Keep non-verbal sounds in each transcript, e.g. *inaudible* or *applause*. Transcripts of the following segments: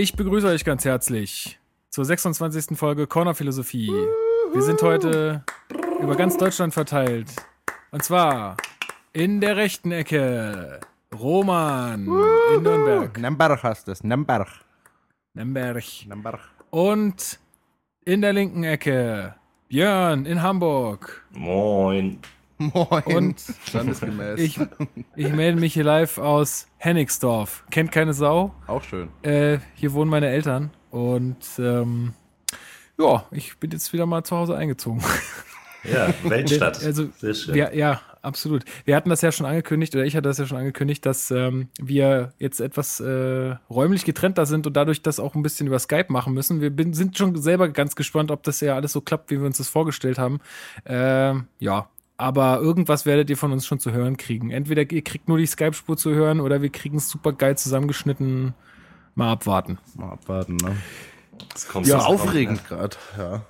Ich begrüße euch ganz herzlich zur 26. Folge Corner Philosophie. Wir sind heute über ganz Deutschland verteilt. Und zwar in der rechten Ecke Roman in Nürnberg. Nürnberg heißt das. Nürnberg. Nürnberg. Nürnberg. Und in der linken Ecke Björn in Hamburg. Moin. Moin. Und standesgemäß. Ich, ich melde mich hier live aus Hennigsdorf. Kennt keine Sau. Auch schön. Äh, hier wohnen meine Eltern. Und ähm, ja, ich bin jetzt wieder mal zu Hause eingezogen. Ja, Weltstadt. *laughs* Also, Sehr schön. wir, ja, absolut. Wir hatten das ja schon angekündigt, oder ich hatte das ja schon angekündigt, dass ähm, wir jetzt etwas äh, räumlich getrennter sind und dadurch das auch ein bisschen über Skype machen müssen. Wir bin, sind schon selber ganz gespannt, ob das ja alles so klappt, wie wir uns das vorgestellt haben. Ähm, ja, aber irgendwas werdet ihr von uns schon zu hören kriegen. Entweder ihr kriegt nur die Skype-Spur zu hören oder wir kriegen es super geil zusammengeschnitten. Mal abwarten. Mal abwarten, ne? Das kommt Ja, so aufregend gerade, ja.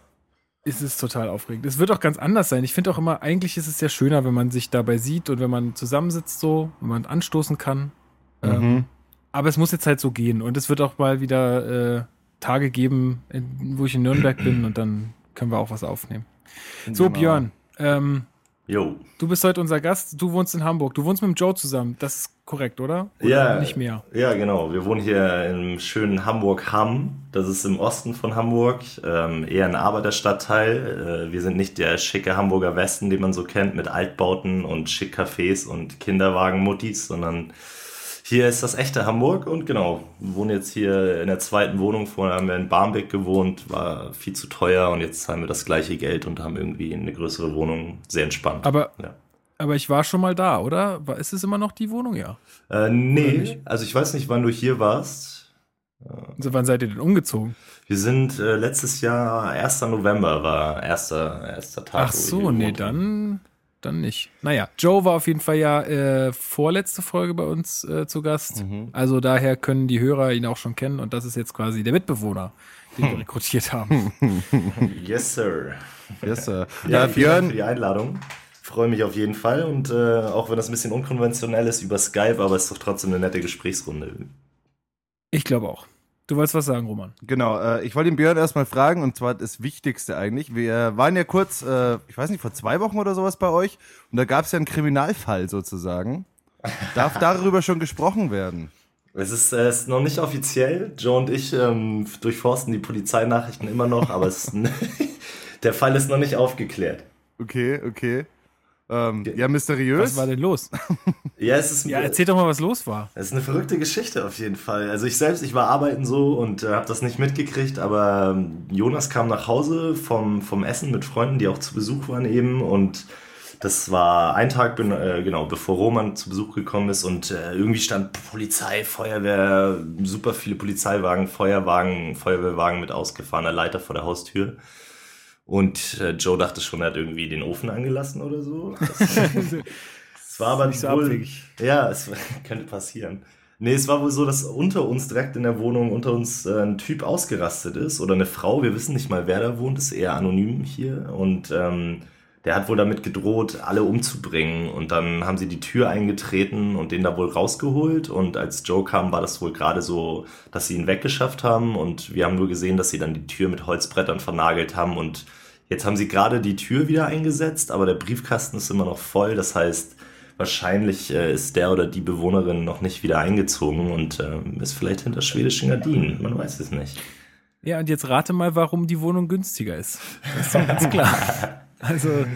Es ist total aufregend. Es wird auch ganz anders sein. Ich finde auch immer, eigentlich ist es ja schöner, wenn man sich dabei sieht und wenn man zusammensitzt so, wenn man anstoßen kann. Ähm, aber es muss jetzt halt so gehen und es wird auch mal wieder äh, Tage geben, in, wo ich in Nürnberg bin und dann können wir auch was aufnehmen. So, Genau. Björn, ähm, Jo. du bist heute unser Gast. Du wohnst in Hamburg. Du wohnst mit dem Joe zusammen. Das ist korrekt, oder? oder Ja. Nicht mehr. Ja, genau. Wir wohnen hier im schönen Hamburg-Hamm. Das ist im Osten von Hamburg, ähm, eher ein Arbeiterstadtteil. Äh, wir sind nicht der schicke Hamburger Westen, den man so kennt, mit Altbauten und schick Cafés und Kinderwagen-Muttis, sondern hier ist das echte Hamburg und genau, wir wohnen jetzt hier in der zweiten Wohnung. Vorher haben wir in Barmbek gewohnt, war viel zu teuer und jetzt zahlen wir das gleiche Geld und haben irgendwie eine größere Wohnung. Sehr entspannt. Aber, ja. aber ich war schon mal da, oder? Ist es immer noch die Wohnung? Ja. Äh, nee, also ich weiß nicht, wann du hier warst. Also, wann seid ihr denn umgezogen? Wir sind äh, letztes Jahr, 1. November war erster, erster Tag. Ach so, nee, dann. Dann nicht. Naja, Joe war auf jeden Fall ja äh, vorletzte Folge bei uns äh, zu Gast. Mhm. Also daher können die Hörer ihn auch schon kennen und das ist jetzt quasi der Mitbewohner, den Hm. wir *laughs* rekrutiert haben. *laughs* Yes, sir. Yes, sir. Ja, Ja, vielen Dank für Björn, die Einladung. Freue mich auf jeden Fall und äh, auch wenn das ein bisschen unkonventionell ist über Skype, aber es ist doch trotzdem eine nette Gesprächsrunde. Ich glaube auch. Du wolltest was sagen, Roman. genau, äh, ich wollte den Björn erstmal fragen, und zwar das Wichtigste eigentlich. Wir waren ja kurz, äh, ich weiß nicht, vor zwei Wochen oder sowas bei euch, und da gab es ja einen Kriminalfall sozusagen. Darf *laughs* darüber schon gesprochen werden? Es ist, äh, ist noch nicht offiziell. Joe und ich ähm, durchforsten die Polizeinachrichten immer noch, aber es *laughs* der Fall ist noch nicht aufgeklärt. Okay, okay. Ähm, ja, mysteriös. Was war denn los? *laughs* Ja, es ist Ja, erzähl doch mal, was los war. Es ist eine verrückte Geschichte auf jeden Fall. Also ich selbst, ich war arbeiten so und äh, habe das nicht mitgekriegt, aber ähm, Jonas kam nach Hause vom, vom Essen mit Freunden, die auch zu Besuch waren eben und das war ein Tag, ben- äh, genau, bevor Roman zu Besuch gekommen ist und äh, irgendwie stand Polizei, Feuerwehr, super viele Polizeiwagen, Feuerwagen, Feuerwehrwagen mit ausgefahrener Leiter vor der Haustür. Und äh, Joe dachte schon, er hat irgendwie den Ofen angelassen oder so. *laughs* Es war aber Nicht so wohl, abwegig. ja, es *laughs* könnte passieren. Nee, es war wohl so, dass unter uns direkt in der Wohnung, unter uns äh, ein Typ ausgerastet ist oder eine Frau. Wir wissen nicht mal, wer da wohnt, ist eher anonym hier. Und ähm, der hat wohl damit gedroht, alle umzubringen. Und dann haben sie die Tür eingetreten und den da wohl rausgeholt. Und als Joe kam, war das wohl gerade so, dass sie ihn weggeschafft haben. Und wir haben nur gesehen, dass sie dann die Tür mit Holzbrettern vernagelt haben. Und jetzt haben sie gerade die Tür wieder eingesetzt, aber der Briefkasten ist immer noch voll. Das heißt, wahrscheinlich äh, ist der oder die Bewohnerin noch nicht wieder eingezogen und ähm, ist vielleicht hinter schwedischen Gardinen. Man weiß es nicht. Ja, und jetzt rate mal, warum die Wohnung günstiger ist. Das ist doch ganz klar. *laughs* Also,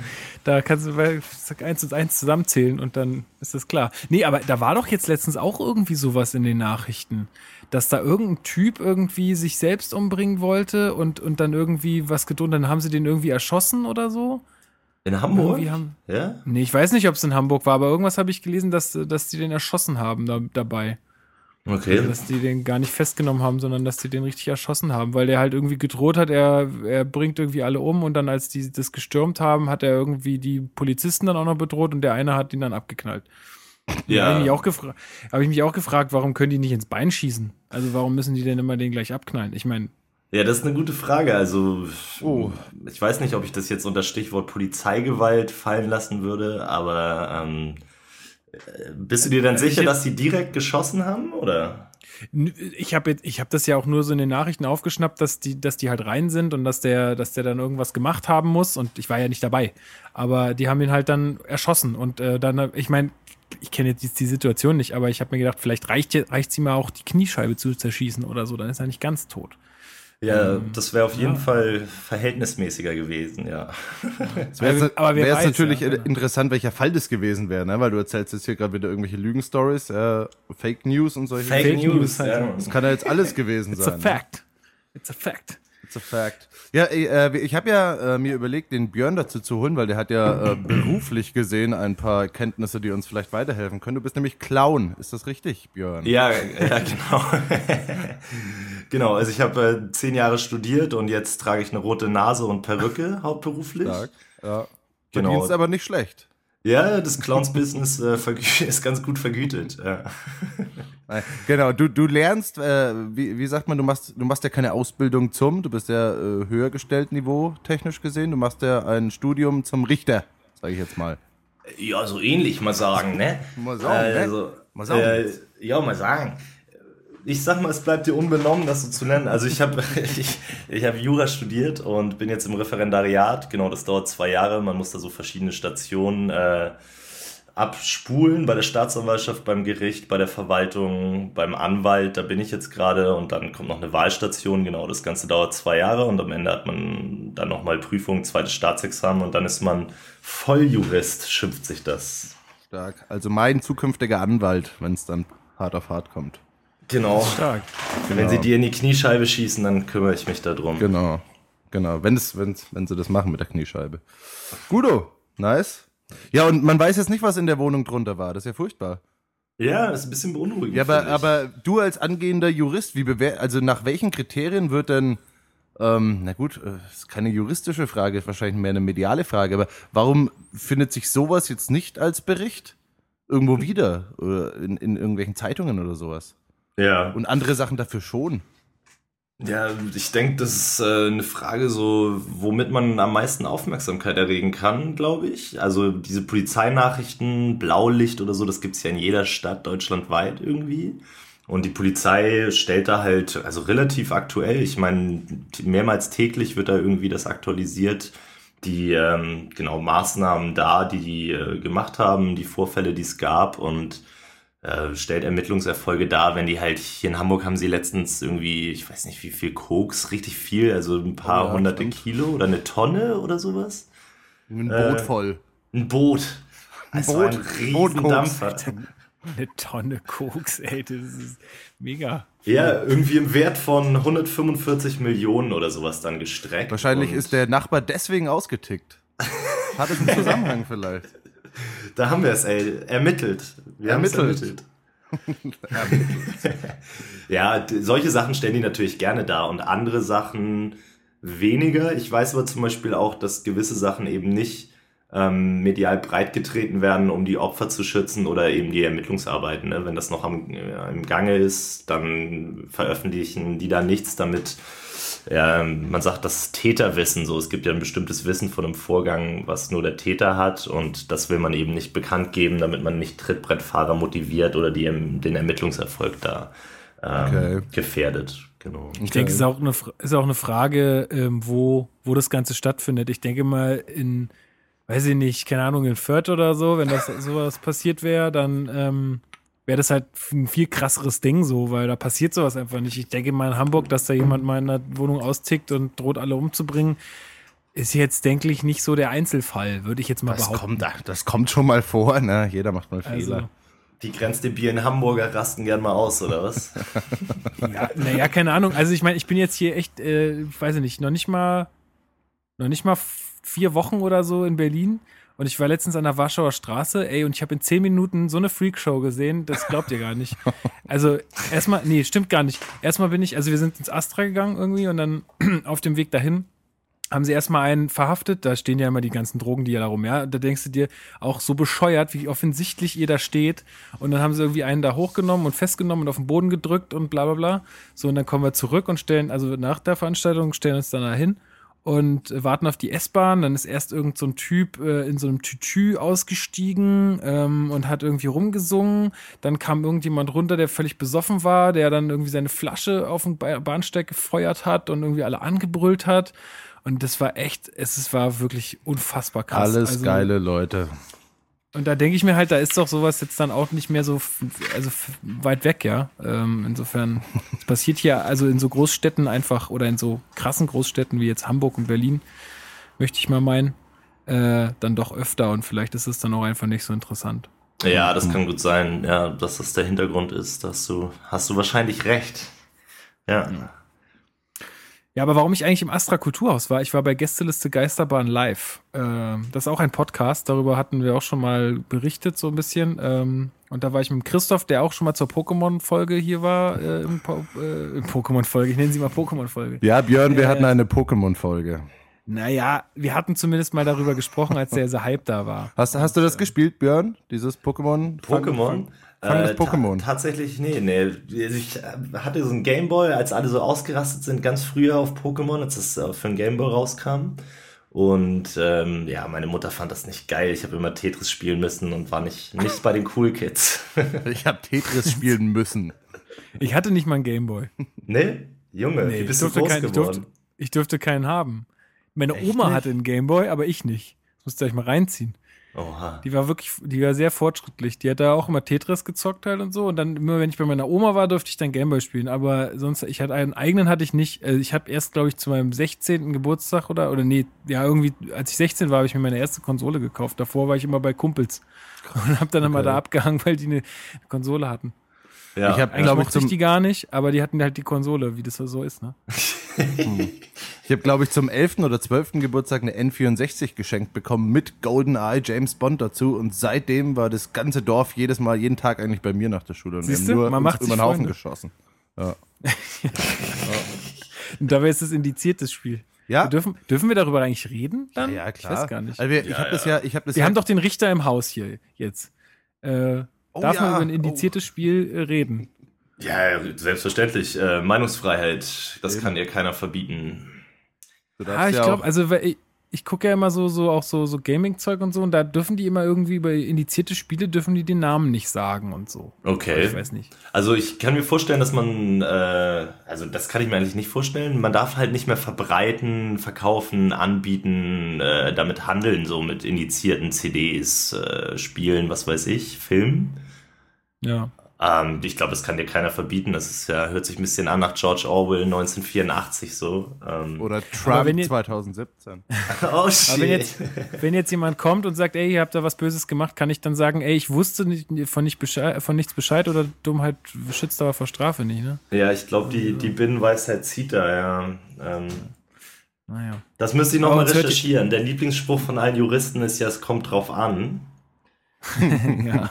da kannst du bei eins und eins zusammenzählen und dann ist das klar. Nee, aber da war doch jetzt letztens auch irgendwie sowas in den Nachrichten, dass da irgendein Typ irgendwie sich selbst umbringen wollte und, und dann irgendwie was gedroht, dann haben sie den irgendwie erschossen oder so. In Hamburg? Haben- ja? Nee, ich weiß nicht, ob es in Hamburg war, aber irgendwas habe ich gelesen, dass, dass die den erschossen haben da, dabei. Okay. Also, dass die den gar nicht festgenommen haben, sondern dass die den richtig erschossen haben, weil der halt irgendwie gedroht hat, er, er bringt irgendwie alle um und dann, als die das gestürmt haben, hat er irgendwie die Polizisten dann auch noch bedroht und der eine hat ihn dann abgeknallt. *laughs* Da habe ich, mich auch gefra- hab ich mich auch gefragt, warum können die nicht ins Bein schießen? Also warum müssen die denn immer den gleich abknallen? Ich meine, Ja, das ist eine gute Frage. Also, Oh. ich weiß nicht, ob ich das jetzt unter Stichwort Polizeigewalt fallen lassen würde, aber ähm, Bist du dir dann sicher, dass sie direkt geschossen haben, oder? Ich habe ich hab das ja auch nur so in den Nachrichten aufgeschnappt, dass die, dass die halt rein sind und dass der, dass der dann irgendwas gemacht haben muss. Und ich war ja nicht dabei. Aber die haben ihn halt dann erschossen. Und äh, dann, ich meine, ich kenne jetzt die Situation nicht, aber ich habe mir gedacht, vielleicht reicht es ihm auch die Kniescheibe zu zerschießen oder so, dann ist er nicht ganz tot. Ja, ähm, das wäre auf jeden ja. Fall verhältnismäßiger gewesen, ja. Es wäre aber wär jetzt natürlich ja. interessant, welcher Fall das gewesen wäre, ne? weil du erzählst jetzt hier gerade wieder irgendwelche Lügenstories, äh, Fake News und solche Fake, Fake News, ja. Das kann ja jetzt alles gewesen It's sein. It's a fact. Ne? It's a fact. It's a fact. Ja, äh, ich habe ja äh, mir überlegt, den Björn dazu zu holen, weil der hat ja äh, beruflich gesehen ein paar Kenntnisse, die uns vielleicht weiterhelfen können. Du bist nämlich Clown, ist das richtig, Björn? Ja, ja genau. *laughs* genau, also ich habe äh, zehn Jahre studiert und jetzt trage ich eine rote Nase und Perücke hauptberuflich. Stark, ja. Genau. Verdienst aber nicht schlecht. Ja, das Clowns-Business äh, *laughs* ist ganz gut vergütet. Ja. Genau, du, du lernst, äh, wie, wie sagt man, du machst, du machst ja keine Ausbildung zum, du bist ja äh, höher gestellt Niveau technisch gesehen, du machst ja ein Studium zum Richter, sage ich jetzt mal. Ja, so ähnlich mal sagen, ne? Mal sagen, ne? also, ne? Mal sagen. Äh, ja, mal sagen ich sag mal, es bleibt dir unbenommen, das so zu nennen. Also ich habe *laughs* ich, ich hab Jura studiert und bin jetzt im Referendariat. Genau, das dauert zwei Jahre. Man muss da so verschiedene Stationen äh, abspulen bei der Staatsanwaltschaft, beim Gericht, bei der Verwaltung, beim Anwalt. Da bin ich jetzt gerade und dann kommt noch eine Wahlstation. Genau, das Ganze dauert zwei Jahre und am Ende hat man dann nochmal Prüfung, zweites Staatsexamen und dann ist man Volljurist, schimpft sich das. Stark. Also mein zukünftiger Anwalt, wenn es dann hart auf hart kommt. Genau. Stark. Genau. Wenn sie dir in die Kniescheibe schießen, dann kümmere ich mich darum. Genau. Genau. Wenn, es, wenn, wenn sie das machen mit der Kniescheibe. Gudo, nice. Ja, und man weiß jetzt nicht, was in der Wohnung drunter war. Das ist ja furchtbar. Ja, das ist ein bisschen beunruhigend. Ja, aber, aber du als angehender Jurist, wie bewer also nach welchen Kriterien wird denn, ähm, na gut, das äh, ist keine juristische Frage, ist wahrscheinlich mehr eine mediale Frage, aber warum findet sich sowas jetzt nicht als Bericht irgendwo wieder? Oder in, in irgendwelchen Zeitungen oder sowas? Ja. Und andere Sachen dafür schon. Ja, ich denke, das ist äh, eine Frage so, womit man am meisten Aufmerksamkeit erregen kann, glaube ich. Also diese Polizeinachrichten, Blaulicht oder so, das gibt's ja in jeder Stadt deutschlandweit irgendwie. Und die Polizei stellt da halt, also relativ aktuell, ich meine, mehrmals täglich wird da irgendwie das aktualisiert, die ähm, genau Maßnahmen da, die die äh, gemacht haben, die Vorfälle, die es gab und äh, stellt Ermittlungserfolge dar, wenn die halt hier in Hamburg haben sie letztens irgendwie, ich weiß nicht wie viel Koks, richtig viel, also ein paar oh ja, hunderte stimmt. Kilo oder eine Tonne oder sowas. Ein Boot äh, voll. Ein Boot. Ein also Boot. Ein Riesendampfer. Eine Tonne Koks, ey, das ist mega. Ja, irgendwie im Wert von 145 Millionen oder sowas dann gestreckt. Wahrscheinlich ist der Nachbar deswegen ausgetickt. Hat es einen *laughs* Zusammenhang vielleicht? Da haben wir es, ey. Ermittelt. Wir ermittelt. ermittelt. *laughs* ja, solche Sachen stellen die natürlich gerne dar und andere Sachen weniger. Ich weiß aber zum Beispiel auch, dass gewisse Sachen eben nicht ähm, medial breitgetreten werden, um die Opfer zu schützen oder eben die Ermittlungsarbeiten. Ne? Wenn das noch am, äh, im Gange ist, dann veröffentlichen die da nichts, damit ja, man sagt das Täterwissen so. Es gibt ja ein bestimmtes Wissen von einem Vorgang, was nur der Täter hat und das will man eben nicht bekannt geben, damit man nicht Trittbrettfahrer motiviert oder die, den Ermittlungserfolg da ähm, okay. gefährdet. Genau. Ich denke, es ist auch eine, ist auch eine Frage, ähm, wo, wo das Ganze stattfindet. Ich denke mal in, weiß ich nicht, keine Ahnung, in Fürth oder so, wenn das sowas passiert wäre, dann ähm, wäre das halt ein viel krasseres Ding so, weil da passiert sowas einfach nicht. Ich denke mal in Hamburg, dass da jemand mal in der Wohnung austickt und droht alle umzubringen, ist jetzt, denke ich, nicht so der Einzelfall, würde ich jetzt mal das behaupten. Kommt, das kommt schon mal vor, ne? Jeder macht mal Fehler. Also, die grenzte Bier in Hamburger rasten gern mal aus, oder was? *laughs* ja, naja, keine Ahnung. Also ich meine, ich bin jetzt hier echt, äh, weiß ich nicht, noch nicht mal, noch nicht mal vier Wochen oder so in Berlin. Und ich war letztens an der Warschauer Straße, ey, und ich habe in zehn Minuten so eine Freakshow gesehen, das glaubt ihr gar nicht. *laughs* Also erstmal, nee, stimmt gar nicht. Erstmal bin ich, also wir sind ins Astra gegangen irgendwie und dann *clears throat* auf dem Weg dahin haben sie erstmal einen verhaftet. Da stehen ja immer die ganzen Drogen, die ja darum, ja. Da denkst du dir auch so bescheuert, wie offensichtlich ihr da steht. Und dann haben sie irgendwie einen da hochgenommen und festgenommen und auf den Boden gedrückt und bla bla bla. So, und dann kommen wir zurück und stellen, also nach der Veranstaltung, stellen uns dann da hin und warten auf die S-Bahn. Dann ist erst irgend so ein Typ äh, in so einem Tütü ausgestiegen ähm, und hat irgendwie rumgesungen. Dann kam irgendjemand runter, der völlig besoffen war, der dann irgendwie seine Flasche auf den Ba- Bahnsteig gefeuert hat und irgendwie alle angebrüllt hat. Und das war echt, es es war wirklich unfassbar krass. Alles Also, geile Leute. Und da denke ich mir halt, da ist doch sowas jetzt dann auch nicht mehr so also weit weg, ja. Ähm, insofern, *laughs* es passiert hier also in so Großstädten einfach oder in so krassen Großstädten wie jetzt Hamburg und Berlin, möchte ich mal meinen, äh, dann doch öfter und vielleicht ist es dann auch einfach nicht so interessant. Ja, das kann gut sein, ja, dass das der Hintergrund ist, dass du, hast du wahrscheinlich recht. Ja. Ja, aber warum ich eigentlich im Astra Kulturhaus war, ich war bei Gästeliste Geisterbahn live. Ähm, das ist auch ein Podcast, darüber hatten wir auch schon mal berichtet, so ein bisschen. Ähm, und da war ich mit Christoph, der auch schon mal zur Pokémon-Folge hier war, äh, im, Po- äh, im Pokémon-Folge, ich nenne sie mal Pokémon-Folge. Ja, Björn, wir Ja, hatten ja. eine Pokémon-Folge. Naja, wir hatten zumindest mal darüber gesprochen, als der so Hype da war. Hast, hast du das gespielt, Björn? Dieses Pokémon? Pokémon? Fangendes Äh, ta- Pokémon. tatsächlich, nee, nee. Also Ich äh, hatte so einen Gameboy, als alle so ausgerastet sind, ganz früher auf Pokémon, als es äh, für einen Gameboy rauskam. Und ähm, ja, meine Mutter fand das nicht geil. Ich habe immer Tetris spielen müssen und war nicht, nicht bei den Cool Kids. *laughs* Ich habe Tetris spielen müssen. Ich hatte nicht mal einen Gameboy. nee? Junge, wie ich bist du durfte groß keinen- ich geworden? durfte, ich durfte keinen haben. Meine Echt Oma nicht? hatte einen Gameboy, aber ich nicht. Das musst ihr euch mal reinziehen. Oha. Die war wirklich, die war sehr fortschrittlich. Die hat da auch immer Tetris gezockt halt und so. Und dann immer, wenn ich bei meiner Oma war, durfte ich dann Gameboy spielen. Aber sonst, ich hatte einen eigenen hatte ich nicht. Also ich habe erst, glaube ich, zu meinem 16. Geburtstag oder, oder nee, ja, irgendwie, als ich 16 war, habe ich mir meine erste Konsole gekauft. Davor war ich immer bei Kumpels. Und habe dann immer Okay. da abgehangen, weil die eine Konsole hatten. Ja, Ich hab, Eigentlich Glaub ich, mochte ich zum- die gar nicht, aber die hatten halt die Konsole, wie das so ist, ne? *laughs* Ich habe, glaube ich, zum 11. oder 12. Geburtstag eine N64 geschenkt bekommen mit GoldenEye James Bond dazu. Und seitdem war das ganze Dorf jedes Mal, jeden Tag eigentlich bei mir nach der Schule. Und Siehste, wir haben nur man macht über den Haufen Freunde. geschossen. *laughs* Und dabei ist es indiziertes Spiel. Ja, Dürfen, dürfen wir darüber eigentlich reden? Dann? ja klar. Ich weiß gar nicht. Also wir, ich habe das ja, ich habe das Wir ja, haben doch den Richter im Haus hier jetzt. Äh, Oh darf ja, man über ein indiziertes Spiel äh, reden? ja, selbstverständlich. Äh, Meinungsfreiheit, das kann dir keiner verbieten. Ah, ich ja glaube, also weil ich, ich gucke ja immer so, so auch so, so Gaming-Zeug und so und da dürfen die immer irgendwie bei indizierte Spiele dürfen die den Namen nicht sagen und so. Okay. Ich weiß nicht. Also ich kann mir vorstellen, dass man, äh, also das kann ich mir eigentlich nicht vorstellen. Man darf halt nicht mehr verbreiten, verkaufen, anbieten, äh, damit handeln, so mit indizierten CDs, äh, Spielen, was weiß ich, Filmen. Ja. Ähm, ich glaube, das kann dir keiner verbieten. Das ist ja, hört sich ein bisschen an nach George Orwell 1984 so. Ähm, oder Trump wenn ihr- 2017. *laughs* oh shit. Aber wenn jetzt, wenn jetzt jemand kommt und sagt, ey, ihr habt da was Böses gemacht, kann ich dann sagen, ey, ich wusste nicht, von, nicht Bescheid, von nichts Bescheid oder Dummheit schützt aber vor Strafe nicht, ne? ja, ich glaube, die, die Binnenweisheit zieht da, ja. Ähm, Naja. das müsste ich nochmal recherchieren. Der Lieblingsspruch von allen Juristen ist ja, es kommt drauf an. *laughs* ja.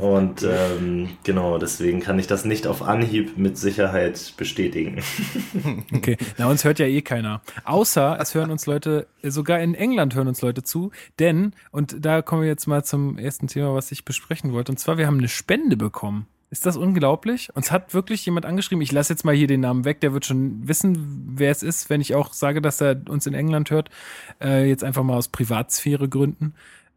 Und ähm, genau, deswegen kann ich das nicht auf Anhieb mit Sicherheit bestätigen. *laughs* Okay, na uns hört ja eh keiner. Außer es hören uns Leute, sogar in England hören uns Leute zu, denn, und da kommen wir jetzt mal zum ersten Thema, was ich besprechen wollte, und zwar, wir haben eine Spende bekommen. Ist das unglaublich? Uns hat wirklich jemand angeschrieben, ich lasse jetzt mal hier den Namen weg, der wird schon wissen, wer es ist, wenn ich auch sage, dass er uns in England hört, äh, jetzt einfach mal aus Privatsphäre gründen.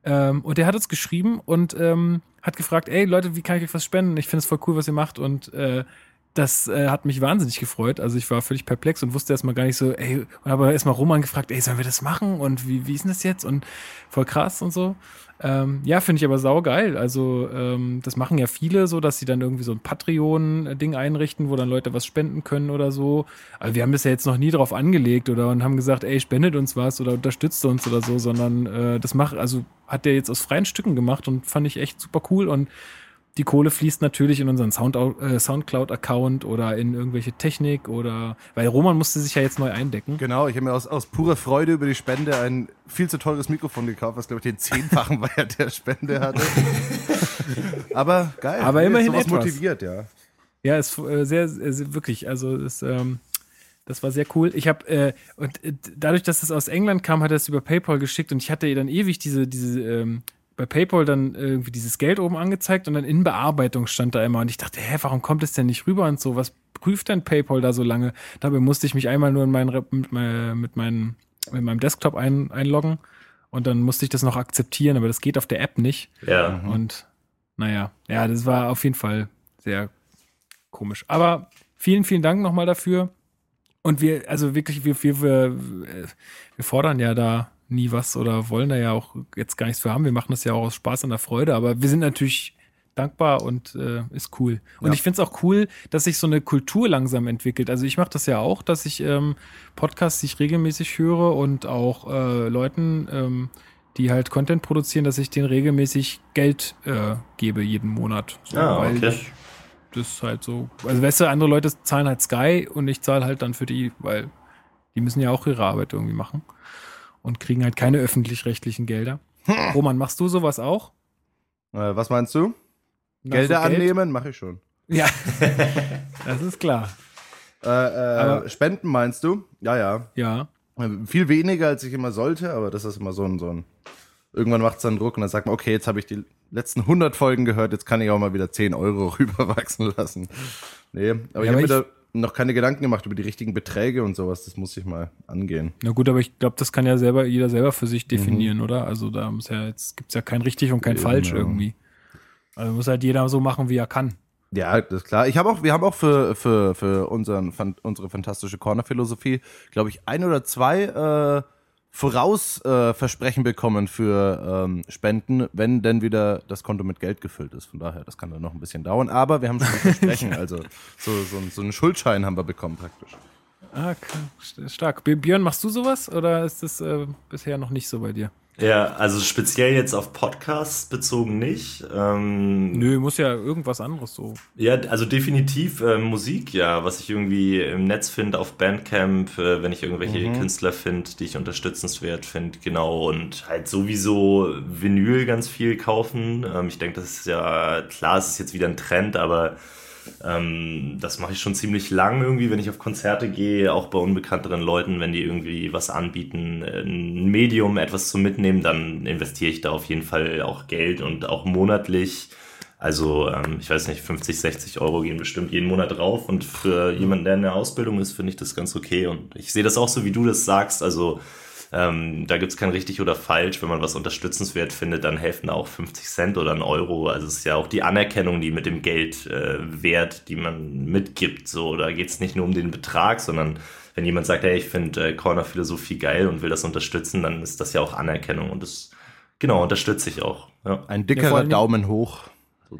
Ähm, und der hat uns geschrieben und ähm, hat gefragt, ey Leute, wie kann ich euch was spenden? Ich finde es voll cool, was ihr macht und äh, das äh, hat mich wahnsinnig gefreut. Also ich war völlig perplex und wusste erstmal gar nicht so, ey, und habe erstmal Roman gefragt, ey, sollen wir das machen? Und wie, wie ist denn das jetzt? Und voll krass und so. Ähm, ja, finde ich aber saugeil. Also, ähm, das machen ja viele so, dass sie dann irgendwie so ein Patreon-Ding einrichten, wo dann Leute was spenden können oder so. Aber wir haben das ja jetzt noch nie drauf angelegt oder und haben gesagt, ey, spendet uns was oder unterstützt uns oder so, sondern äh, das macht, also hat der jetzt aus freien Stücken gemacht und fand ich echt super cool und die Kohle fließt natürlich in unseren Sound, äh, Soundcloud-Account oder in irgendwelche Technik oder weil Roman musste sich ja jetzt neu eindecken. Genau, ich habe mir aus, aus purer Freude über die Spende ein viel zu teures Mikrofon gekauft, was glaube ich den zehnfachen *laughs* Wert der Spende hatte. *laughs* Aber geil. Aber Nee, immerhin etwas. motiviert, ja. Ja, ist äh, sehr, sehr, wirklich, also ist, ähm, das war sehr cool. Ich habe äh, und äh, dadurch, dass es aus England kam, hat er es über PayPal geschickt und ich hatte ihr dann ewig diese diese ähm, bei PayPal dann irgendwie dieses Geld oben angezeigt und dann in Bearbeitung stand da immer und ich dachte, hä, warum kommt es denn nicht rüber und so? Was prüft denn PayPal da so lange? Dabei musste ich mich einmal nur in meinen Rep- mit, mein, mit meinen mit meinem Desktop ein, einloggen und dann musste ich das noch akzeptieren, aber das geht auf der App nicht. Ja. Und naja, ja, das war auf jeden Fall sehr komisch. Aber vielen, vielen Dank nochmal dafür. Und wir, also wirklich, wir, wir, wir, wir fordern ja da nie was oder wollen da ja auch jetzt gar nichts für haben. Wir machen das ja auch aus Spaß und der Freude, aber wir sind natürlich dankbar und äh, ist cool. Und Ja. ich finde es auch cool, dass sich so eine Kultur langsam entwickelt. Also ich mache das ja auch, dass ich ähm, Podcasts, die ich regelmäßig höre und auch äh, Leuten, ähm, die halt Content produzieren, dass ich denen regelmäßig Geld äh, gebe jeden Monat. So, Ah, weil okay. ich das ist halt so. Also weißt du, andere Leute zahlen halt Sky und ich zahle halt dann für die, weil die müssen ja auch ihre Arbeit irgendwie machen und kriegen halt keine öffentlich-rechtlichen Gelder. Roman, machst du sowas auch? Äh, was meinst du? Na, Gelder so Geld? annehmen? Mache ich schon. Ja, *laughs* das ist klar. Äh, äh, Aber- Spenden meinst du? Ja, ja. Ja. Äh, Viel weniger, als ich immer sollte, aber das ist immer so ein, so ein irgendwann macht es dann Druck und dann sagt man, okay, jetzt habe ich die letzten 100 Folgen gehört, jetzt kann ich auch mal wieder 10 Euro *laughs* rüberwachsen lassen. Nee, aber ich aber habe mir ich- da noch keine Gedanken gemacht über die richtigen Beträge und sowas, das muss ich mal angehen. Na gut, aber ich glaube, das kann ja selber jeder selber für sich definieren, oder? Also da muss ja jetzt gibt's ja kein richtig und kein Eben, falsch ja. irgendwie. Also muss halt jeder so machen, wie er kann. Ja, das ist klar. Ich habe auch, wir haben auch für, für, für unseren, unsere fantastische Corner-Philosophie, glaube ich, ein oder zwei äh, Vorausversprechen äh, bekommen für ähm, Spenden, wenn denn wieder das Konto mit Geld gefüllt ist. Von daher, das kann dann noch ein bisschen dauern. Aber wir haben schon ein Versprechen, *laughs* also so, so, so einen Schuldschein haben wir bekommen praktisch. Ah, stark. Björn, machst du sowas oder ist das äh, bisher noch nicht so bei dir? Ja, also speziell jetzt auf Podcasts bezogen nicht. Ähm, Nö, muss ja irgendwas anderes so. Ja, also definitiv äh, Musik, ja, was ich irgendwie im Netz finde, auf Bandcamp, äh, wenn ich irgendwelche Künstler finde, die ich unterstützenswert finde, genau. Und halt sowieso Vinyl ganz viel kaufen. Ähm, ich denke, das ist ja, klar, es ist jetzt wieder ein Trend, aber ähm, das mache ich schon ziemlich lang irgendwie, wenn ich auf Konzerte gehe, auch bei unbekannteren Leuten, wenn die irgendwie was anbieten, ein Medium, etwas zu mitnehmen, dann investiere ich da auf jeden Fall auch Geld und auch monatlich. Also, ähm, ich weiß nicht, 50, 60 Euro gehen bestimmt jeden Monat drauf. Und für jemanden, der in der Ausbildung ist, finde ich das ganz okay. Und ich sehe das auch so, wie du das sagst. Also, ähm, da gibt's kein richtig oder falsch. Wenn man was unterstützenswert findet, dann helfen auch 50 Cent oder ein Euro. Also es ist ja auch die Anerkennung, die mit dem Geld äh, wert, die man mitgibt. So, da geht's nicht nur um den Betrag, sondern wenn jemand sagt, hey, ich finde äh, Corner-Philosophie geil und will das unterstützen, dann ist das ja auch Anerkennung. Und das, genau, unterstütze ich auch. Ja. Ein Ja, dickerer allem- Daumen hoch.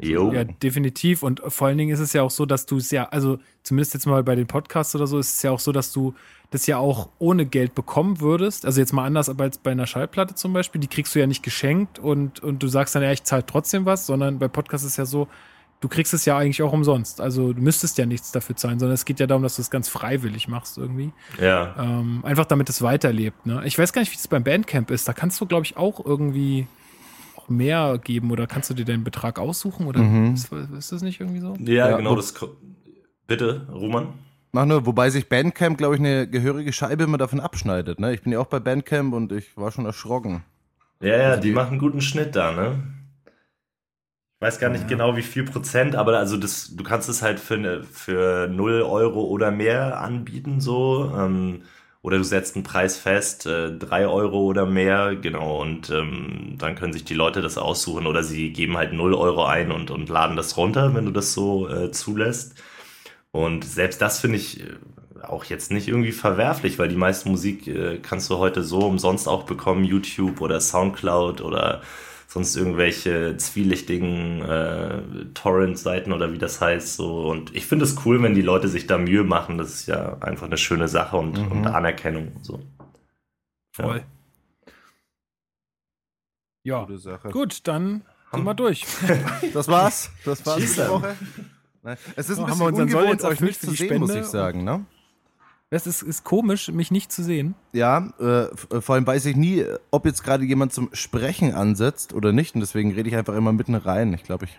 Jo. Ja, definitiv. Und vor allen Dingen ist es ja auch so, dass du es ja, also zumindest jetzt mal bei den Podcasts oder so, ist es ja auch so, dass du das ja auch ohne Geld bekommen würdest. Also jetzt mal anders aber als bei einer Schallplatte zum Beispiel, die kriegst du ja nicht geschenkt und, und du sagst dann, ja, ich zahle trotzdem was, sondern bei Podcasts ist es ja so, du kriegst es ja eigentlich auch umsonst. Also du müsstest ja nichts dafür zahlen, sondern es geht ja darum, dass du es ganz freiwillig machst irgendwie. Ja. Ähm, einfach damit es weiterlebt. Ne? Ich weiß gar nicht, wie es beim Bandcamp ist. Da kannst du, glaube ich, auch irgendwie auch mehr geben oder kannst du dir den Betrag aussuchen oder Mhm. ist, ist das nicht irgendwie so? Ja, Ja, genau, das. Bitte, Roman? Mach nur, wobei sich Bandcamp, glaube ich, eine gehörige Scheibe immer davon abschneidet. Ne? Ich bin ja auch bei Bandcamp und ich war schon erschrocken. Ja, ja, Also die machen einen guten Schnitt da, ne? Ich weiß gar nicht Ja. genau, wie viel Prozent, aber also das, du kannst es halt für, ne- für 0 Euro oder mehr anbieten, so. Ähm, oder du setzt einen Preis fest, äh, 3 Euro oder mehr, genau, und ähm, dann können sich die Leute das aussuchen oder sie geben halt 0 Euro ein und, und laden das runter, wenn du das so äh, zulässt. Und selbst das finde ich äh, auch jetzt nicht irgendwie verwerflich, weil die meiste Musik äh, kannst du heute so umsonst auch bekommen, YouTube oder Soundcloud oder sonst irgendwelche zwielichtigen äh, Torrent-Seiten oder wie das heißt. So. Und ich finde es cool, wenn die Leute sich da Mühe machen. Das ist ja einfach eine schöne Sache und, Mhm. und Anerkennung und so. Voll. Ja, Gute Sache. gut, dann sind wir durch. *laughs* Das war's. Das war's Tschüss für die. Woche. Nein, Es ist ein haben bisschen wir unseren Soll ungewohnt, jetzt euch nicht zu sehen, muss ich sagen. Ne? Das ist, ist komisch, mich nicht zu sehen. Ja, äh, f- vor allem weiß ich nie, ob jetzt gerade jemand zum Sprechen ansetzt oder nicht. Und deswegen rede ich einfach immer mitten rein. Ich glaube, ich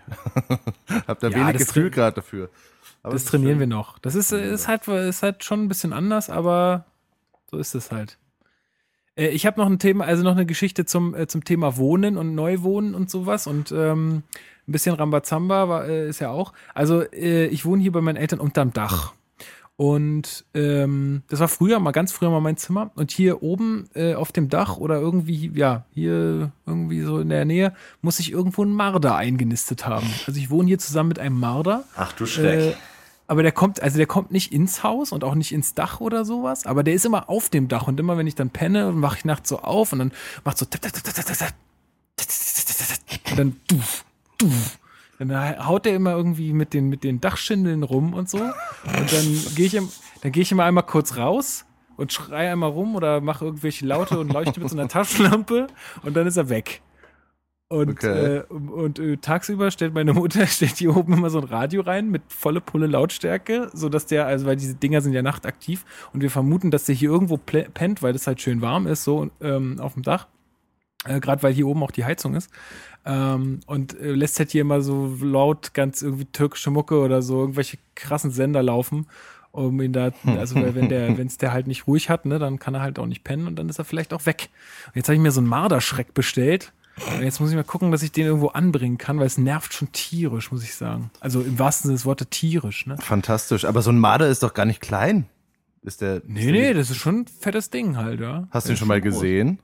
*laughs* habe da Ja, wenig Gefühl gerade dafür. Aber das trainieren schön. wir noch. Das ist, äh, ist, halt, ist halt schon ein bisschen anders, aber so ist es halt. Äh, Ich habe noch ein Thema, also noch eine Geschichte zum, äh, zum Thema Wohnen und Neuwohnen und sowas und ähm, ein bisschen Rambazamba war, äh, ist ja auch. Also äh, ich wohne hier bei meinen Eltern unterm Dach. Und ähm, das war früher mal ganz früher mal mein Zimmer. Und hier oben äh, auf dem Dach oder irgendwie, ja, hier irgendwie so in der Nähe, muss ich irgendwo einen Marder eingenistet haben. Also ich wohne hier zusammen mit einem Marder. Ach du Schreck. Äh, aber der kommt, also der kommt nicht ins Haus und auch nicht ins Dach oder sowas, aber der ist immer auf dem Dach und immer wenn ich dann penne, mache ich nachts so auf und dann macht so und dann duf, duf. Dann haut der immer irgendwie mit den, mit den Dachschindeln rum und so. Und dann gehe ich, dann gehe ich immer einmal kurz raus und schreie einmal rum oder mache irgendwelche Laute und leuchte mit so einer *laughs* Taschenlampe und dann ist er weg. Und, Okay. äh, und äh, tagsüber stellt meine Mutter, *laughs* stellt hier oben immer so ein Radio rein mit volle Pulle Lautstärke, sodass der, also weil diese Dinger sind ja nachtaktiv und wir vermuten, dass der hier irgendwo pennt, weil das halt schön warm ist, so ähm, auf dem Dach. Äh, Gerade weil hier oben auch die Heizung ist. Ähm, und äh, lässt halt hier immer so laut ganz irgendwie türkische Mucke oder so irgendwelche krassen Sender laufen, um ihn da, *laughs* also wenn der, wenn es der halt nicht ruhig hat, ne, dann kann er halt auch nicht pennen und dann ist er vielleicht auch weg. Und jetzt habe ich mir so einen Marderschreck bestellt. Und jetzt muss ich mal gucken, dass ich den irgendwo anbringen kann, weil es nervt schon tierisch, muss ich sagen. Also im wahrsten Sinne des Wortes tierisch, ne? Fantastisch. Aber so ein Marder ist doch gar nicht klein. Ist der. Nee, ist der nee, das ist schon ein fettes Ding halt, ja. Hast du ihn schon mal groß. gesehen?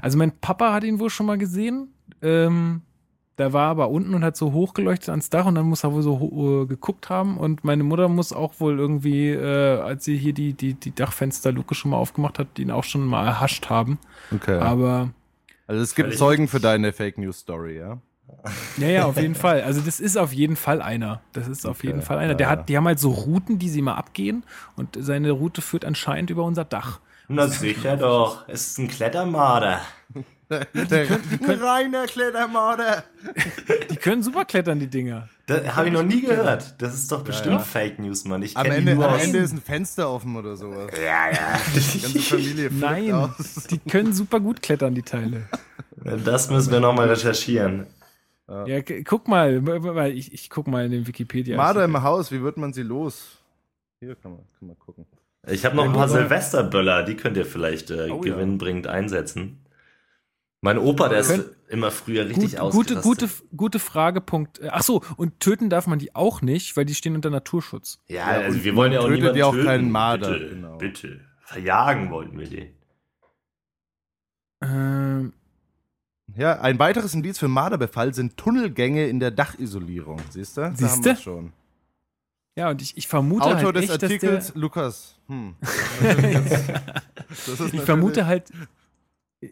Also mein Papa hat ihn wohl schon mal gesehen. Ähm, der war aber unten und hat so hochgeleuchtet ans Dach und dann muss er wohl so äh, geguckt haben. Und meine Mutter muss auch wohl irgendwie, äh, als sie hier die, die, die Dachfensterluke schon mal aufgemacht hat, ihn auch schon mal erhascht haben. Okay. Aber also es gibt Zeugen für deine Fake News Story, ja? ja, ja, auf jeden Fall. Also das ist auf jeden Fall einer. Das ist auf Okay, jeden Fall einer. Der ja, hat, die haben halt so Routen, die sie mal abgehen und seine Route führt anscheinend über unser Dach. Na sicher doch. Es ist ein Klettermarder. Der, ein reiner Klettermarder. Die können super klettern, die Dinger. Das habe ich noch nie gehört. Das ist doch bestimmt ja. Fake News, Mann. Ich Am kenne die Ende, nur am. Ende ist ein Fenster offen oder sowas. Ja, ja. *laughs* Die ganze Familie Nein, aus. die können super gut klettern, die Teile. Das müssen wir nochmal recherchieren. Ja, guck mal, weil ich, ich guck mal in den Wikipedia. Marder im Haus, wie wird man sie los? Hier kann man, kann man gucken. Ich habe noch Ja, ein paar Silvesterböller, die könnt ihr vielleicht äh, Oh, ja. gewinnbringend einsetzen. Mein Opa, der ist immer früher richtig Gut, gute, ausgerastet. gute, gute Frage. Punkt. Ach so, und töten darf man die auch nicht, weil die stehen unter Naturschutz. Ja, Ja, also und wir wollen ja auch tötet niemanden ja auch töten. keinen Marder, Bitte, genau. bitte. Verjagen wollten wir den. Ähm, Ja, ein weiteres Indiz für Marderbefall sind Tunnelgänge in der Dachisolierung. Siehst du? Da haben Siehste? wir's schon. Ja, und ich, ich vermute Autor halt des echt, Artikels, dass der, Lukas. Hm. *laughs* Ich vermute halt,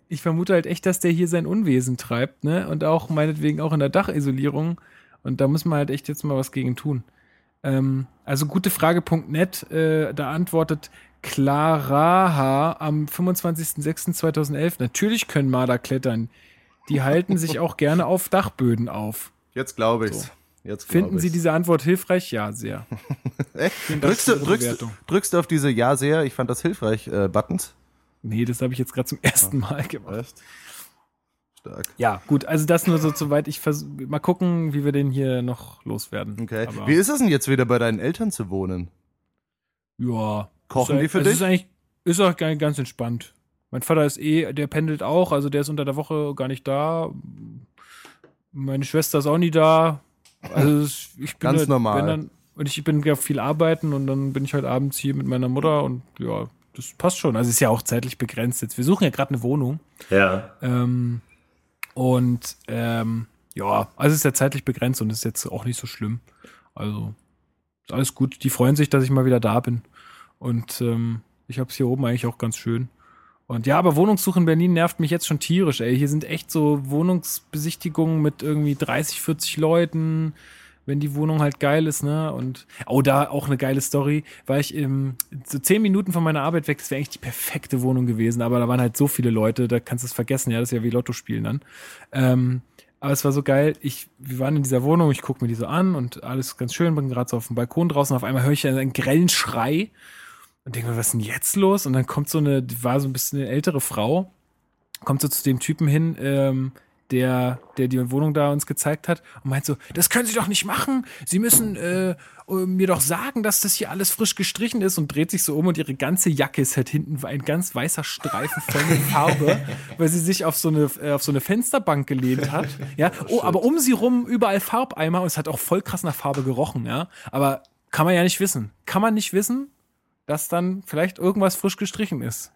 ich vermute halt echt, dass der hier sein Unwesen treibt, ne? Und auch meinetwegen auch in der Dachisolierung. Und da muss man halt echt jetzt mal was gegen tun. Ähm, also gutefrage.net, äh, da antwortet Claraha am 25.06.2011. Natürlich können Marder klettern. Die halten sich *laughs* auch gerne auf Dachböden auf. Jetzt glaube ich's. So. Jetzt Finden Sie diese Antwort hilfreich? Ja, sehr. *laughs* Drückst du, drückst, drückst du auf diese Ja sehr, ich fand das hilfreich, äh, Buttons? Nee, das habe ich jetzt gerade zum ersten Mal gemacht. Echt? Stark. Ja, gut, also das nur so soweit. Ich vers mal gucken, wie wir den hier noch loswerden. Okay. Aber, Wie ist es denn jetzt wieder bei deinen Eltern zu wohnen? ja. Kochen die für also dich? Ist eigentlich ist auch ganz entspannt. Mein Vater ist eh, der pendelt auch, also der ist unter der Woche gar nicht da. Meine Schwester ist auch nie da. Also ich bin Ganz halt, normal. Dann, und ich bin ja viel arbeiten und dann bin ich halt abends hier mit meiner Mutter und ja, das passt schon. Also es ist ja auch zeitlich begrenzt jetzt. Wir suchen ja gerade eine Wohnung. Ja. Ähm, und ähm, ja, also es ist ja zeitlich begrenzt und ist jetzt auch nicht so schlimm. Also ist alles gut. Die freuen sich, dass ich mal wieder da bin. Und ähm, ich habe es hier oben eigentlich auch ganz schön. Und ja, aber Wohnungssuche in Berlin nervt mich jetzt schon tierisch, ey. Hier sind echt so Wohnungsbesichtigungen mit irgendwie 30, 40 Leuten, wenn die Wohnung halt geil ist, ne? Und oh, da auch eine geile Story, weil ich im, so zehn Minuten von meiner Arbeit weg, das wäre eigentlich die perfekte Wohnung gewesen, aber da waren halt so viele Leute, da kannst du es vergessen, ja, das ist ja wie Lotto spielen dann. Ähm, aber es war so geil. Ich, wir waren in dieser Wohnung, ich gucke mir die so an und alles ganz schön, bin gerade so auf dem Balkon draußen. Auf einmal höre ich einen grellen Schrei und denke mir, was ist denn jetzt los? Und dann kommt so eine, die war so ein bisschen eine ältere Frau, kommt so zu dem Typen hin, ähm, der, der die Wohnung da uns gezeigt hat und meint so, das können Sie doch nicht machen. Sie müssen äh, mir doch sagen, dass das hier alles frisch gestrichen ist und dreht sich so um und ihre ganze Jacke ist halt hinten ein ganz weißer Streifen voll mit Farbe, *laughs* weil sie sich auf so eine äh, auf so eine Fensterbank gelehnt hat. Ja, oh, aber um sie rum überall Farbeimer und es hat auch voll krass nach Farbe gerochen, ja. Aber kann man ja nicht wissen. Kann man nicht wissen. Dass dann vielleicht irgendwas frisch gestrichen ist.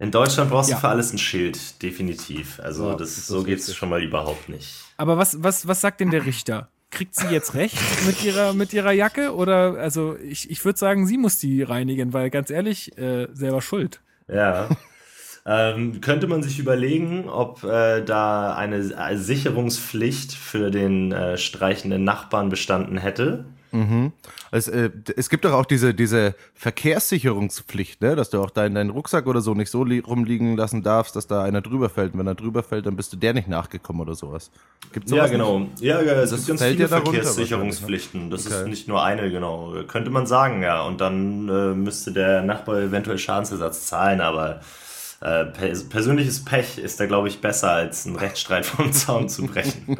In Deutschland brauchst Ja. du für alles ein Schild, definitiv. Also Ja, das, das so geht's richtig. schon mal überhaupt nicht. Aber was, was, was sagt denn der Richter? Kriegt sie jetzt recht mit ihrer, mit ihrer Jacke? Oder, also, ich, ich würde sagen, sie muss die reinigen, weil ganz ehrlich, äh, selber schuld. Ja. *laughs* ähm, könnte man sich überlegen, ob äh, da eine, eine Sicherungspflicht für den äh, streichenden Nachbarn bestanden hätte? Mhm. Es, äh, es gibt doch auch diese, diese Verkehrssicherungspflicht, ne? dass du auch deinen, deinen Rucksack oder so nicht so li rumliegen lassen darfst, dass da einer drüber fällt. Und wenn er drüber fällt, dann bist du der nicht nachgekommen oder sowas. Gibt's Ja, sowas genau. Ja, ja, es Das gibt ganz viele ja darunter Verkehrssicherungspflichten. Das ist Okay. nicht nur eine, genau. Könnte man sagen, ja. Und dann äh, müsste der Nachbar eventuell Schadensersatz zahlen, aber äh, pers persönliches Pech ist da, glaube ich, besser, als einen Rechtsstreit vom Zaun zu brechen.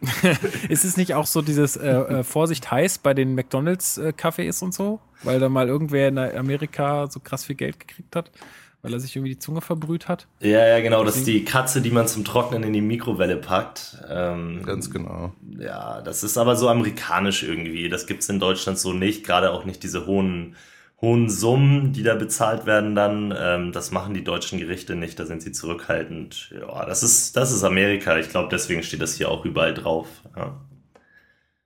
*laughs* Ist es nicht auch so dieses äh, äh, Vorsicht heiß bei den McDonalds-Cafés und so? Weil da mal irgendwer in Amerika so krass viel Geld gekriegt hat, weil er sich irgendwie die Zunge verbrüht hat. ja, ja, genau. Das ist die Katze, die man zum Trocknen in die Mikrowelle packt. Ähm, Ganz genau. Ja, das ist aber so amerikanisch irgendwie. Das gibt's in Deutschland so nicht. Gerade auch nicht diese hohen, hohen Summen, die da bezahlt werden dann. Ähm, das machen die deutschen Gerichte nicht. Da sind sie zurückhaltend. Ja, das ist, das ist Amerika. Ich glaube, deswegen steht das hier auch überall drauf. Ja.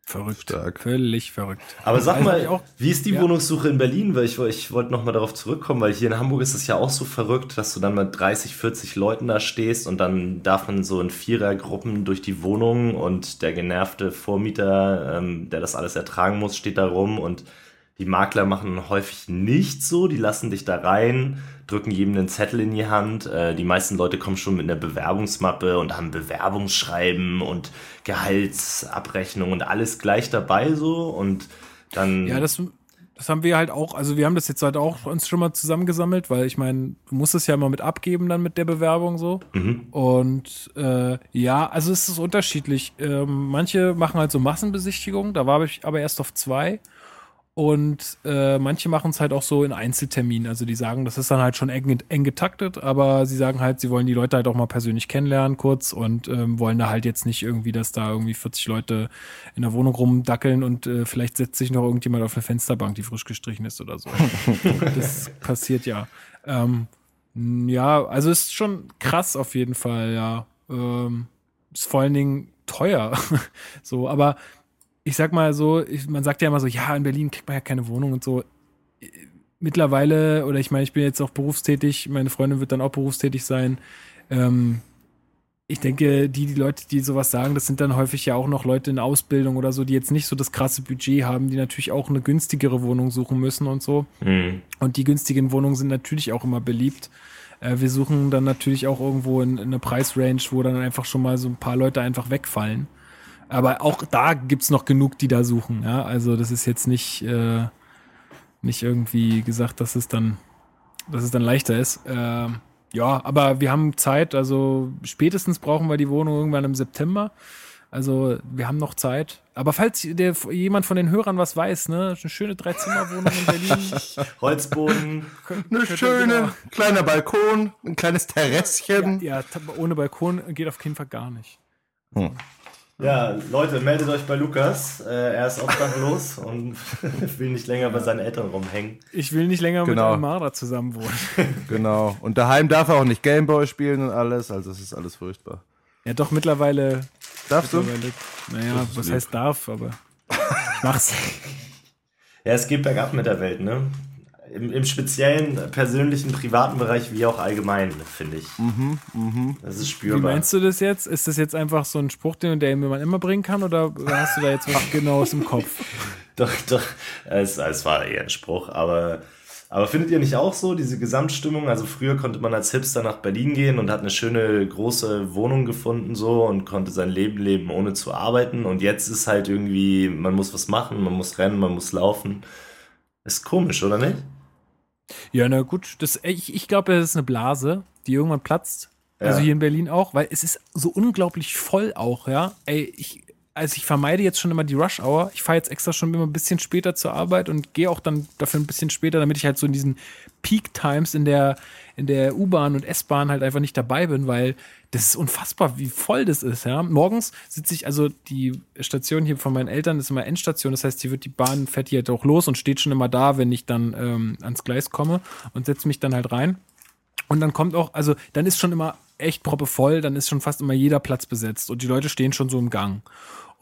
Verrückt. Stark. Völlig verrückt. Aber sag Also mal, auch- wie ist die ja. Wohnungssuche in Berlin? Weil ich, ich wollte noch mal darauf zurückkommen, weil hier in Hamburg ist es ja auch so verrückt, dass du dann mit 30, 40 Leuten da stehst und dann darf man so in Vierergruppen durch die Wohnung und der genervte Vormieter, ähm, der das alles ertragen muss, steht da rum und die Makler machen häufig nicht so, die lassen dich da rein, drücken jedem einen Zettel in die Hand. Äh, die meisten Leute kommen schon mit einer Bewerbungsmappe und haben Bewerbungsschreiben und Gehaltsabrechnung und alles gleich dabei so und dann Ja, das, das haben wir halt auch, also wir haben das jetzt halt auch uns schon mal zusammengesammelt, weil ich meine, du musst es ja immer mit abgeben dann mit der Bewerbung so. Mhm. Und äh, ja, also es ist unterschiedlich. Ähm, manche machen halt so Massenbesichtigungen, da war ich aber erst auf zwei. Und äh, manche machen es halt auch so in Einzelterminen. Also die sagen, das ist dann halt schon eng, eng getaktet, aber sie sagen halt, sie wollen die Leute halt auch mal persönlich kennenlernen kurz und ähm, wollen da halt jetzt nicht irgendwie, dass da irgendwie 40 Leute in der Wohnung rumdackeln und äh, vielleicht setzt sich noch irgendjemand auf eine Fensterbank, die frisch gestrichen ist oder so. *laughs* das passiert ja. Ähm, ja, also ist schon krass auf jeden Fall, ja. Ähm, ist vor allen Dingen teuer. *laughs* so, aber ich sag mal so, ich, man sagt ja immer so, ja, in Berlin kriegt man ja keine Wohnung und so. Mittlerweile, oder ich meine, ich bin jetzt auch berufstätig, meine Freundin wird dann auch berufstätig sein. Ähm, ich denke, die, die Leute, die sowas sagen, das sind dann häufig ja auch noch Leute in Ausbildung oder so, die jetzt nicht so das krasse Budget haben, die natürlich auch eine günstigere Wohnung suchen müssen und so. Mhm. Und die günstigen Wohnungen sind natürlich auch immer beliebt. Äh, wir suchen dann natürlich auch irgendwo in, in eine Preisrange, wo dann einfach schon mal so ein paar Leute einfach wegfallen. Aber auch da gibt's noch genug, die da suchen. Ja? Also das ist jetzt nicht, äh, nicht irgendwie gesagt, dass es dann, dass es dann leichter ist. Ähm, ja, aber wir haben Zeit. Also spätestens brauchen wir die Wohnung irgendwann im September. Also wir haben noch Zeit. Aber falls der, jemand von den Hörern was weiß, ne, eine schöne Dreizimmerwohnung in Berlin. *laughs* Holzboden. Eine schöne, kleiner Balkon, ein kleines Terrasschen. Ja, ta- ohne Balkon geht auf jeden Fall gar nicht. Ja, Leute, meldet euch bei Lukas. Äh, er ist obdachlos und *laughs* will nicht länger bei seinen Eltern rumhängen. Ich will nicht länger Genau. mit Almara zusammen wohnen. *laughs* Genau. Und daheim darf er auch nicht Gameboy spielen und alles. Also es ist alles furchtbar. Ja, doch, mittlerweile. Darfst du? mittlerweile naja, Das ist was lieb. heißt darf, aber ich mach's. Ja, es geht bergab mit der Welt, ne? Im, Im speziellen, persönlichen, privaten Bereich wie auch allgemein, finde ich. Das ist Wie spürbar. meinst du das jetzt? Ist das jetzt einfach so ein Spruch, den, den man immer bringen kann, oder hast du da jetzt was *laughs* Genaues im Kopf? Doch, doch. Es, es war eher ein Spruch, aber, aber findet ihr nicht auch so, diese Gesamtstimmung? Also früher konnte man als Hipster nach Berlin gehen und hat eine schöne große Wohnung gefunden so und konnte sein Leben leben, ohne zu arbeiten. Und jetzt ist halt irgendwie, man muss was machen, man muss rennen, man muss laufen. Ist komisch, oder nicht? Ja, na gut, das, ich, ich glaube, das ist eine Blase, die irgendwann platzt. Also Ja. hier in Berlin auch, weil es ist so unglaublich voll auch, ja. Ey, ich, also ich vermeide jetzt schon immer die Rush Hour. Ich fahre jetzt extra schon immer ein bisschen später zur Arbeit und gehe auch dann dafür ein bisschen später, damit ich halt so in diesen Peak Times in der, in der U-Bahn und S-Bahn halt einfach nicht dabei bin, weil das ist unfassbar, wie voll das ist, ja. Morgens sitze ich, also die Station hier von meinen Eltern ist immer Endstation, das heißt, hier wird die Bahn, fährt hier halt auch los und steht schon immer da, wenn ich dann ähm, ans Gleis komme und setze mich dann halt rein. Und dann kommt auch, also dann ist schon immer echt proppe voll, dann ist schon fast immer jeder Platz besetzt und die Leute stehen schon so im Gang.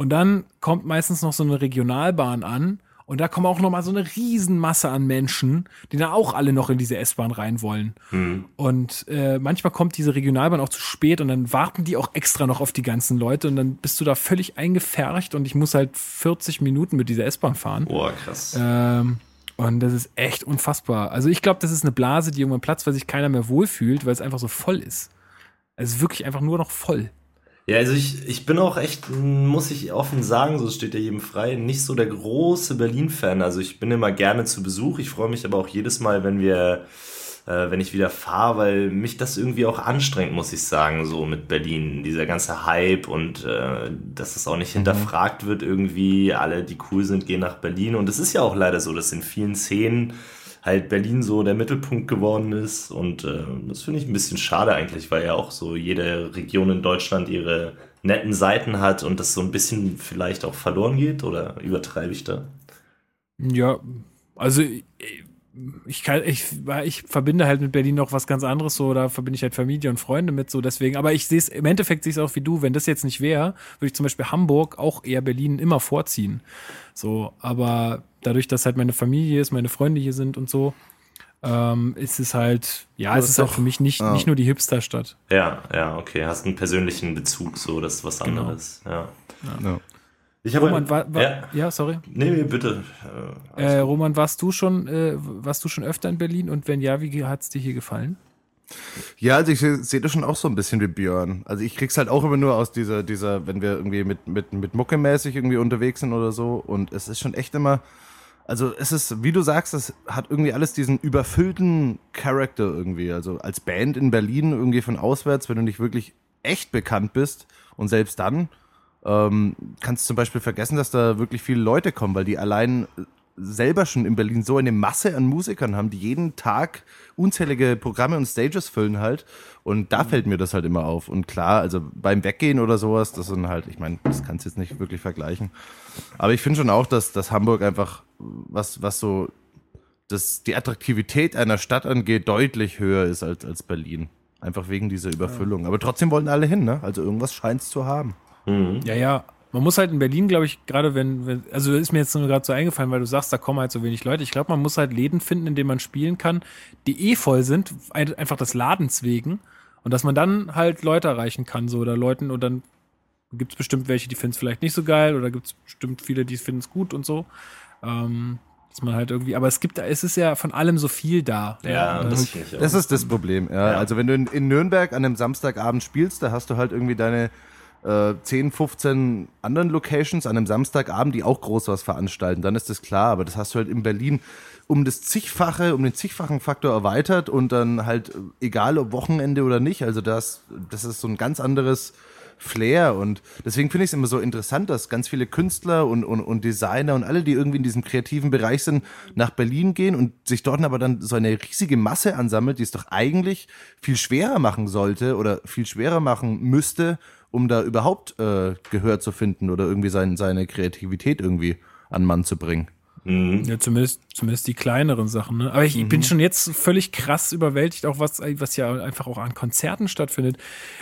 Und dann kommt meistens noch so eine Regionalbahn an und da kommen auch noch mal so eine Riesenmasse an Menschen, die dann auch alle noch in diese S-Bahn rein wollen. Mhm. Und äh, manchmal kommt diese Regionalbahn auch zu spät und dann warten die auch extra noch auf die ganzen Leute und dann bist du da völlig eingefärcht und ich muss halt 40 Minuten mit dieser S-Bahn fahren. Boah, krass. Ähm, und das ist echt unfassbar. Also ich glaube, das ist eine Blase, die irgendwann platzt, weil sich keiner mehr wohlfühlt, weil es einfach so voll ist. Es ist wirklich einfach nur noch voll. Ja, also ich, ich bin auch echt, muss ich offen sagen, so steht ja jedem frei, nicht so der große Berlin-Fan. Also ich bin immer gerne zu Besuch. Ich freue mich aber auch jedes Mal, wenn wir, äh, wenn ich wieder fahre, weil mich das irgendwie auch anstrengt, muss ich sagen, so mit Berlin. Dieser ganze Hype und äh, dass es auch nicht mhm. hinterfragt wird irgendwie. Alle, die cool sind, gehen nach Berlin. Und es ist ja auch leider so, dass in vielen Szenen halt Berlin so der Mittelpunkt geworden ist. Und äh, das finde ich ein bisschen schade eigentlich, weil ja auch so jede Region in Deutschland ihre netten Seiten hat und das so ein bisschen vielleicht auch verloren geht. Oder übertreibe ich da? Ja, also ich kann, ich, ich verbinde halt mit Berlin noch was ganz anderes, so, da verbinde ich halt Familie und Freunde mit, so deswegen. Aber ich sehe es, im Endeffekt sehe ich es auch wie du, wenn das jetzt nicht wäre, würde ich zum Beispiel Hamburg auch eher Berlin immer vorziehen. So, aber dadurch, dass halt meine Familie ist, meine Freunde hier sind und so, ähm, ist es halt, ja, es ist auch für mich nicht, ah. nicht nur die Hipsterstadt. Ja, ja, okay. Hast einen persönlichen Bezug, so, das ist was genau. anderes. Genau. Ja. ja. Ich habe Roman, war, war, ja. ja. sorry. Nee, bitte. Äh, äh, Roman, warst du schon, äh, warst du schon öfter in Berlin und wenn ja, wie hat es dir hier gefallen? Ja, also ich sehe das schon auch so ein bisschen wie Björn. Also ich krieg's halt auch immer nur aus dieser, dieser, wenn wir irgendwie mit, mit, mit Mucke mäßig irgendwie unterwegs sind oder so. Und es ist schon echt immer, also es ist, wie du sagst, es hat irgendwie alles diesen überfüllten Charakter irgendwie. Also als Band in Berlin irgendwie von auswärts, wenn du nicht wirklich echt bekannt bist und selbst dann ähm, kannst du zum Beispiel vergessen, dass da wirklich viele Leute kommen, weil die allein selber schon in Berlin so eine Masse an Musikern haben, die jeden Tag unzählige Programme und Stages füllen halt. Und da mhm. fällt mir das halt immer auf. Und klar, also beim Weggehen oder sowas, das sind halt, ich meine, das kannst du jetzt nicht wirklich vergleichen. Aber ich finde schon auch, dass, dass Hamburg einfach, was, was so das, die Attraktivität einer Stadt angeht, deutlich höher ist als, als Berlin. Einfach wegen dieser Überfüllung. Aber trotzdem wollen alle hin, ne? Also irgendwas scheint es zu haben. Mhm. Ja, ja. Man muss halt in Berlin, glaube ich, gerade wenn, wenn, also ist mir jetzt nur gerade so eingefallen, weil du sagst, da kommen halt so wenig Leute. Ich glaube, man muss halt Läden finden, in denen man spielen kann, die eh voll sind, einfach des Ladens wegen. Und dass man dann halt Leute erreichen kann, so oder Leuten, und dann gibt es bestimmt welche, die finden es vielleicht nicht so geil, oder gibt es bestimmt viele, die finden es gut und so. Ähm, dass man halt irgendwie, aber es gibt, es ist ja von allem so viel da. Ja, ja das, das, ist das Problem. Ja. ja. Also wenn du in, in Nürnberg an einem Samstagabend spielst, da hast du halt irgendwie deine äh, 10, 15 anderen Locations an einem Samstagabend, die auch groß was veranstalten, dann ist das klar. Aber das hast du halt in Berlin um das zigfache, um den zigfachen Faktor erweitert und dann halt, egal ob Wochenende oder nicht, also das, das ist so ein ganz anderes Flair und deswegen finde ich es immer so interessant, dass ganz viele Künstler und, und, und Designer und alle, die irgendwie in diesem kreativen Bereich sind, nach Berlin gehen und sich dort aber dann so eine riesige Masse ansammelt, die es doch eigentlich viel schwerer machen sollte oder viel schwerer machen müsste, um da überhaupt äh, Gehör zu finden oder irgendwie sein, seine Kreativität irgendwie an Mann zu bringen. Mhm. Ja, zumindest, zumindest die kleineren Sachen. Ne? Aber ich, mhm. ich, bin schon jetzt völlig krass überwältigt, auch was, was ja einfach auch an Konzerten stattfindet.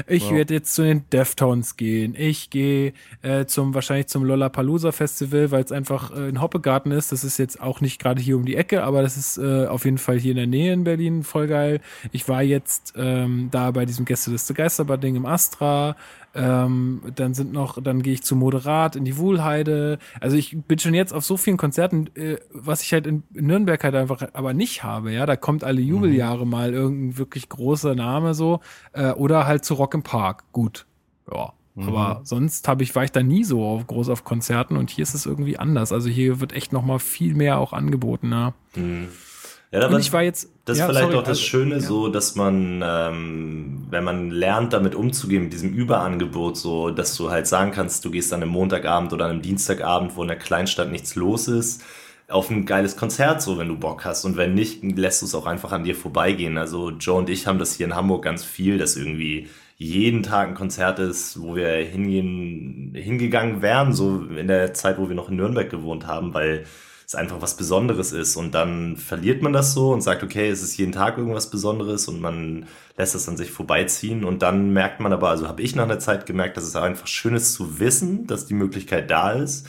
Ich wow. werde jetzt zu den Deftones gehen. Ich gehe äh, zum wahrscheinlich zum Lollapalooza Festival, weil es einfach äh, ein Hoppegarten ist. Das ist jetzt auch nicht gerade hier um die Ecke, aber das ist äh, auf jeden Fall hier in der Nähe in Berlin voll geil. Ich war jetzt ähm, da bei diesem Gästeliste Geisterbad-Ding im Astra. Ähm, dann sind noch, dann gehe ich zu Moderat in die Wuhlheide. Also ich bin schon jetzt auf so vielen Konzerten, äh, was ich halt in, in, Nürnberg halt einfach aber nicht habe. Ja, da kommt alle Jubeljahre mhm. mal irgendein wirklich großer Name so äh, oder halt zu Rock im Park. Gut, ja. Mhm. Aber sonst habe ich war ich da nie so auf, groß auf Konzerten und hier ist es irgendwie anders. Also hier wird echt noch mal viel mehr auch angeboten. Ja. Mhm. Ja, aber ich war jetzt. Das ist ja, vielleicht sorry, auch das also, Schöne, ja. so, dass man, ähm, wenn man lernt, damit umzugehen, mit diesem Überangebot, so, dass du halt sagen kannst, du gehst an einem Montagabend oder einem Dienstagabend, wo in der Kleinstadt nichts los ist, auf ein geiles Konzert, so, wenn du Bock hast. Und wenn nicht, lässt du es auch einfach an dir vorbeigehen. Also, Joe und ich haben das hier in Hamburg ganz viel, dass irgendwie jeden Tag ein Konzert ist, wo wir hingehen, hingegangen wären, so in der Zeit, wo wir noch in Nürnberg gewohnt haben, weil es einfach was Besonderes ist. Und dann verliert man das so und sagt, okay, es ist jeden Tag irgendwas Besonderes und man lässt es an sich vorbeiziehen. Und dann merkt man aber, also habe ich nach einer Zeit gemerkt, dass es einfach schön ist zu wissen, dass die Möglichkeit da ist.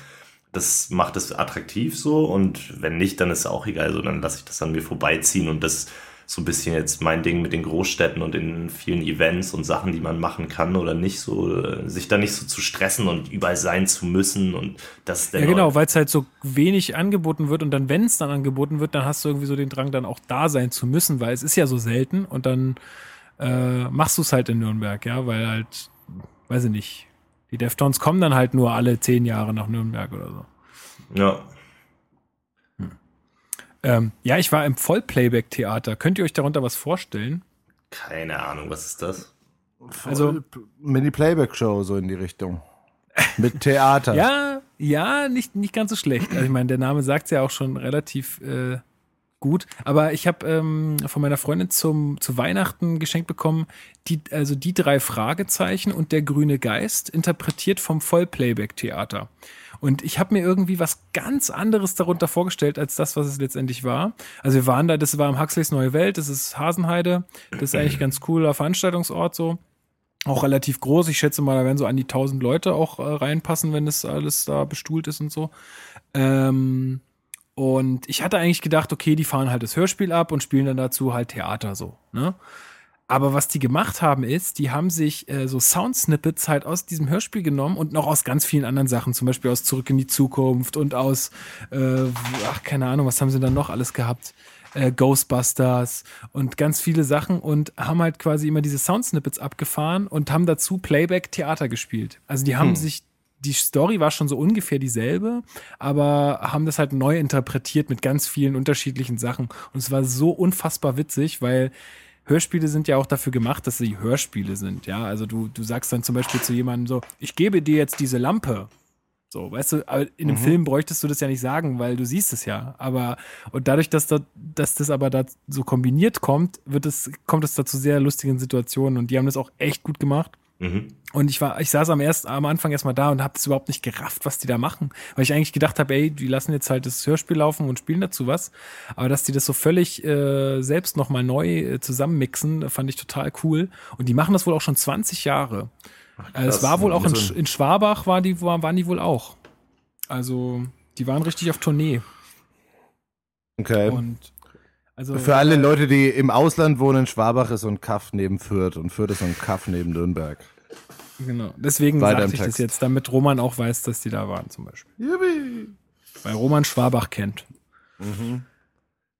Das macht es attraktiv so und wenn nicht, dann ist es auch egal. So, dann lasse ich das an mir vorbeiziehen und das so ein bisschen jetzt mein Ding mit den Großstädten und den vielen Events und Sachen, die man machen kann oder nicht so, äh, sich da nicht so zu stressen und überall sein zu müssen und das Ja, genau, weil es halt so wenig angeboten wird und dann, wenn es dann angeboten wird, dann hast du irgendwie so den Drang, dann auch da sein zu müssen, weil es ist ja so selten und dann äh, machst du es halt in Nürnberg, ja, weil halt, weiß ich nicht, die Deftones kommen dann halt nur alle zehn Jahre nach Nürnberg oder so. Ja, ähm, ja, ich war im Vollplayback-Theater. Könnt ihr euch darunter was vorstellen? Keine Ahnung, was ist das? Also Mini-Playback-Show so in die Richtung. Mit Theater. *laughs* ja, ja, nicht, nicht ganz so schlecht. Also ich meine, der Name sagt es ja auch schon relativ äh, gut. Aber ich habe ähm, von meiner Freundin zum, zu Weihnachten geschenkt bekommen, die, also die drei Fragezeichen und der grüne Geist, interpretiert vom Vollplayback-Theater. Und ich habe mir irgendwie was ganz anderes darunter vorgestellt, als das, was es letztendlich war. Also wir waren da, das war im Huxleys Neue Welt, das ist Hasenheide. Das ist eigentlich *clears throat* ganz cooler Veranstaltungsort so. Auch relativ groß. Ich schätze mal, da werden so an die 1000 Leute auch äh, reinpassen, wenn das alles da bestuhlt ist und so. Ähm, und ich hatte eigentlich gedacht, okay, die fahren halt das Hörspiel ab und spielen dann dazu halt Theater so. Ne? Aber was die gemacht haben, ist, die haben sich äh, so Soundsnippets halt aus diesem Hörspiel genommen und noch aus ganz vielen anderen Sachen, zum Beispiel aus Zurück in die Zukunft und aus, äh, ach, keine Ahnung, was haben sie dann noch alles gehabt? Äh, Ghostbusters und ganz viele Sachen und haben halt quasi immer diese Soundsnippets abgefahren und haben dazu Playback-Theater gespielt. Also die haben hm. sich die Story war schon so ungefähr dieselbe, aber haben das halt neu interpretiert mit ganz vielen unterschiedlichen Sachen. Und es war so unfassbar witzig, weil Hörspiele sind ja auch dafür gemacht, dass sie Hörspiele sind. Ja, also du, du sagst dann zum Beispiel zu jemandem so, ich gebe dir jetzt diese Lampe. So, weißt du, in einem mhm. Film bräuchtest du das ja nicht sagen, weil du siehst es ja. Aber, und dadurch, dass, da, dass das aber da so kombiniert kommt, wird es, kommt es da zu sehr lustigen Situationen und die haben das auch echt gut gemacht. Mhm. Und ich war, ich saß am ersten, am Anfang erstmal da und habe das überhaupt nicht gerafft, was die da machen. Weil ich eigentlich gedacht habe, ey, die lassen jetzt halt das Hörspiel laufen und spielen dazu was. Aber dass die das so völlig äh, selbst nochmal neu äh, zusammenmixen, fand ich total cool. Und die machen das wohl auch schon 20 Jahre. Ach, äh, es war wohl auch in, in Schwabach, war die, waren die wohl auch. Also, die waren richtig auf Tournee. Okay. Und also, Für alle Leute, die im Ausland wohnen, Schwabach ist so ein Kaff neben Fürth und Fürth ist so ein Kaff neben Nürnberg. Genau. Deswegen sage ich Text. das jetzt, damit Roman auch weiß, dass die da waren, zum Beispiel. Yippie. Weil Roman Schwabach kennt. Mhm.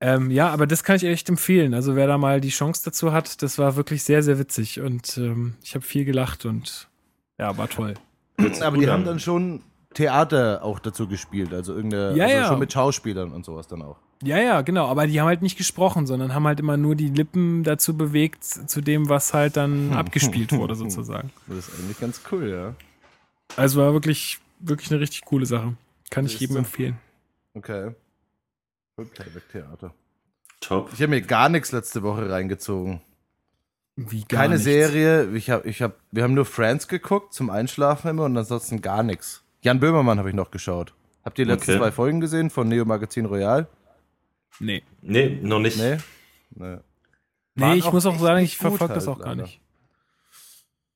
Ähm, ja, aber das kann ich echt empfehlen. Also wer da mal die Chance dazu hat, das war wirklich sehr, sehr witzig und ähm, ich habe viel gelacht und ja, war toll. Aber die haben dann schon Theater auch dazu gespielt, also irgendeine, ja, also ja. schon mit Schauspielern und sowas dann auch. Ja, ja, genau. Aber die haben halt nicht gesprochen, sondern haben halt immer nur die Lippen dazu bewegt, zu dem, was halt dann hm. abgespielt wurde, *laughs* sozusagen. Das ist eigentlich ganz cool, ja. Also war wirklich, wirklich eine richtig coole Sache. Kann ich jedem empfehlen. Okay. Playback-Theater. Top. Ich habe mir gar nichts letzte Woche reingezogen. Wie gar Keine nichts? Serie. Ich hab, ich hab, wir haben nur Friends geguckt zum Einschlafen immer und ansonsten gar nichts. Jan Böhmermann habe ich noch geschaut. Habt ihr die letzten okay. zwei Folgen gesehen von Neo Magazin Royal? Nee. Nee, noch nicht. Nee. Nee, nee ich muss auch sagen, ich verfolge halt, das auch gar nicht.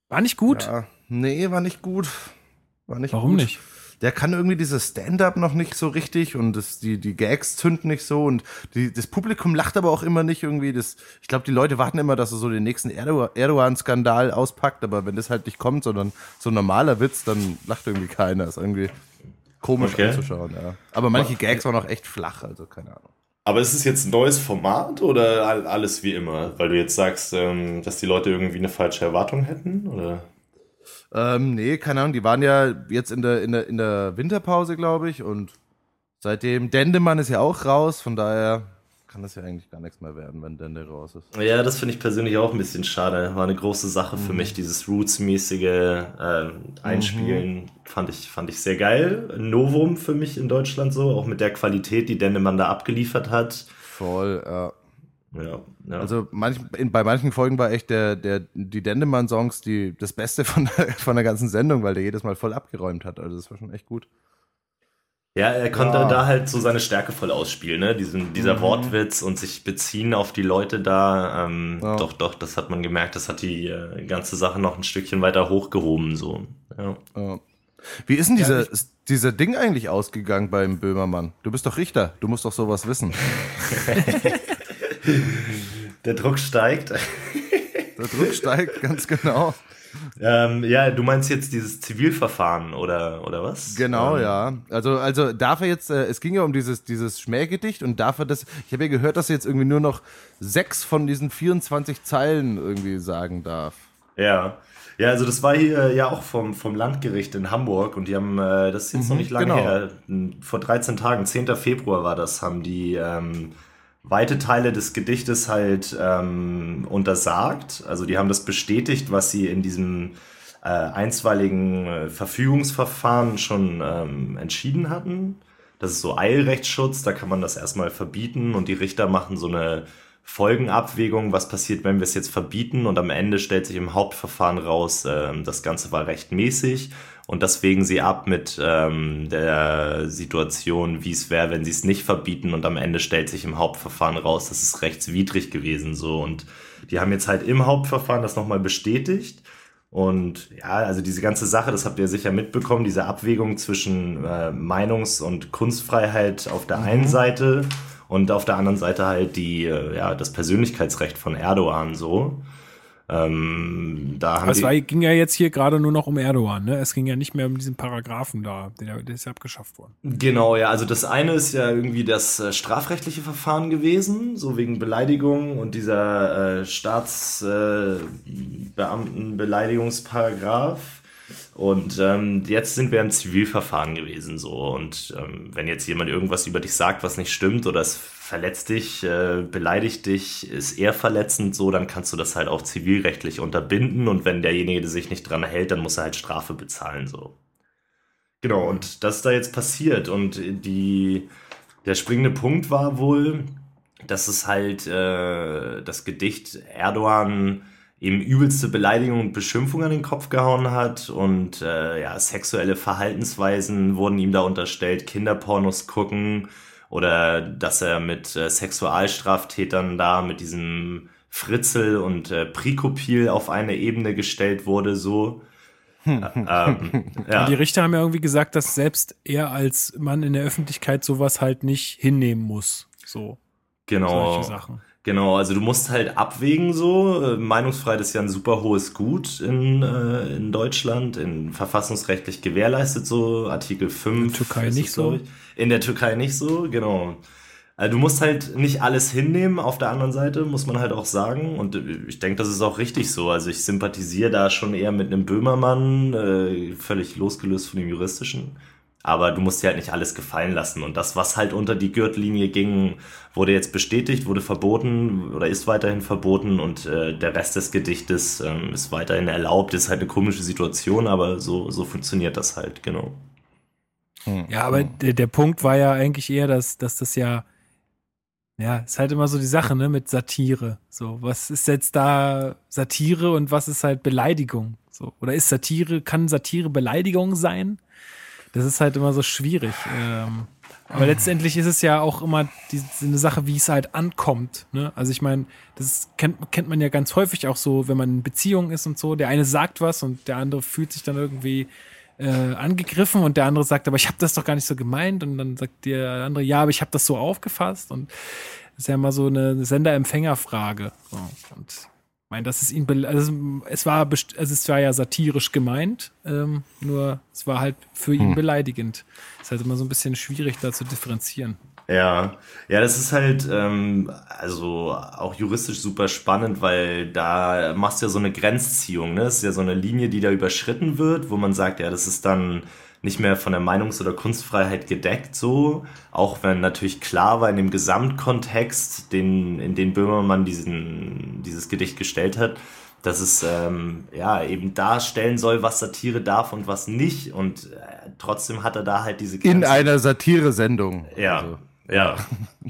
War nicht gut? Ja. Nee, war nicht gut. War nicht Warum gut. nicht? Der kann irgendwie dieses Stand-up noch nicht so richtig und das, die, die Gags zünden nicht so und die, das Publikum lacht aber auch immer nicht irgendwie. Das, ich glaube, die Leute warten immer, dass er so den nächsten Erdogan-Skandal auspackt, aber wenn das halt nicht kommt, sondern so ein normaler Witz, dann lacht irgendwie keiner. Ist irgendwie komisch okay. anzuschauen, ja. Aber manche Gags waren auch echt flach, also keine Ahnung. Aber ist es jetzt ein neues Format oder alles wie immer? Weil du jetzt sagst, ähm, dass die Leute irgendwie eine falsche Erwartung hätten? Oder? Ähm, nee, keine Ahnung. Die waren ja jetzt in der, in der, in der Winterpause, glaube ich. Und seitdem Dendemann ist ja auch raus. Von daher kann das ja eigentlich gar nichts mehr werden, wenn Dende raus ist. Ja, das finde ich persönlich auch ein bisschen schade. War eine große Sache für mhm. mich, dieses Roots-mäßige äh, Einspielen. Mhm. Fand, ich, fand ich sehr geil. Novum für mich in Deutschland so, auch mit der Qualität, die Dendemann da abgeliefert hat. Voll, ja. Ja, ja. Also manch, in, bei manchen Folgen war echt der, der, die Dendemann-Songs die, das Beste von der, *laughs* von der ganzen Sendung, weil der jedes Mal voll abgeräumt hat. Also das war schon echt gut. Ja, er konnte Ja. da halt so seine Stärke voll ausspielen, ne? Diesen, dieser Mhm. Wortwitz und sich beziehen auf die Leute da. Ähm, Ja. Doch, doch, das hat man gemerkt. Das hat die äh, ganze Sache noch ein Stückchen weiter hochgehoben, so. Ja. Ja. Wie ist denn Ja, diese, ist dieser Ding eigentlich ausgegangen beim Böhmermann? Du bist doch Richter, du musst doch sowas wissen. *laughs* Der Druck steigt. Der Druck steigt, ganz genau. Ähm, ja, du meinst jetzt dieses Zivilverfahren oder, oder was? Genau, ähm, ja. Also, also darf er jetzt, äh, es ging ja um dieses, dieses Schmähgedicht und darf er das, ich habe ja gehört, dass er jetzt irgendwie nur noch sechs von diesen 24 Zeilen irgendwie sagen darf. Ja. Ja, also das war hier ja auch vom, vom Landgericht in Hamburg und die haben, äh, das ist jetzt noch Mhm, nicht lange genau. her, vor 13 Tagen, 10. Februar war das, haben die ähm, weite Teile des Gedichtes halt ähm, untersagt. Also die haben das bestätigt, was sie in diesem äh, einstweiligen äh, Verfügungsverfahren schon ähm, entschieden hatten. Das ist so Eilrechtsschutz, da kann man das erstmal verbieten und die Richter machen so eine Folgenabwägung, was passiert, wenn wir es jetzt verbieten und am Ende stellt sich im Hauptverfahren raus, ähm, das Ganze war rechtmäßig und das wägen sie ab mit ähm, der Situation, wie es wäre, wenn sie es nicht verbieten. Und am Ende stellt sich im Hauptverfahren raus, das ist rechtswidrig gewesen so. Und die haben jetzt halt im Hauptverfahren das nochmal bestätigt. Und ja, also diese ganze Sache, das habt ihr sicher mitbekommen, diese Abwägung zwischen äh, Meinungs- und Kunstfreiheit auf der einen Seite und auf der anderen Seite halt die, äh, ja, das Persönlichkeitsrecht von Erdogan so. Ähm, da haben Aber es die, war, ging ja jetzt hier gerade nur noch um Erdogan, ne? Es ging ja nicht mehr um diesen Paragraphen da, der, der ist ja abgeschafft worden. Genau, ja, also das eine ist ja irgendwie das äh, strafrechtliche Verfahren gewesen, so wegen Beleidigung und dieser äh, Staatsbeamtenbeleidigungsparagraph. Und ähm, jetzt sind wir im Zivilverfahren gewesen so. Und ähm, wenn jetzt jemand irgendwas über dich sagt, was nicht stimmt oder es verletzt dich, äh, beleidigt dich, ist eher verletzend so, dann kannst du das halt auch zivilrechtlich unterbinden. Und wenn derjenige sich nicht dran hält, dann muss er halt Strafe bezahlen so. Genau, und das ist da jetzt passiert. Und die, der springende Punkt war wohl, dass es halt äh, das Gedicht Erdogan eben übelste Beleidigung und Beschimpfung an den Kopf gehauen hat und äh, ja, sexuelle Verhaltensweisen wurden ihm da unterstellt, Kinderpornos gucken oder dass er mit äh, Sexualstraftätern da mit diesem Fritzel und äh, Prikopil auf eine Ebene gestellt wurde, so. ähm, *laughs* ja. Die Richter haben ja irgendwie gesagt, dass selbst er als Mann in der Öffentlichkeit sowas halt nicht hinnehmen muss. So, Genau. solche Sachen. Genau, also du musst halt abwägen so. Äh, Meinungsfreiheit ist ja ein super hohes Gut in, äh, in Deutschland, in verfassungsrechtlich gewährleistet so, Artikel 5. In der Türkei nicht so. ich. In der Türkei nicht so, genau. Also du musst halt nicht alles hinnehmen, auf der anderen Seite muss man halt auch sagen. Und äh, ich denke, das ist auch richtig so. Also ich sympathisiere da schon eher mit einem Böhmermann, äh, völlig losgelöst von dem Juristischen. Aber du musst dir halt nicht alles gefallen lassen. Und das, was halt unter die Gürtellinie ging, wurde jetzt bestätigt, wurde verboten oder ist weiterhin verboten und äh, der Rest des Gedichtes ähm, ist weiterhin erlaubt. Ist halt eine komische Situation, aber so, so funktioniert das halt, genau. Ja, aber der, der Punkt war ja eigentlich eher, dass, dass das ja, ja, ist halt immer so die Sache, ne, mit Satire. So, was ist jetzt da Satire und was ist halt Beleidigung? So, oder ist Satire, kann Satire Beleidigung sein? Das ist halt immer so schwierig. Ähm, aber letztendlich ist es ja auch immer die, eine Sache, wie es halt ankommt. Ne? Also ich meine, das kennt, kennt man ja ganz häufig auch so, wenn man in Beziehungen ist und so. Der eine sagt was und der andere fühlt sich dann irgendwie äh, angegriffen und der andere sagt, aber ich habe das doch gar nicht so gemeint und dann sagt der andere, ja, aber ich habe das so aufgefasst und das ist ja immer so eine Sender-Empfänger-Frage. So. Meine, das ist ihn, also es war, also es war ja satirisch gemeint, ähm, nur es war halt für ihn beleidigend. Ist halt immer so ein bisschen schwierig, da zu differenzieren. Ja, ja, das ist halt ähm, also auch juristisch super spannend, weil da machst du ja so eine Grenzziehung, ne? Das ist ja so eine Linie, die da überschritten wird, wo man sagt, ja, das ist dann nicht mehr von der Meinungs- oder Kunstfreiheit gedeckt, so. Auch wenn natürlich klar war in dem Gesamtkontext, den, in den Böhmermann diesen, dieses Gedicht gestellt hat, dass es ähm, ja eben darstellen soll, was Satire darf und was nicht. Und äh, trotzdem hat er da halt diese In Grenze- einer Satire-Sendung. ja, Also, Ja,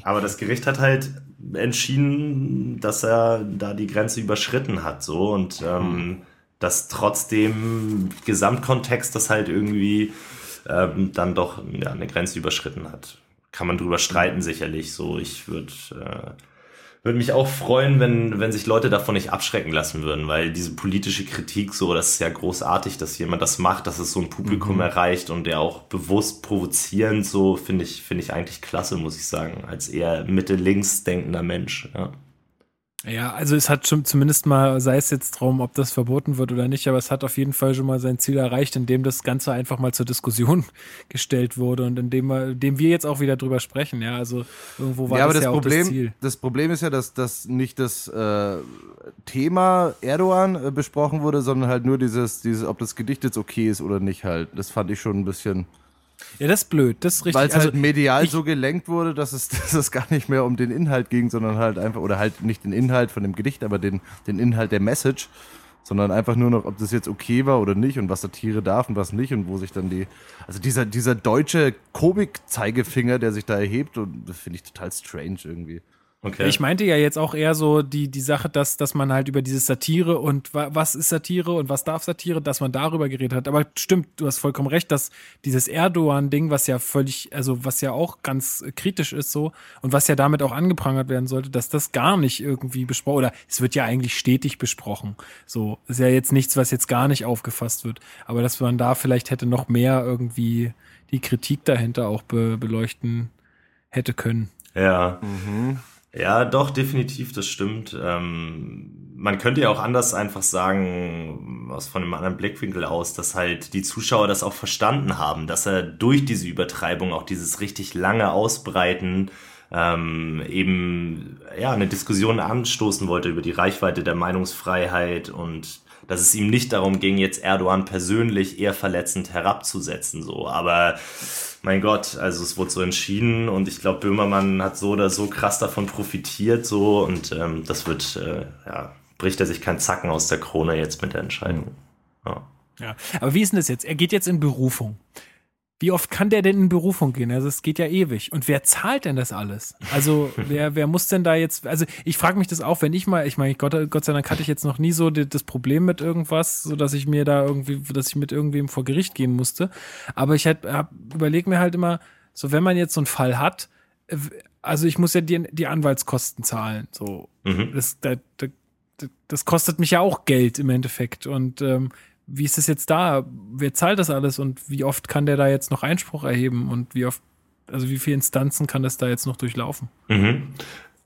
aber das Gericht hat halt entschieden, dass er da die Grenze überschritten hat, so und ähm, dass trotzdem Gesamtkontext das halt irgendwie ähm, dann doch ja, eine Grenze überschritten hat. Kann man drüber streiten sicherlich. So, ich würde äh, würde mich auch freuen, wenn, wenn sich Leute davon nicht abschrecken lassen würden, weil diese politische Kritik so, das ist ja großartig, dass jemand das macht, dass es so ein Publikum mhm. erreicht und der auch bewusst provozierend so, finde ich, finde ich eigentlich klasse, muss ich sagen, als eher Mitte-Links denkender Mensch, ja. Ja, also es hat schon zumindest mal, sei es jetzt darum, ob das verboten wird oder nicht, aber es hat auf jeden Fall schon mal sein Ziel erreicht, indem das Ganze einfach mal zur Diskussion *laughs* gestellt wurde und indem, wir, indem wir jetzt auch wieder drüber sprechen. Ja, also irgendwo war ja, das, das ja Problem, auch das Ziel. Das Problem ist ja, dass, dass nicht das äh, Thema Erdogan äh, besprochen wurde, sondern halt nur dieses, dieses, ob das Gedicht jetzt okay ist oder nicht halt. Das fand ich schon ein bisschen. Ja, das ist blöd, das ist richtig. Weil es also, halt medial ich, so gelenkt wurde, dass es, *laughs* dass es gar nicht mehr um den Inhalt ging, sondern halt einfach, oder halt nicht den Inhalt von dem Gedicht, aber den, den Inhalt der Message, sondern einfach nur noch, ob das jetzt okay war oder nicht und was Satire darf und was nicht und wo sich dann die, also dieser, dieser deutsche Komik-Zeigefinger, der sich da erhebt, und das finde ich total strange irgendwie. Okay. Ich meinte ja jetzt auch eher so die, die Sache, dass, dass man halt über dieses Satire und was ist Satire und was darf Satire, dass man darüber geredet hat. Aber stimmt, du hast vollkommen recht, dass dieses Erdogan-Ding, was ja völlig, also was ja auch ganz kritisch ist so und was ja damit auch angeprangert werden sollte, dass das gar nicht irgendwie besprochen oder es wird ja eigentlich stetig besprochen. So, ist ja jetzt nichts, was jetzt gar nicht aufgefasst wird. Aber dass man da vielleicht hätte noch mehr irgendwie die Kritik dahinter auch be beleuchten hätte können. Ja. Mhm. Ja, doch, definitiv, das stimmt. Ähm, man könnte ja auch anders einfach sagen, aus von einem anderen Blickwinkel aus, dass halt die Zuschauer das auch verstanden haben, dass er durch diese Übertreibung auch dieses richtig lange Ausbreiten ähm, eben ja eine Diskussion anstoßen wollte über die Reichweite der Meinungsfreiheit und dass es ihm nicht darum ging, jetzt Erdogan persönlich eher verletzend herabzusetzen, so. Aber mein Gott, also es wurde so entschieden und ich glaube, Böhmermann hat so oder so krass davon profitiert so und ähm, das wird, äh, ja, bricht er sich kein Zacken aus der Krone jetzt mit der Entscheidung. Ja. ja. Aber wie ist denn das jetzt? Er geht jetzt in Berufung. Wie oft kann der denn in Berufung gehen? Also es geht ja ewig. Und wer zahlt denn das alles? Also *laughs* wer, wer muss denn da jetzt, also ich frage mich das auch, wenn ich mal, ich meine, Gott, Gott sei Dank hatte ich jetzt noch nie so das Problem mit irgendwas, so dass ich mir da irgendwie, dass ich mit irgendwem vor Gericht gehen musste. Aber ich halt, überlege mir halt immer, so wenn man jetzt so einen Fall hat, also ich muss ja die, die Anwaltskosten zahlen. So, mhm. das, das, das kostet mich ja auch Geld im Endeffekt. Und ähm, wie ist es jetzt da? Wer zahlt das alles und wie oft kann der da jetzt noch Einspruch erheben und wie oft, also wie viele Instanzen kann das da jetzt noch durchlaufen? Mhm.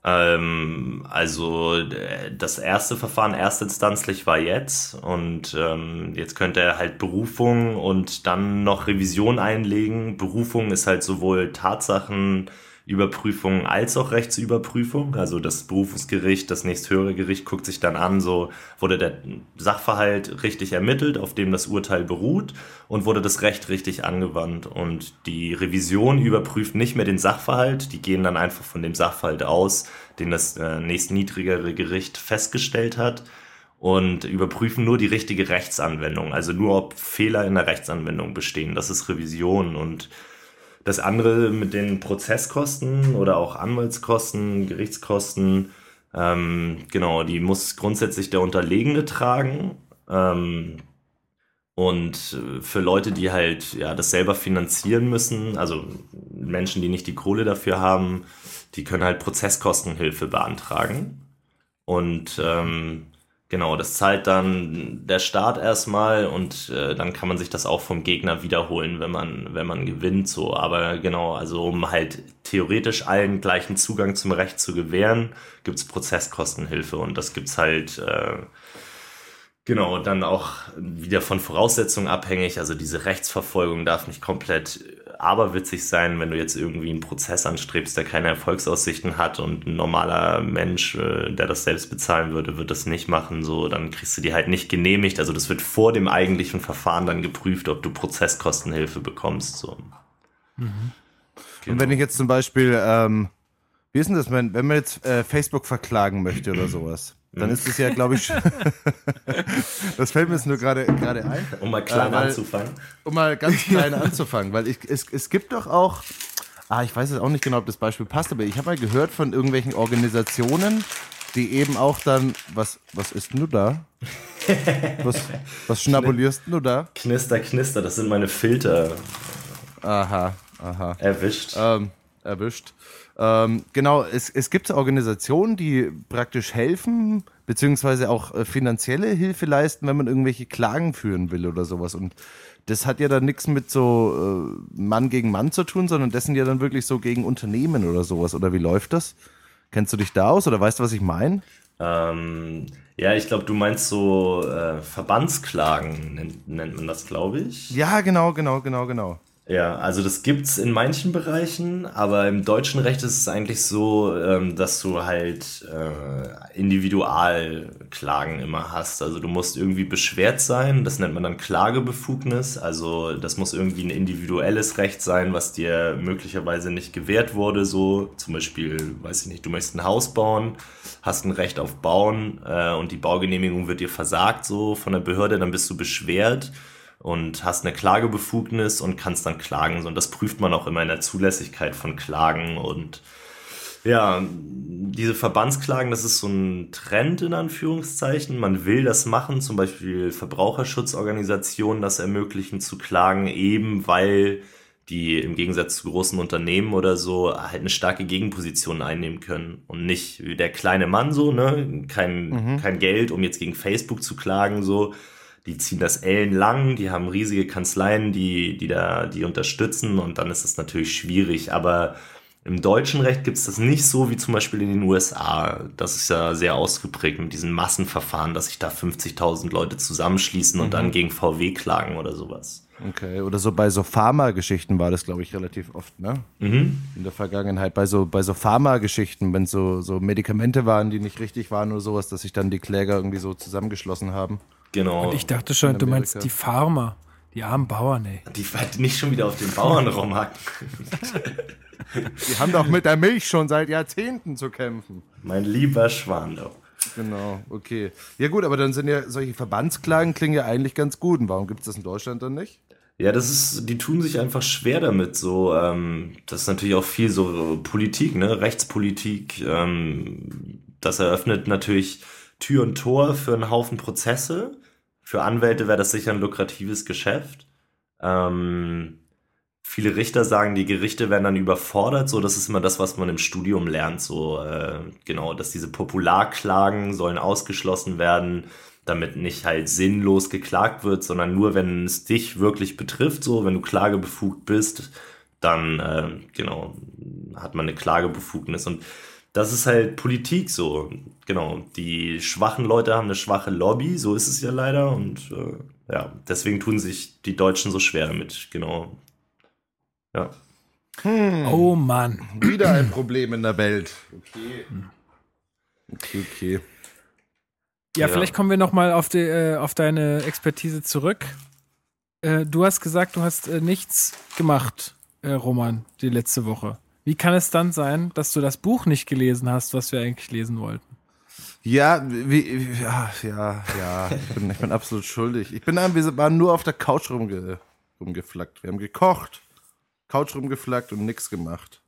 Ähm, also das erste Verfahren erstinstanzlich war jetzt und ähm, jetzt könnte er halt Berufung und dann noch Revision einlegen. Berufung ist halt sowohl Tatsachen Überprüfung als auch Rechtsüberprüfung. Also das Berufungsgericht, das nächsthöhere Gericht guckt sich dann an, so wurde der Sachverhalt richtig ermittelt, auf dem das Urteil beruht und wurde das Recht richtig angewandt. Und die Revision überprüft nicht mehr den Sachverhalt, die gehen dann einfach von dem Sachverhalt aus, den das äh, nächstniedrigere Gericht festgestellt hat und überprüfen nur die richtige Rechtsanwendung, also nur ob Fehler in der Rechtsanwendung bestehen. Das ist Revision und das andere mit den Prozesskosten oder auch Anwaltskosten, Gerichtskosten, ähm, genau, die muss grundsätzlich der Unterlegene tragen. Ähm, und für Leute, die halt ja das selber finanzieren müssen, also Menschen, die nicht die Kohle dafür haben, die können halt Prozesskostenhilfe beantragen. Und ähm, Genau, das zahlt dann der Staat erstmal und äh, dann kann man sich das auch vom Gegner wiederholen, wenn man, wenn man gewinnt. So, aber genau, also um halt theoretisch allen gleichen Zugang zum Recht zu gewähren, gibt's Prozesskostenhilfe und das gibt's halt äh, genau dann auch wieder von Voraussetzungen abhängig. Also diese Rechtsverfolgung darf nicht komplett aberwitzig sein, wenn du jetzt irgendwie einen Prozess anstrebst, der keine Erfolgsaussichten hat und ein normaler Mensch, äh, der das selbst bezahlen würde, wird das nicht machen. So, dann kriegst du die halt nicht genehmigt. Also das wird vor dem eigentlichen Verfahren dann geprüft, ob du Prozesskostenhilfe bekommst. So. Mhm. Genau. Und wenn ich jetzt zum Beispiel, ähm, wie ist denn das, wenn, wenn man jetzt äh, Facebook verklagen möchte oder sowas? Dann ist es ja, glaube ich, *laughs* das fällt mir jetzt nur gerade gerade ein. Um mal klein äh, weil, anzufangen. Um mal ganz *laughs* klein anzufangen, weil ich, es, es gibt doch auch ah, ich weiß jetzt auch nicht genau, ob das Beispiel passt, aber ich habe mal gehört von irgendwelchen Organisationen, die eben auch dann, was, was ist denn du da? *laughs* Was, was schnabulierst du da? Knister, knister, das sind meine Filter. Aha, aha. Erwischt. Ähm, erwischt. Ähm, genau, es, es gibt Organisationen, die praktisch helfen, beziehungsweise auch äh, finanzielle Hilfe leisten, wenn man irgendwelche Klagen führen will oder sowas. Und das hat ja dann nichts mit so äh, Mann gegen Mann zu tun, sondern das sind ja dann wirklich so gegen Unternehmen oder sowas. Oder wie läuft das? Kennst du dich da aus oder weißt du, was ich meine? Ähm, ja, ich glaube, du meinst so äh, Verbandsklagen, nennt, nennt man das, glaube ich. Ja, genau, genau, genau, genau. Ja, also das gibt's in manchen Bereichen, aber im deutschen Recht ist es eigentlich so, ähm, dass du halt äh, Individualklagen immer hast. Also du musst irgendwie beschwert sein, das nennt man dann Klagebefugnis. Also das muss irgendwie ein individuelles Recht sein, was dir möglicherweise nicht gewährt wurde. So zum Beispiel, weiß ich nicht, du möchtest ein Haus bauen, hast ein Recht auf Bauen äh, und die Baugenehmigung wird dir versagt so von der Behörde, dann bist du beschwert und hast eine Klagebefugnis und kannst dann klagen. Und das prüft man auch immer in der Zulässigkeit von Klagen. Und ja, diese Verbandsklagen, das ist so ein Trend in Anführungszeichen. Man will das machen, zum Beispiel Verbraucherschutzorganisationen das ermöglichen zu klagen, eben weil die im Gegensatz zu großen Unternehmen oder so halt eine starke Gegenposition einnehmen können und nicht wie der kleine Mann so, ne, kein, mhm. kein Geld, um jetzt gegen Facebook zu klagen, so, die ziehen das ellenlang, die haben riesige Kanzleien, die, die da, die unterstützen und dann ist es natürlich schwierig. Aber im deutschen Recht gibt es das nicht so wie zum Beispiel in den USA. Das ist ja sehr ausgeprägt mit diesen Massenverfahren, dass sich da 50.000 Leute zusammenschließen mhm. und dann gegen VW klagen oder sowas. Okay, oder so bei so Pharma-Geschichten war das, glaube ich, relativ oft, ne? Mhm. In der Vergangenheit. Bei so, bei so Pharma-Geschichten, wenn so, so Medikamente waren, die nicht richtig waren oder sowas, dass sich dann die Kläger irgendwie so zusammengeschlossen haben. Genau. Und ich dachte schon, du meinst die Farmer, die armen Bauern, ey. Die nicht schon wieder auf den Bauern rumhacken. *laughs* die haben doch mit der Milch schon seit Jahrzehnten zu kämpfen. Mein lieber Schwando. Genau, okay. Ja gut, aber dann sind ja solche Verbandsklagen klingen ja eigentlich ganz gut. Und warum gibt es das in Deutschland dann nicht? Ja, das ist, die tun sich einfach schwer damit. So, ähm, das ist natürlich auch viel so Politik, ne, Rechtspolitik. Ähm, das eröffnet natürlich Tür und Tor für einen Haufen Prozesse. Für Anwälte wäre das sicher ein lukratives Geschäft. Ähm, viele Richter sagen, die Gerichte werden dann überfordert. So, das ist immer das, was man im Studium lernt. So, äh, genau, dass diese Popularklagen sollen ausgeschlossen werden, damit nicht halt sinnlos geklagt wird, sondern nur, wenn es dich wirklich betrifft. So, wenn du klagebefugt bist, dann äh, genau hat man eine Klagebefugnis und das ist halt Politik so. Genau. Die schwachen Leute haben eine schwache Lobby, so ist es ja leider. Und äh, ja, deswegen tun sich die Deutschen so schwer damit. Genau. Ja. Hm. Oh Mann. Wieder ein Problem in der Welt. Okay. Okay, okay. Ja, ja. vielleicht kommen wir nochmal auf, äh, auf deine Expertise zurück. Äh, du hast gesagt, du hast äh, nichts gemacht, äh, Roman, die letzte Woche. Wie kann es dann sein, dass du das Buch nicht gelesen hast, was wir eigentlich lesen wollten? Ja, wie, ja, ja, ja. Ich bin, ich bin absolut schuldig. Ich bin, wir waren nur auf der Couch rumge, rumgeflackt. Wir haben gekocht, Couch rumgeflackt und nichts gemacht.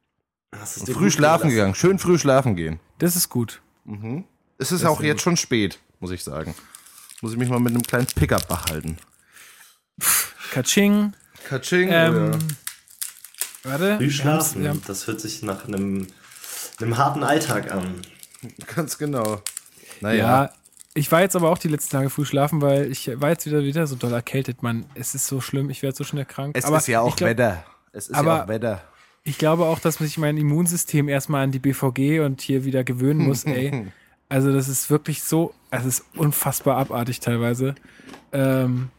Und früh schlafen gelassen? gegangen. Schön früh schlafen gehen. Das ist gut. Mhm. Es ist das auch ist jetzt gut. schon spät, muss ich sagen. Muss ich mich mal mit einem kleinen Pickup halten. Katsching. Katsching. Ähm, Warte. Früh schlafen. Ja. Das hört sich nach einem, einem harten Alltag an. Ganz genau. Naja. Ja, ich war jetzt aber auch die letzten Tage früh schlafen, weil ich war jetzt wieder, wieder so doll erkältet. Man, es ist so schlimm, ich werde so schnell krank. Es aber ist ja auch glaub, Wetter. Es ist aber ja auch Wetter. Ich glaube auch, dass sich mein Immunsystem erstmal an die BVG und hier wieder gewöhnen muss, *laughs* ey. Also, das ist wirklich so, es ist unfassbar abartig teilweise. Ähm,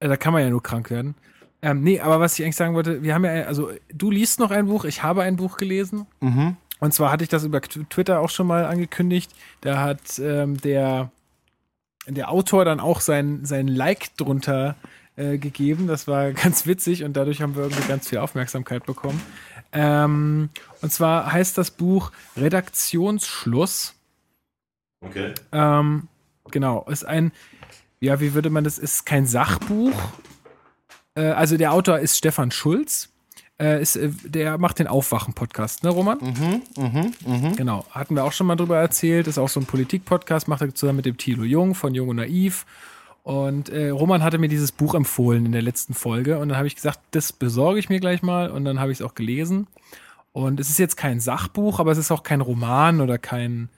da kann man ja nur krank werden. Ähm, nee, aber was ich eigentlich sagen wollte, wir haben ja, also du liest noch ein Buch, ich habe ein Buch gelesen. Mhm. Und zwar hatte ich das über Twitter auch schon mal angekündigt. Da hat ähm, der, der Autor dann auch sein, sein Like drunter äh, gegeben. Das war *laughs* ganz witzig und dadurch haben wir irgendwie ganz viel Aufmerksamkeit bekommen. Ähm, und zwar heißt das Buch Redaktionsschluss. Okay. Ähm, genau, ist ein, ja, wie würde man das, ist kein Sachbuch, also der Autor ist Stefan Schulz. Äh, äh, ist, äh, der macht den Aufwachen-Podcast, ne, Roman? Mhm, mhm, mhm. Genau, hatten wir auch schon mal drüber erzählt. Ist auch so ein Politik-Podcast, macht er zusammen mit dem Thilo Jung von Jung und Naiv. Und äh, Roman hatte mir dieses Buch empfohlen in der letzten Folge und dann habe ich gesagt, das besorge ich mir gleich mal und dann habe ich es auch gelesen. Und es ist jetzt kein Sachbuch, aber es ist auch kein Roman oder kein,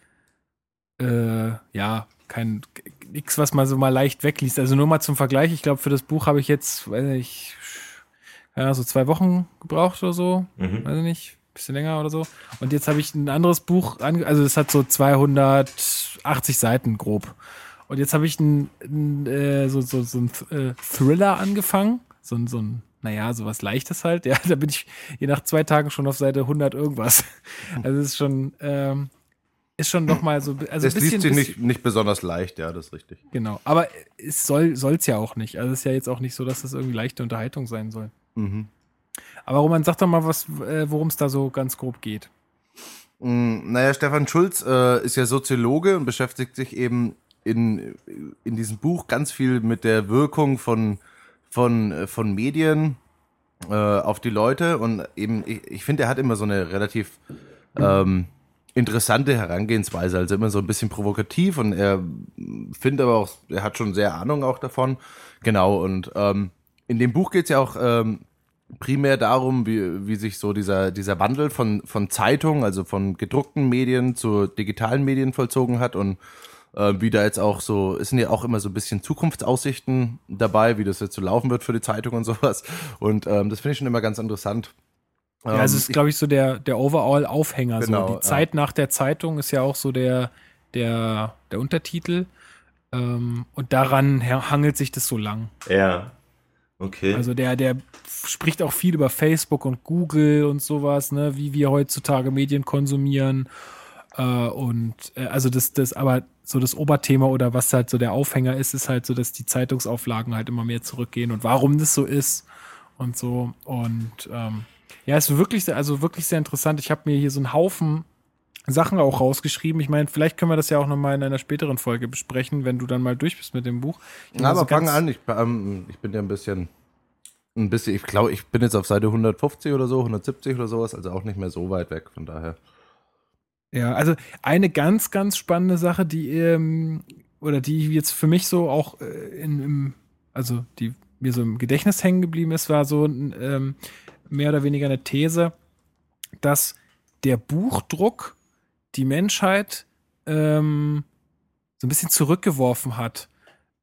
äh, ja, kein nichts, was man so mal leicht wegliest. Also nur mal zum Vergleich. Ich glaube, für das Buch habe ich jetzt, weiß ich, ja, so zwei Wochen gebraucht oder so. Mhm. Weiß ich nicht, bisschen länger oder so. Und jetzt habe ich ein anderes Buch, also es hat so 280 Seiten grob. Und jetzt habe ich ein, ein äh, so, so, so ein äh, Thriller angefangen. So, ein so ein, naja, so was Leichtes halt. *laughs* Ja, da bin ich je nach zwei Tagen schon auf Seite 100 irgendwas. *laughs* Also es ist schon, ähm, ist schon noch mal so. Also es liest sich nicht, nicht besonders leicht, ja, das ist richtig. Genau, aber es soll es ja auch nicht. Also es ist ja jetzt auch nicht so, dass das irgendwie leichte Unterhaltung sein soll. Mhm. Aber Roman, sag doch mal, was, äh, worum es da so ganz grob geht. Mm, naja, Stefan Schulz äh, ist ja Soziologe und beschäftigt sich eben in, in diesem Buch ganz viel mit der Wirkung von, von, äh, von Medien äh, auf die Leute. Und eben, ich, ich finde, er hat immer so eine relativ ähm, interessante Herangehensweise, also immer so ein bisschen provokativ und er findet aber auch, er hat schon sehr Ahnung auch davon. Genau, und ähm, in dem Buch geht es ja auch ähm, primär darum, wie, wie sich so dieser, dieser Wandel von, von Zeitungen, also von gedruckten Medien zu digitalen Medien vollzogen hat und äh, wie da jetzt auch so, es sind ja auch immer so ein bisschen Zukunftsaussichten dabei, wie das jetzt so laufen wird für die Zeitung und sowas. Und ähm, das finde ich schon immer ganz interessant. Ja, also es ist, glaube ich, so der, der Overall-Aufhänger. Genau, so. Die Zeit nach der Zeitung ist ja auch so der, der, der Untertitel. Ähm, und daran hangelt sich das so lang. Ja. Okay. Also der, der spricht auch viel über Facebook und Google und sowas, ne, wie wir heutzutage Medien konsumieren. Äh, und äh, also das, das, aber so das Oberthema oder was halt so der Aufhänger ist, ist halt so, dass die Zeitungsauflagen halt immer mehr zurückgehen und warum das so ist und so. Und ähm, ja, ist wirklich, also wirklich sehr interessant. Ich habe mir hier so einen Haufen Sachen auch rausgeschrieben. Ich meine, vielleicht können wir das ja auch nochmal in einer späteren Folge besprechen, wenn du dann mal durch bist mit dem Buch. Na, aber so fang an. Ich, ähm, ich bin ja ein bisschen, ein bisschen, ich glaube, ich bin jetzt auf Seite 150 oder so, 170 oder sowas, also auch nicht mehr so weit weg, von daher. Ja, also eine ganz, ganz spannende Sache, die, ähm, oder die jetzt für mich so auch äh, in, im, also die mir so im Gedächtnis hängen geblieben ist, war so ähm, mehr oder weniger eine These, dass der Buchdruck die Menschheit ähm, so ein bisschen zurückgeworfen hat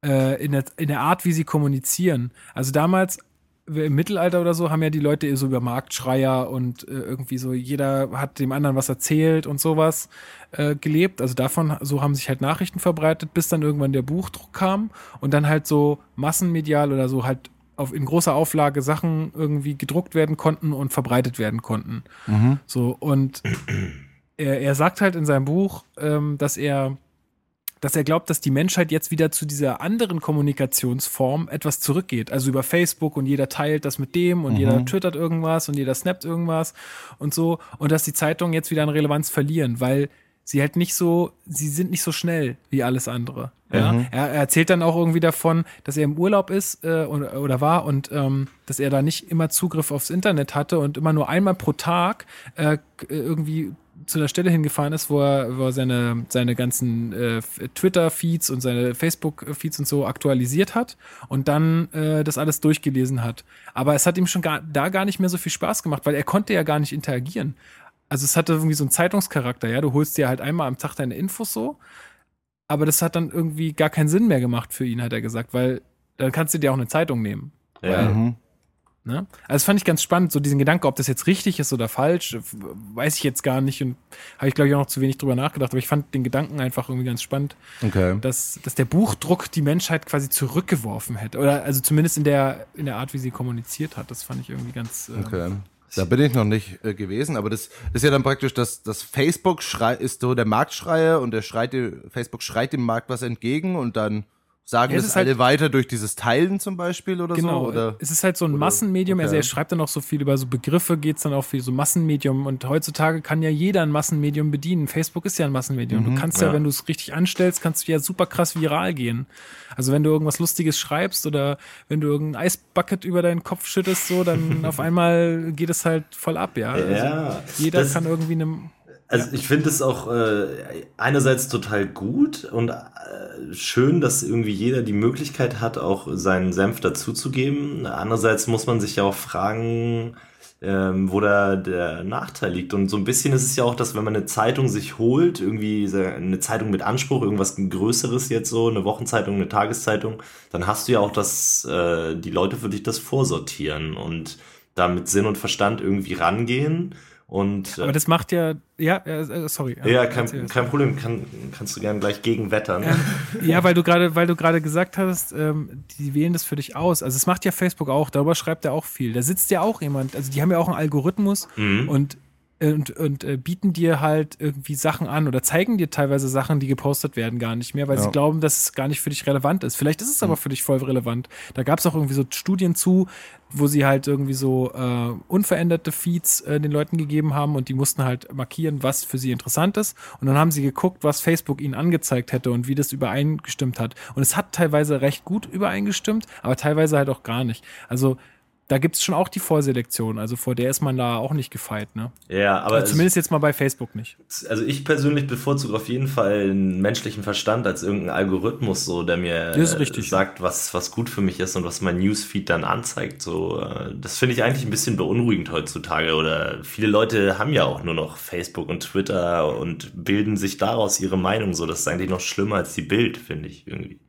äh, in, der, in der Art, wie sie kommunizieren. Also damals im Mittelalter oder so haben ja die Leute so über Marktschreier und äh, irgendwie so jeder hat dem anderen was erzählt und sowas äh, gelebt. Also davon so haben sich halt Nachrichten verbreitet, bis dann irgendwann der Buchdruck kam und dann halt so massenmedial oder so halt auf, in großer Auflage Sachen irgendwie gedruckt werden konnten und verbreitet werden konnten. Mhm. So und er, er sagt halt in seinem Buch, ähm, dass er dass er glaubt, dass die Menschheit jetzt wieder zu dieser anderen Kommunikationsform etwas zurückgeht. Also über Facebook und jeder teilt das mit dem und mhm. jeder twittert irgendwas und jeder snappt irgendwas und so. Und dass die Zeitungen jetzt wieder an Relevanz verlieren, weil sie halt nicht so, sie sind nicht so schnell wie alles andere. Ja? Mhm. Er, er, erzählt dann auch irgendwie davon, dass er im Urlaub ist äh, oder, oder, war und ähm, dass er da nicht immer Zugriff aufs Internet hatte und immer nur einmal pro Tag äh, irgendwie zu der Stelle hingefahren ist, wo er, wo er seine, seine ganzen äh, Twitter-Feeds und seine Facebook-Feeds und so aktualisiert hat und dann äh, das alles durchgelesen hat. Aber es hat ihm schon gar, da gar nicht mehr so viel Spaß gemacht, weil er konnte ja gar nicht interagieren. Also es hatte irgendwie so einen Zeitungscharakter, ja. Du holst dir halt einmal am Tag deine Infos so, aber das hat dann irgendwie gar keinen Sinn mehr gemacht für ihn, hat er gesagt, weil dann kannst du dir auch eine Zeitung nehmen. Ja. Weil, mhm. Ne? Also das fand ich ganz spannend, so diesen Gedanke, ob das jetzt richtig ist oder falsch, weiß ich jetzt gar nicht und habe ich glaube ich auch noch zu wenig drüber nachgedacht, aber ich fand den Gedanken einfach irgendwie ganz spannend, okay. dass, dass der Buchdruck die Menschheit quasi zurückgeworfen hätte oder also zumindest in der, in der Art, wie sie kommuniziert hat, das fand ich irgendwie ganz äh, okay. Da bin ich noch nicht äh, gewesen, aber das, ist ja dann praktisch, dass das Facebook schrei ist so der Marktschreier und der schreit, Facebook schreit dem Markt was entgegen und dann sagen Ja, es das ist halt- alle weiter durch dieses Teilen zum Beispiel oder Genau, so? Oder? es ist halt so ein oder- Massenmedium. Also okay. er schreibt dann auch so viel über so Begriffe, geht's dann auch viel so Massenmedium. Und heutzutage kann ja jeder ein Massenmedium bedienen. Facebook ist ja ein Massenmedium. Mhm, du kannst ja, ja. wenn du es richtig anstellst, kannst du ja super krass viral gehen. Also wenn du irgendwas Lustiges schreibst oder wenn du irgendein Eisbucket über deinen Kopf schüttest, so, dann *laughs* auf einmal geht es halt voll ab, ja. Also Ja, jeder das- kann irgendwie einem. Also ich finde es auch äh, einerseits total gut und äh, schön, dass irgendwie jeder die Möglichkeit hat, auch seinen Senf dazuzugeben. Andererseits muss man sich ja auch fragen, ähm, wo da der Nachteil liegt. Und so ein bisschen ist es ja auch, dass wenn man eine Zeitung sich holt, irgendwie eine Zeitung mit Anspruch, irgendwas Größeres jetzt so, eine Wochenzeitung, eine Tageszeitung, dann hast du ja auch, dass äh, die Leute für dich das vorsortieren und da mit Sinn und Verstand irgendwie rangehen. Und, äh, Aber das macht ja, ja, äh, sorry. ja, kein, kein Problem. Kann, kannst du gerne gleich gegenwettern. Ja, weil du gerade, weil du gerade gesagt hast, ähm, die wählen das für dich aus. Also es macht ja Facebook auch, darüber schreibt er auch viel. Da sitzt ja auch jemand, also die haben ja auch einen Algorithmus Mhm. und und, und äh, bieten dir halt irgendwie Sachen an oder zeigen dir teilweise Sachen, die gepostet werden, gar nicht mehr, weil sie Ja. glauben, dass es gar nicht für dich relevant ist. Vielleicht ist es aber für dich voll relevant. Da gab es auch irgendwie so Studien zu, wo sie halt irgendwie so äh, unveränderte Feeds äh, den Leuten gegeben haben und die mussten halt markieren, was für sie interessant ist. Und dann haben sie geguckt, was Facebook ihnen angezeigt hätte und wie das übereingestimmt hat. Und es hat teilweise recht gut übereingestimmt, aber teilweise halt auch gar nicht. Also da gibt es schon auch die Vorselektion. Also vor der ist man da auch nicht gefeit, ne? Ja, aber Also zumindest jetzt mal bei Facebook nicht. also ich persönlich bevorzuge auf jeden Fall einen menschlichen Verstand als irgendeinen Algorithmus, so der mir sagt, was, was gut für mich ist und was mein Newsfeed dann anzeigt. So, äh, das finde ich eigentlich ein bisschen beunruhigend heutzutage. Oder viele Leute haben ja auch nur noch Facebook und Twitter und bilden sich daraus ihre Meinung. So, das ist eigentlich noch schlimmer als die Bild, finde ich irgendwie.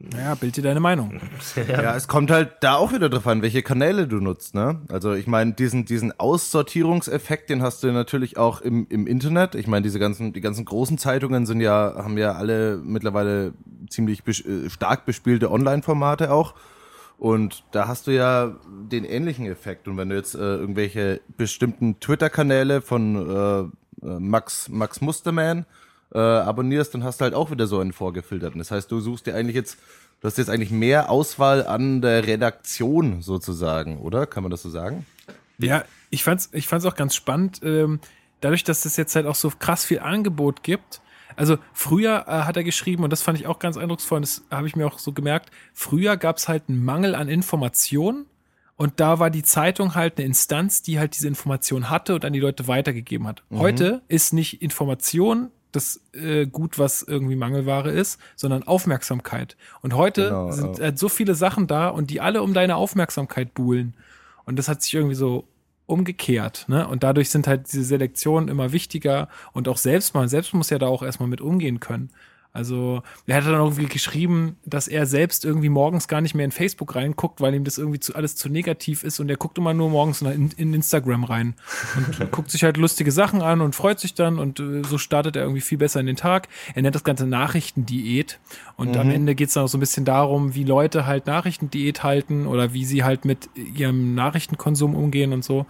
Naja, bild dir deine Meinung. *laughs* Ja, es kommt halt da auch wieder drauf an, welche Kanäle du nutzt, ne? Also ich meine, diesen, diesen Aussortierungseffekt, den hast du natürlich auch im, im Internet. Ich meine, diese ganzen, die ganzen großen Zeitungen sind ja, haben ja alle mittlerweile ziemlich bes äh, stark bespielte Online-Formate auch. Und da hast du ja den ähnlichen Effekt. Und wenn du jetzt äh, irgendwelche bestimmten Twitter-Kanäle von äh, äh, Max, Max Musterman äh, abonnierst, dann hast du halt auch wieder so einen vorgefilterten. Das heißt, du suchst dir eigentlich jetzt, du hast jetzt eigentlich mehr Auswahl an der Redaktion sozusagen, oder? Kann man das so sagen? Ja, ich fand's, ich fand's auch ganz spannend, ähm, dadurch, dass es jetzt halt auch so krass viel Angebot gibt. Also früher äh, hat er geschrieben, und das fand ich auch ganz eindrucksvoll, und das habe ich mir auch so gemerkt, früher gab's halt einen Mangel an Informationen und da war die Zeitung halt eine Instanz, die halt diese Information hatte und an die Leute weitergegeben hat. Heute ist nicht Information das äh, Gut, was irgendwie Mangelware ist, sondern Aufmerksamkeit. Und heute Genau, sind ja. halt so viele Sachen da und die alle um deine Aufmerksamkeit buhlen. Und das hat sich irgendwie so umgekehrt, ne? Und dadurch sind halt diese Selektionen immer wichtiger und auch selbst man selbst muss ja da auch erstmal mit umgehen können. Also, er hat dann irgendwie geschrieben, dass er selbst irgendwie morgens gar nicht mehr in Facebook reinguckt, weil ihm das irgendwie zu, alles zu negativ ist und er guckt immer nur morgens in, in Instagram rein und *laughs* guckt sich halt lustige Sachen an und freut sich dann und äh, so startet er irgendwie viel besser in den Tag. Er nennt das Ganze Nachrichtendiät und am Ende geht es dann auch so ein bisschen darum, wie Leute halt Nachrichtendiät halten oder wie sie halt mit ihrem Nachrichtenkonsum umgehen und so.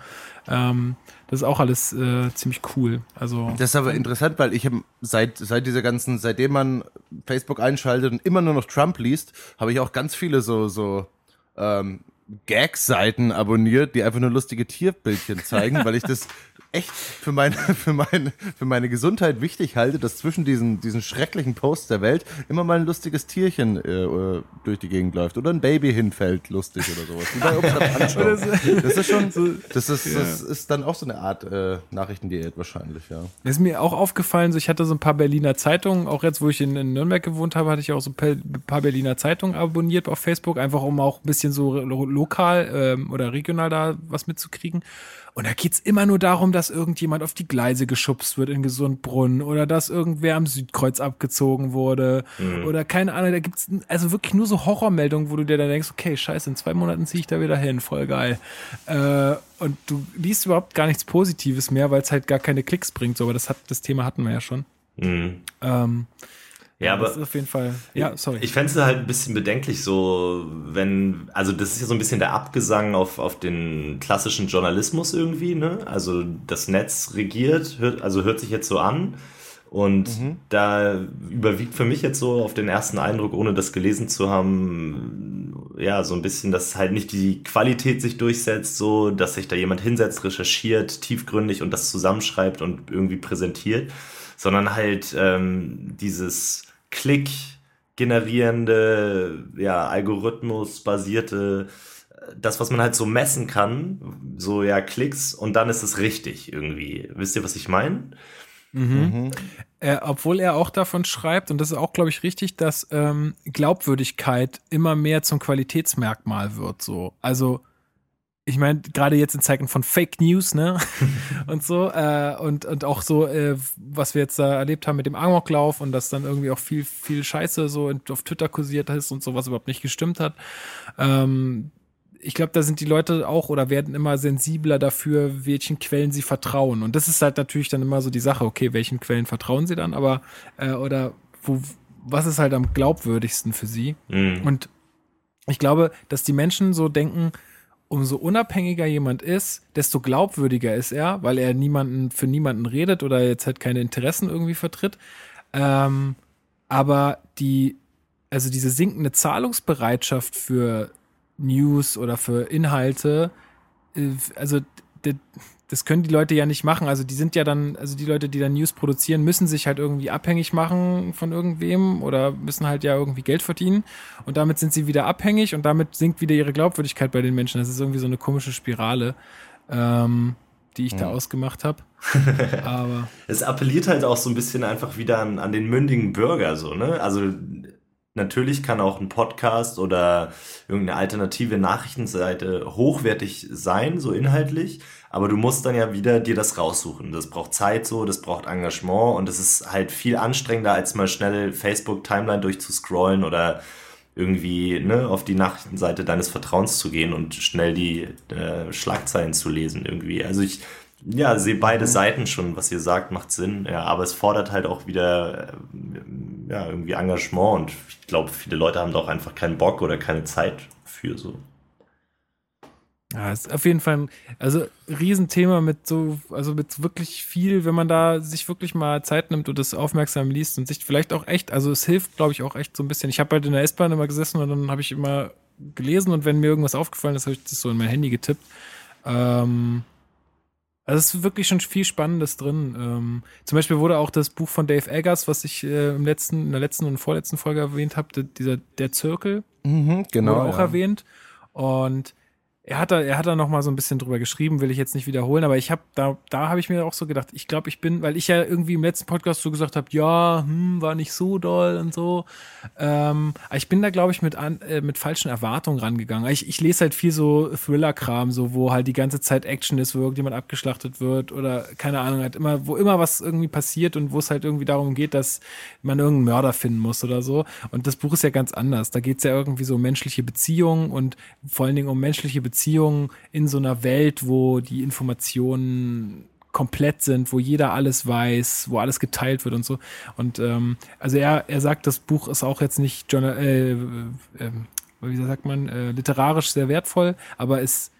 Ähm, das ist auch alles äh, ziemlich cool. Also Das ist aber interessant, weil ich hab seit, seit dieser ganzen, seitdem man Facebook einschaltet und immer nur noch Trump liest, habe ich auch ganz viele so, so ähm, Gag-Seiten abonniert, die einfach nur lustige Tierbildchen zeigen, weil ich das echt für meine, für meine, für meine Gesundheit wichtig halte, dass zwischen diesen, diesen schrecklichen Posts der Welt immer mal ein lustiges Tierchen äh, äh, durch die Gegend läuft oder ein Baby hinfällt, lustig oder sowas. Wie bei Obst. Das ist schon, das ist, das ist dann auch so eine Art äh, Nachrichtendiät wahrscheinlich, ja. Ist mir auch aufgefallen, so ich hatte so ein paar Berliner Zeitungen, auch jetzt, wo ich in, in Nürnberg gewohnt habe, hatte ich auch so ein paar, Berliner Zeitungen abonniert auf Facebook, einfach um auch ein bisschen so lokal ähm, oder regional da was mitzukriegen. Und da geht's immer nur darum, dass irgendjemand auf die Gleise geschubst wird in Gesundbrunn oder dass irgendwer am Südkreuz abgezogen wurde oder keine Ahnung, da gibt's also wirklich nur so Horrormeldungen, wo du dir dann denkst, okay, scheiße, in zwei Monaten ziehe ich da wieder hin, voll geil. Äh, und du liest überhaupt gar nichts Positives mehr, weil es halt gar keine Klicks bringt, so, aber das, hat, das Thema hatten wir ja schon. Mhm. Ähm, Ja, das aber ist auf jeden Fall, ja, sorry. Ich fände es halt ein bisschen bedenklich, so wenn, also das ist ja so ein bisschen der Abgesang auf, auf den klassischen Journalismus irgendwie, ne? Also das Netz regiert, hört, also hört sich jetzt so an. Und mhm. da überwiegt für mich jetzt so auf den ersten Eindruck, ohne das gelesen zu haben, ja, so ein bisschen, dass halt nicht die Qualität sich durchsetzt, so, dass sich da jemand hinsetzt, recherchiert, tiefgründig und das zusammenschreibt und irgendwie präsentiert, sondern halt ähm, dieses Klick generierende, ja, Algorithmus-basierte das, was man halt so messen kann, so ja, Klicks und dann ist es richtig irgendwie. Wisst ihr, was ich meine? Mhm. Mhm. Äh, obwohl er auch davon schreibt, und das ist auch, glaube ich, richtig, dass ähm, Glaubwürdigkeit immer mehr zum Qualitätsmerkmal wird. So. Also, ich meine, gerade jetzt in Zeiten von Fake News, ne? *laughs* und so, äh, und, und auch so, äh, was wir jetzt da erlebt haben mit dem Amoklauf und dass dann irgendwie auch viel, viel Scheiße so auf Twitter kursiert ist und so, was überhaupt nicht gestimmt hat. Ähm, ich glaube, da sind die Leute auch oder werden immer sensibler dafür, welchen Quellen sie vertrauen. Und das ist halt natürlich dann immer so die Sache, okay, welchen Quellen vertrauen sie dann, aber äh, oder wo, was ist halt am glaubwürdigsten für sie? Mhm. Und ich glaube, dass die Menschen so denken, umso unabhängiger jemand ist, desto glaubwürdiger ist er, weil er niemanden für niemanden redet oder jetzt halt keine Interessen irgendwie vertritt. Ähm, aber die, also diese sinkende Zahlungsbereitschaft für News oder für Inhalte, äh, also das können die Leute ja nicht machen. Also die sind ja dann, also die Leute, die dann News produzieren, müssen sich halt irgendwie abhängig machen von irgendwem oder müssen halt ja irgendwie Geld verdienen. Und damit sind sie wieder abhängig und damit sinkt wieder ihre Glaubwürdigkeit bei den Menschen. Das ist irgendwie so eine komische Spirale, ähm, die ich ja. da ausgemacht habe. *laughs* Aber es appelliert halt auch so ein bisschen einfach wieder an, an den mündigen Bürger, so, ne? Also Natürlich kann auch ein Podcast oder irgendeine alternative Nachrichtenseite hochwertig sein, so inhaltlich, aber du musst dann ja wieder dir das raussuchen. Das braucht Zeit so, das braucht Engagement und es ist halt viel anstrengender, als mal schnell Facebook-Timeline durchzuscrollen oder irgendwie ne, auf die Nachrichtenseite deines Vertrauens zu gehen und schnell die äh, Schlagzeilen zu lesen irgendwie. Also ich ja, sehe beide mhm. Seiten schon, was ihr sagt, macht Sinn. Ja, aber es fordert halt auch wieder äh, ja, irgendwie Engagement und ich glaube, viele Leute haben da auch einfach keinen Bock oder keine Zeit für so. Ja, ist auf jeden Fall ein also Riesenthema mit so, also mit wirklich viel, wenn man da sich wirklich mal Zeit nimmt und das aufmerksam liest und sich vielleicht auch echt, also es hilft, glaube ich, auch echt so ein bisschen. Ich habe halt in der S-Bahn immer gesessen und dann habe ich immer gelesen und wenn mir irgendwas aufgefallen ist, habe ich das so in mein Handy getippt. Ähm, also es ist wirklich schon viel Spannendes drin. Ähm, zum Beispiel wurde auch das Buch von Dave Eggers, was ich äh, im letzten, in der letzten und vorletzten Folge erwähnt habe, dieser Der Zirkel, mhm, genau, wurde auch ja. erwähnt. Und er hat da, er hat da noch mal so ein bisschen drüber geschrieben, will ich jetzt nicht wiederholen, aber ich habe da, da habe ich mir auch so gedacht, ich glaube, ich bin, weil ich ja irgendwie im letzten Podcast so gesagt habe, ja, hm, war nicht so doll und so. Ähm, ich bin da, glaube ich, mit, an, äh, mit falschen Erwartungen rangegangen. Ich, ich lese halt viel so Thriller-Kram, so wo halt die ganze Zeit Action ist, wo irgendjemand abgeschlachtet wird oder keine Ahnung, halt immer, wo immer was irgendwie passiert und wo es halt irgendwie darum geht, dass man irgendeinen Mörder finden muss oder so. Und das Buch ist ja ganz anders. Da geht es ja irgendwie so um menschliche Beziehungen und vor allen Dingen um menschliche Beziehungen Beziehung in so einer Welt, wo die Informationen komplett sind, wo jeder alles weiß, wo alles geteilt wird und so. Und ähm, also er, er sagt, das Buch ist auch jetzt nicht, äh, äh, äh, wie sagt man, äh, literarisch sehr wertvoll, aber es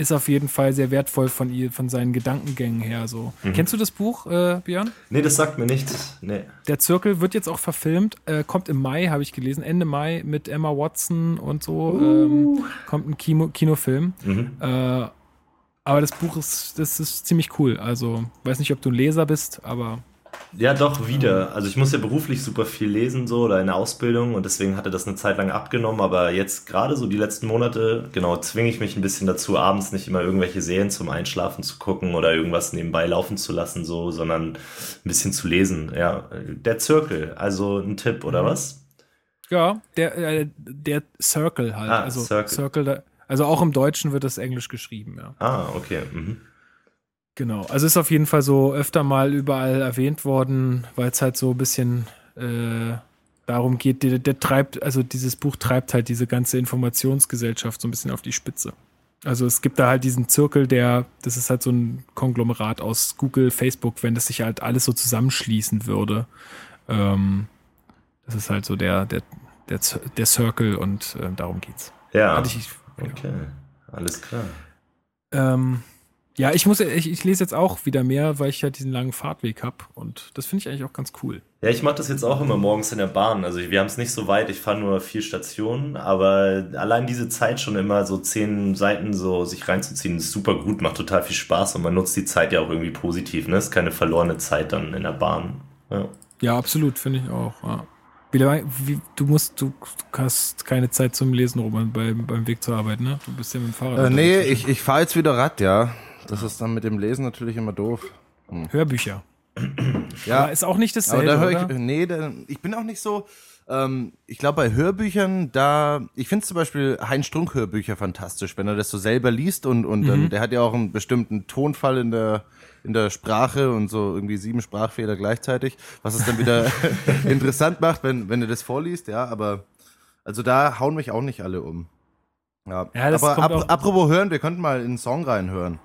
ist auf jeden Fall sehr wertvoll von ihr, von seinen Gedankengängen her. So. Mhm. Kennst du das Buch, äh, Björn? Nee, das sagt mir nichts. Nee. Der Zirkel wird jetzt auch verfilmt, äh, kommt im Mai, habe ich gelesen, Ende Mai mit Emma Watson und so. Uh. Ähm, kommt ein Kino, Kinofilm. Mhm. Äh, aber das Buch ist, das ist ziemlich cool. Also, weiß nicht, ob du ein Leser bist, aber ja, doch, wieder. Also ich muss ja beruflich super viel lesen so oder in der Ausbildung und deswegen hatte das eine Zeit lang abgenommen, aber jetzt gerade so die letzten Monate, genau, zwinge ich mich ein bisschen dazu, abends nicht immer irgendwelche Serien zum Einschlafen zu gucken oder irgendwas nebenbei laufen zu lassen, so, sondern ein bisschen zu lesen. Ja, der Zirkel, also ein Tipp, oder mhm. was? Ja, der, äh, der Circle halt. Ah, also Circle. Circle, also auch im Deutschen wird das Englisch geschrieben, ja. Ah, okay. Mhm. Genau, also ist auf jeden Fall so öfter mal überall erwähnt worden, weil es halt so ein bisschen äh, darum geht, der, der, treibt, also dieses Buch treibt halt diese ganze Informationsgesellschaft so ein bisschen auf die Spitze. Also es gibt da halt diesen Zirkel, der, das ist halt so ein Konglomerat aus Google, Facebook, wenn das sich halt alles so zusammenschließen würde. Ähm, das ist halt so der, der, der, der Circle und äh, darum geht's. Ja. Ich, okay, alles klar. Ähm, Ja, ich muss, ich, ich lese jetzt auch wieder mehr, weil ich halt diesen langen Fahrtweg habe und das finde ich eigentlich auch ganz cool. Ja, ich mache das jetzt auch immer morgens in der Bahn. Also wir haben es nicht so weit, ich fahre nur vier Stationen, aber allein diese Zeit schon immer so zehn Seiten so sich reinzuziehen, ist super gut, macht total viel Spaß und man nutzt die Zeit ja auch irgendwie positiv. Ne? Ist keine verlorene Zeit dann in der Bahn. Ja, ja absolut, finde ich auch. Ja. Wie, wie, du musst, du hast keine Zeit zum Lesen, Roman, beim, beim Weg zur Arbeit, ne? Du bist ja mit dem Fahrrad. Äh, nee, ich, ich fahre jetzt wieder Rad, ja. Das ist dann mit dem Lesen natürlich immer doof. Hm. Hörbücher. *clears throat* ja. Aber ist auch nicht dasselbe. Aber da höre ich, nee, da, ich bin auch nicht so. Ähm, ich glaube, bei Hörbüchern, da, ich finde zum Beispiel Heinz Strunk Hörbücher fantastisch, wenn er das so selber liest und, und mhm. dann, der hat ja auch einen bestimmten Tonfall in der, in der Sprache und so irgendwie sieben Sprachfehler gleichzeitig, was es dann wieder *laughs* *laughs* interessant macht, wenn, wenn du das vorliest, ja, aber also da hauen mich auch nicht alle um. Ja, ja aber ab, apropos hören, wir könnten mal in einen Song reinhören.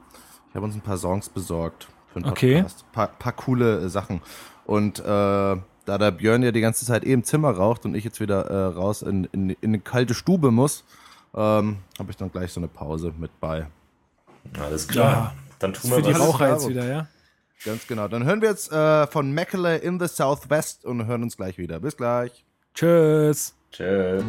Ich habe uns ein paar Songs besorgt für einen okay. Podcast. Paar, paar coole äh, Sachen. Und äh, da der Björn ja die ganze Zeit eh im Zimmer raucht und ich jetzt wieder äh, raus in, in, in eine kalte Stube muss, ähm, habe ich dann gleich so eine Pause mit bei. Alles klar. Ja. Dann tun wir für was. die Raucher jetzt wieder, ja? Ganz genau. Dann hören wir jetzt äh, von Macaulay in the Southwest und hören uns gleich wieder. Bis gleich. Tschüss. Tschüss.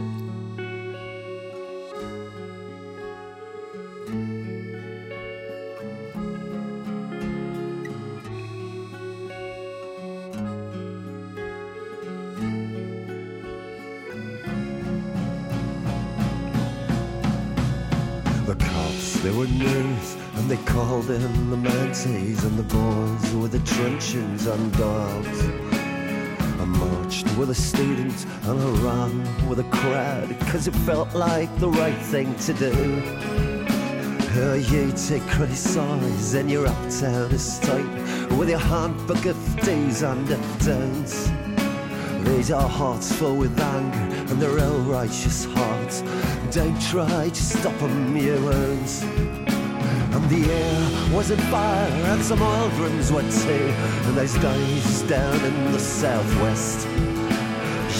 There were nerves, and they called in the Manties and the boys with the truncheons and dogs. I marched with the students and I ran with a crowd, cause it felt like the right thing to do. Uh, you take criticize and your uptown tight with your handbook of do's and of don'ts. These are hearts full with anger and their own righteous hearts. Don't try to stop them, you. And the air was on fire, and some oil drums were too. And those days down in the southwest.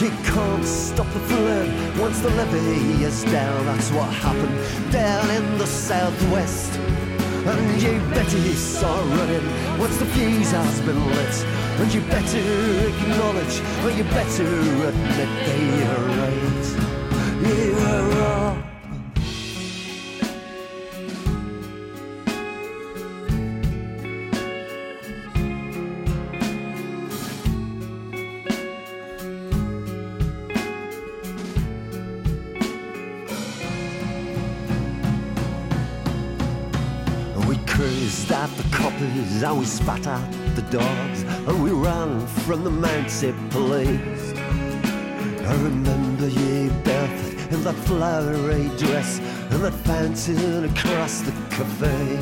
You can't stop the flood once the levee is down. That's what happened down in the southwest. And you better start running once the fuse has been lit. And you better acknowledge, or you better admit they are right you are wrong. We cruised at the coppers spat at the dogs and we ran from the mounted police. I remember you barefoot in that flowery dress and that fountain across the cafe.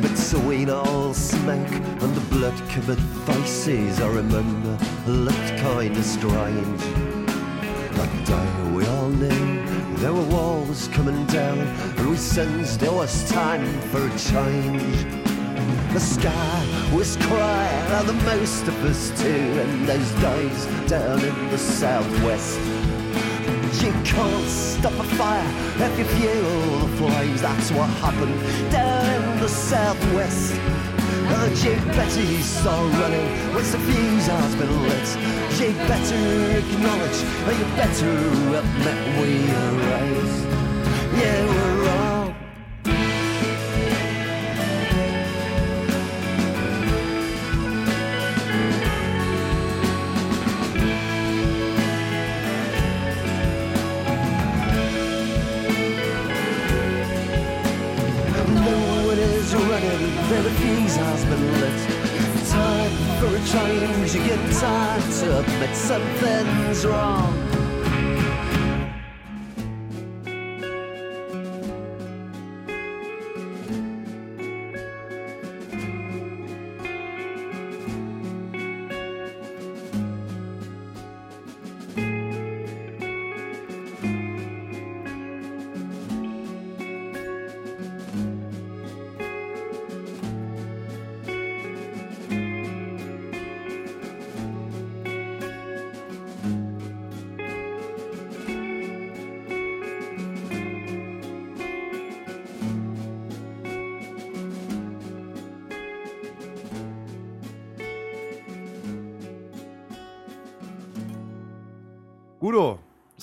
But between all smoke and the blood covered faces, I remember looked kind of strange. That day we all knew there were walls coming down, and we sensed there was time for a change. The sky was crying, and the most of us too, in those days down in the southwest. You can't stop a fire if you fuel the flames. That's what happened down in the southwest. And you better start running once the fuse has been lit. You better acknowledge, and you better admit we are right. Yeah, you get tied up but something's wrong.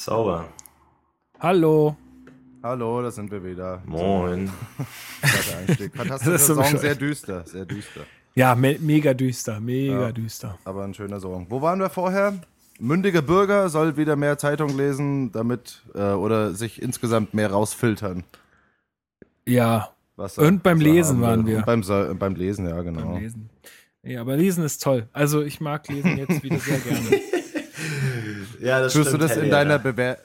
Sauber. Hallo. hallo, da sind wir wieder. Moin. Fantastischer *laughs* Song, bescheuert. sehr düster, sehr düster. Ja, me mega düster, mega Ja. düster. Aber ein schöner Song. Wo waren wir vorher? Mündiger Bürger soll wieder mehr Zeitung lesen, damit äh, oder sich insgesamt mehr rausfiltern. Ja, Was Und beim Lesen waren wir. Und Beim, beim Lesen, ja, genau. beim Lesen. Ja, aber Lesen ist toll. Also ich mag Lesen jetzt wieder sehr gerne. *laughs* Ja, das Führst du stimmt. das in Helly, deiner ja. Bewer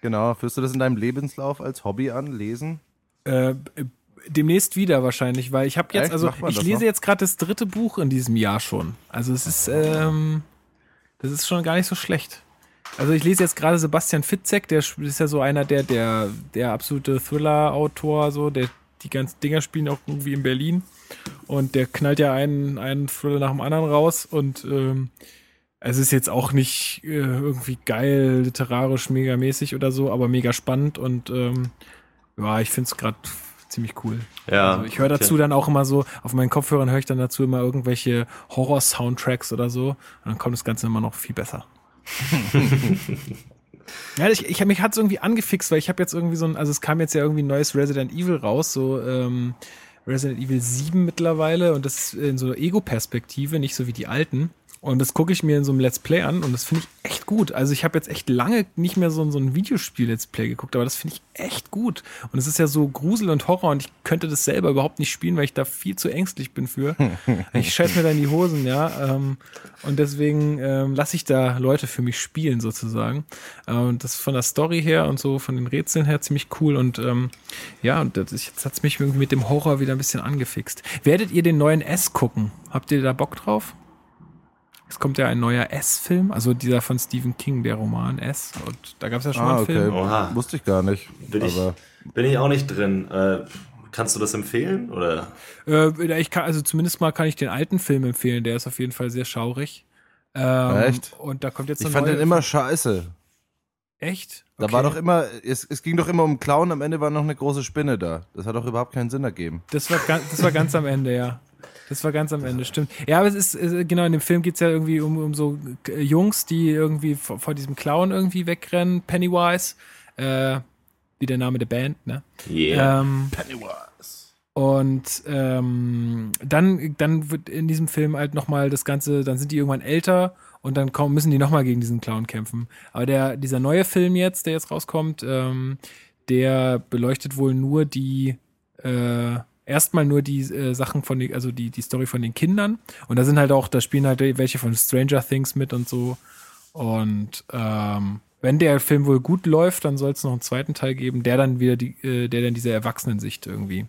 genau, führst du das in deinem Lebenslauf als Hobby an, Lesen? äh, demnächst wieder wahrscheinlich, weil ich habe jetzt, Echt? also ich lese noch? jetzt gerade das dritte Buch in diesem Jahr schon. Also es ist, ähm, das ist schon gar nicht so schlecht. Also ich lese jetzt gerade Sebastian Fitzek, der ist ja so einer der, der, der absolute Thriller-Autor, so, der die ganzen Dinger spielen auch irgendwie in Berlin. Und der knallt ja einen, einen Thriller nach dem anderen raus und ähm, es ist jetzt auch nicht äh, irgendwie geil, literarisch mega mäßig oder so, aber mega spannend und ähm, ja, ich finde es gerade ziemlich cool. Ja, Also ich höre dazu okay. dann auch immer so, auf meinen Kopfhörern höre ich dann dazu immer irgendwelche Horror-Soundtracks oder so. Und dann kommt das Ganze immer noch viel besser. *laughs* ja, ich, ich, mich hat es irgendwie angefixt, weil ich habe jetzt irgendwie so ein, also es kam jetzt ja irgendwie ein neues Resident Evil raus, so ähm, Resident Evil 7 mittlerweile und das ist in so einer Ego-Perspektive, nicht so wie die alten. Und das gucke ich mir in so einem Let's Play an und das finde ich echt gut. Also ich habe jetzt echt lange nicht mehr so, ein- so ein Videospiel-Let's Play geguckt, aber das finde ich echt gut. Und es ist ja so Grusel und Horror und ich könnte das selber überhaupt nicht spielen, weil ich da viel zu ängstlich bin für. *laughs* ich scheiß mir da in die Hosen, ja. Ähm, und deswegen ähm, lasse ich da Leute für mich spielen sozusagen. Äh, und das von der Story her und so von den Rätseln her ziemlich cool. Und ähm, ja, und ist- jetzt hat's mich irgendwie mit dem Horror wieder ein bisschen angefixt. Werdet ihr den neuen S gucken? Habt ihr da Bock drauf? Es kommt ja ein neuer S-Film, also dieser von Stephen King, der Roman S. Und da gab es ja schon mal Ah, einen okay. Film. Oha. Wusste ich gar nicht. Bin ich, aber bin ich auch nicht drin. Äh, kannst du das empfehlen? Oder? Äh, ich kann, also zumindest mal kann ich den alten Film empfehlen, der ist auf jeden Fall sehr schaurig. Ähm, Echt? Und da kommt jetzt ich fand den immer scheiße. Echt? Da Okay. war doch immer, es, es ging doch immer um Clown, am Ende war noch eine große Spinne da. Das hat doch überhaupt keinen Sinn ergeben. Das war, das war ganz am Ende, ja. Das war ganz am Ende, stimmt. Ja, aber es ist, genau, in dem Film geht es ja irgendwie um, um so äh, Jungs, die irgendwie vor, vor diesem Clown irgendwie wegrennen, Pennywise, äh, wie der Name der Band, ne? Yeah. Ähm, Pennywise. und ähm, dann, dann wird in diesem Film halt nochmal das Ganze, dann sind die irgendwann älter und dann kommen, müssen die nochmal gegen diesen Clown kämpfen. Aber der, dieser neue Film jetzt, der jetzt rauskommt, ähm, der beleuchtet wohl nur die, äh, erstmal nur die äh, Sachen von den, also die, die Story von den Kindern. Und da sind halt auch, da spielen halt welche von Stranger Things mit und so. Und ähm, wenn der Film wohl gut läuft, dann soll es noch einen zweiten Teil geben, der dann wieder die, äh, der dann diese Erwachsenensicht irgendwie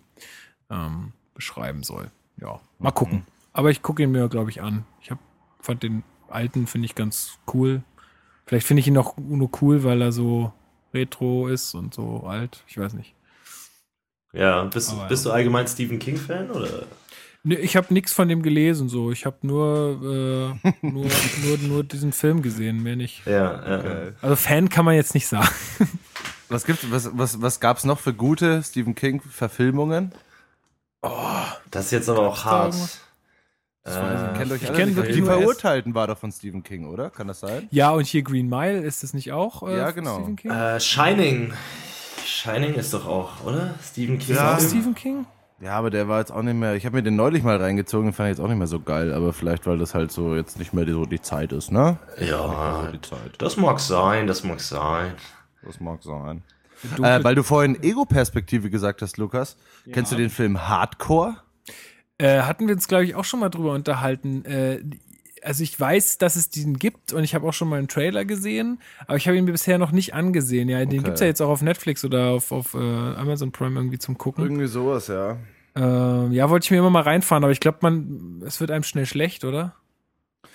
ähm, beschreiben soll. Ja, mal gucken. Aber ich gucke ihn mir, glaube ich, an. Ich hab, fand den alten, finde ich ganz cool. Vielleicht finde ich ihn auch nur cool, weil er so retro ist und so alt. Ich weiß nicht. Ja, bist, Aber bist du allgemein Stephen King-Fan? Oder? Nee, ich habe nichts von dem gelesen, so. Ich habe nur, äh, nur, *laughs* nur, nur diesen Film gesehen, mehr nicht. Ja, ja. Okay. Also Fan kann man jetzt nicht sagen. Was gibt, was, was, was gab's noch für gute Stephen King Verfilmungen? Das ist jetzt aber auch hart. Äh, Kennt euch ich alle kenn Die S. Verurteilten war doch von Stephen King, oder? Kann das sein? Ja, und hier Green Mile, ist das nicht auch? äh, Ja, von genau. Stephen King? äh, Shining. Shining ist doch auch, oder? Stephen King. Ja. auch? Stephen King? Ja, aber der war jetzt auch nicht mehr. Ich habe mir den neulich mal reingezogen, den fand ich jetzt auch nicht mehr so geil. Aber vielleicht, weil das halt so jetzt nicht mehr so die Zeit ist, ne? Ja, Die Zeit. das mag sein, das mag sein. Das mag sein. Äh, weil du vorhin Ego-Perspektive gesagt hast, Lukas. Kennst du den Film Hardcore? Äh, hatten wir uns, glaube ich, auch schon mal drüber unterhalten. Äh, also ich weiß, dass es diesen gibt und ich habe auch schon mal einen Trailer gesehen, aber ich habe ihn mir bisher noch nicht angesehen. Ja, den Okay. gibt's ja jetzt auch auf Netflix oder auf, auf äh, Amazon Prime irgendwie zum Gucken. Irgendwie sowas, ja. Äh, ja, wollte ich mir immer mal reinfahren, aber ich glaube, man, es wird einem schnell schlecht, oder?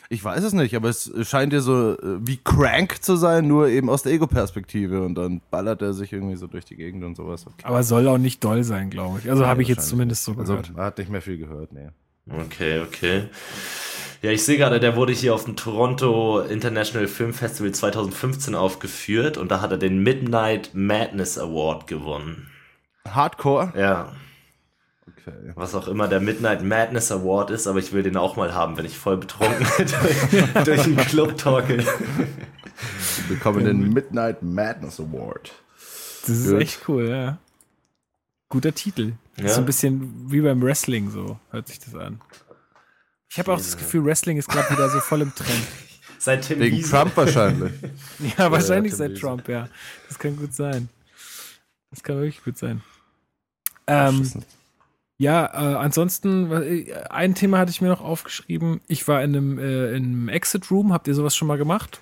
Ich weiß es nicht, aber es scheint dir so äh, wie Crank zu sein, nur eben aus der Ego-Perspektive. Und dann ballert er sich irgendwie so durch die Gegend und sowas. Okay. Aber soll auch nicht doll sein, glaube ich. Also habe ich jetzt zumindest so Also, gehört. man hat nicht mehr viel gehört, nee. Okay, okay. Ja, ich sehe gerade, der wurde hier auf dem Toronto International Film Festival 2015 aufgeführt und da hat er den Midnight Madness Award gewonnen. Hardcore? Ja, Okay. was auch immer der Midnight Madness Award ist, aber ich will den auch mal haben, wenn ich voll betrunken *laughs* durch, durch den Club torkel. Sie bekommen den Midnight Madness Award. Das ist Gut. echt cool, ja. Guter Titel. Ja. so ein bisschen wie beim Wrestling, so hört sich das an. Ich habe auch das Gefühl, Wrestling ist gerade wieder so voll im Trend. *laughs* Seit Tim Wegen Wiese. Trump wahrscheinlich. *laughs* Ja, wahrscheinlich Tim seit Wiese. Trump, ja. Das kann gut sein. Das kann wirklich gut sein. Ähm, ja, äh, ansonsten, äh, ein Thema hatte ich mir noch aufgeschrieben. Ich war in einem, äh, in einem Exit Room. Habt ihr sowas schon mal gemacht?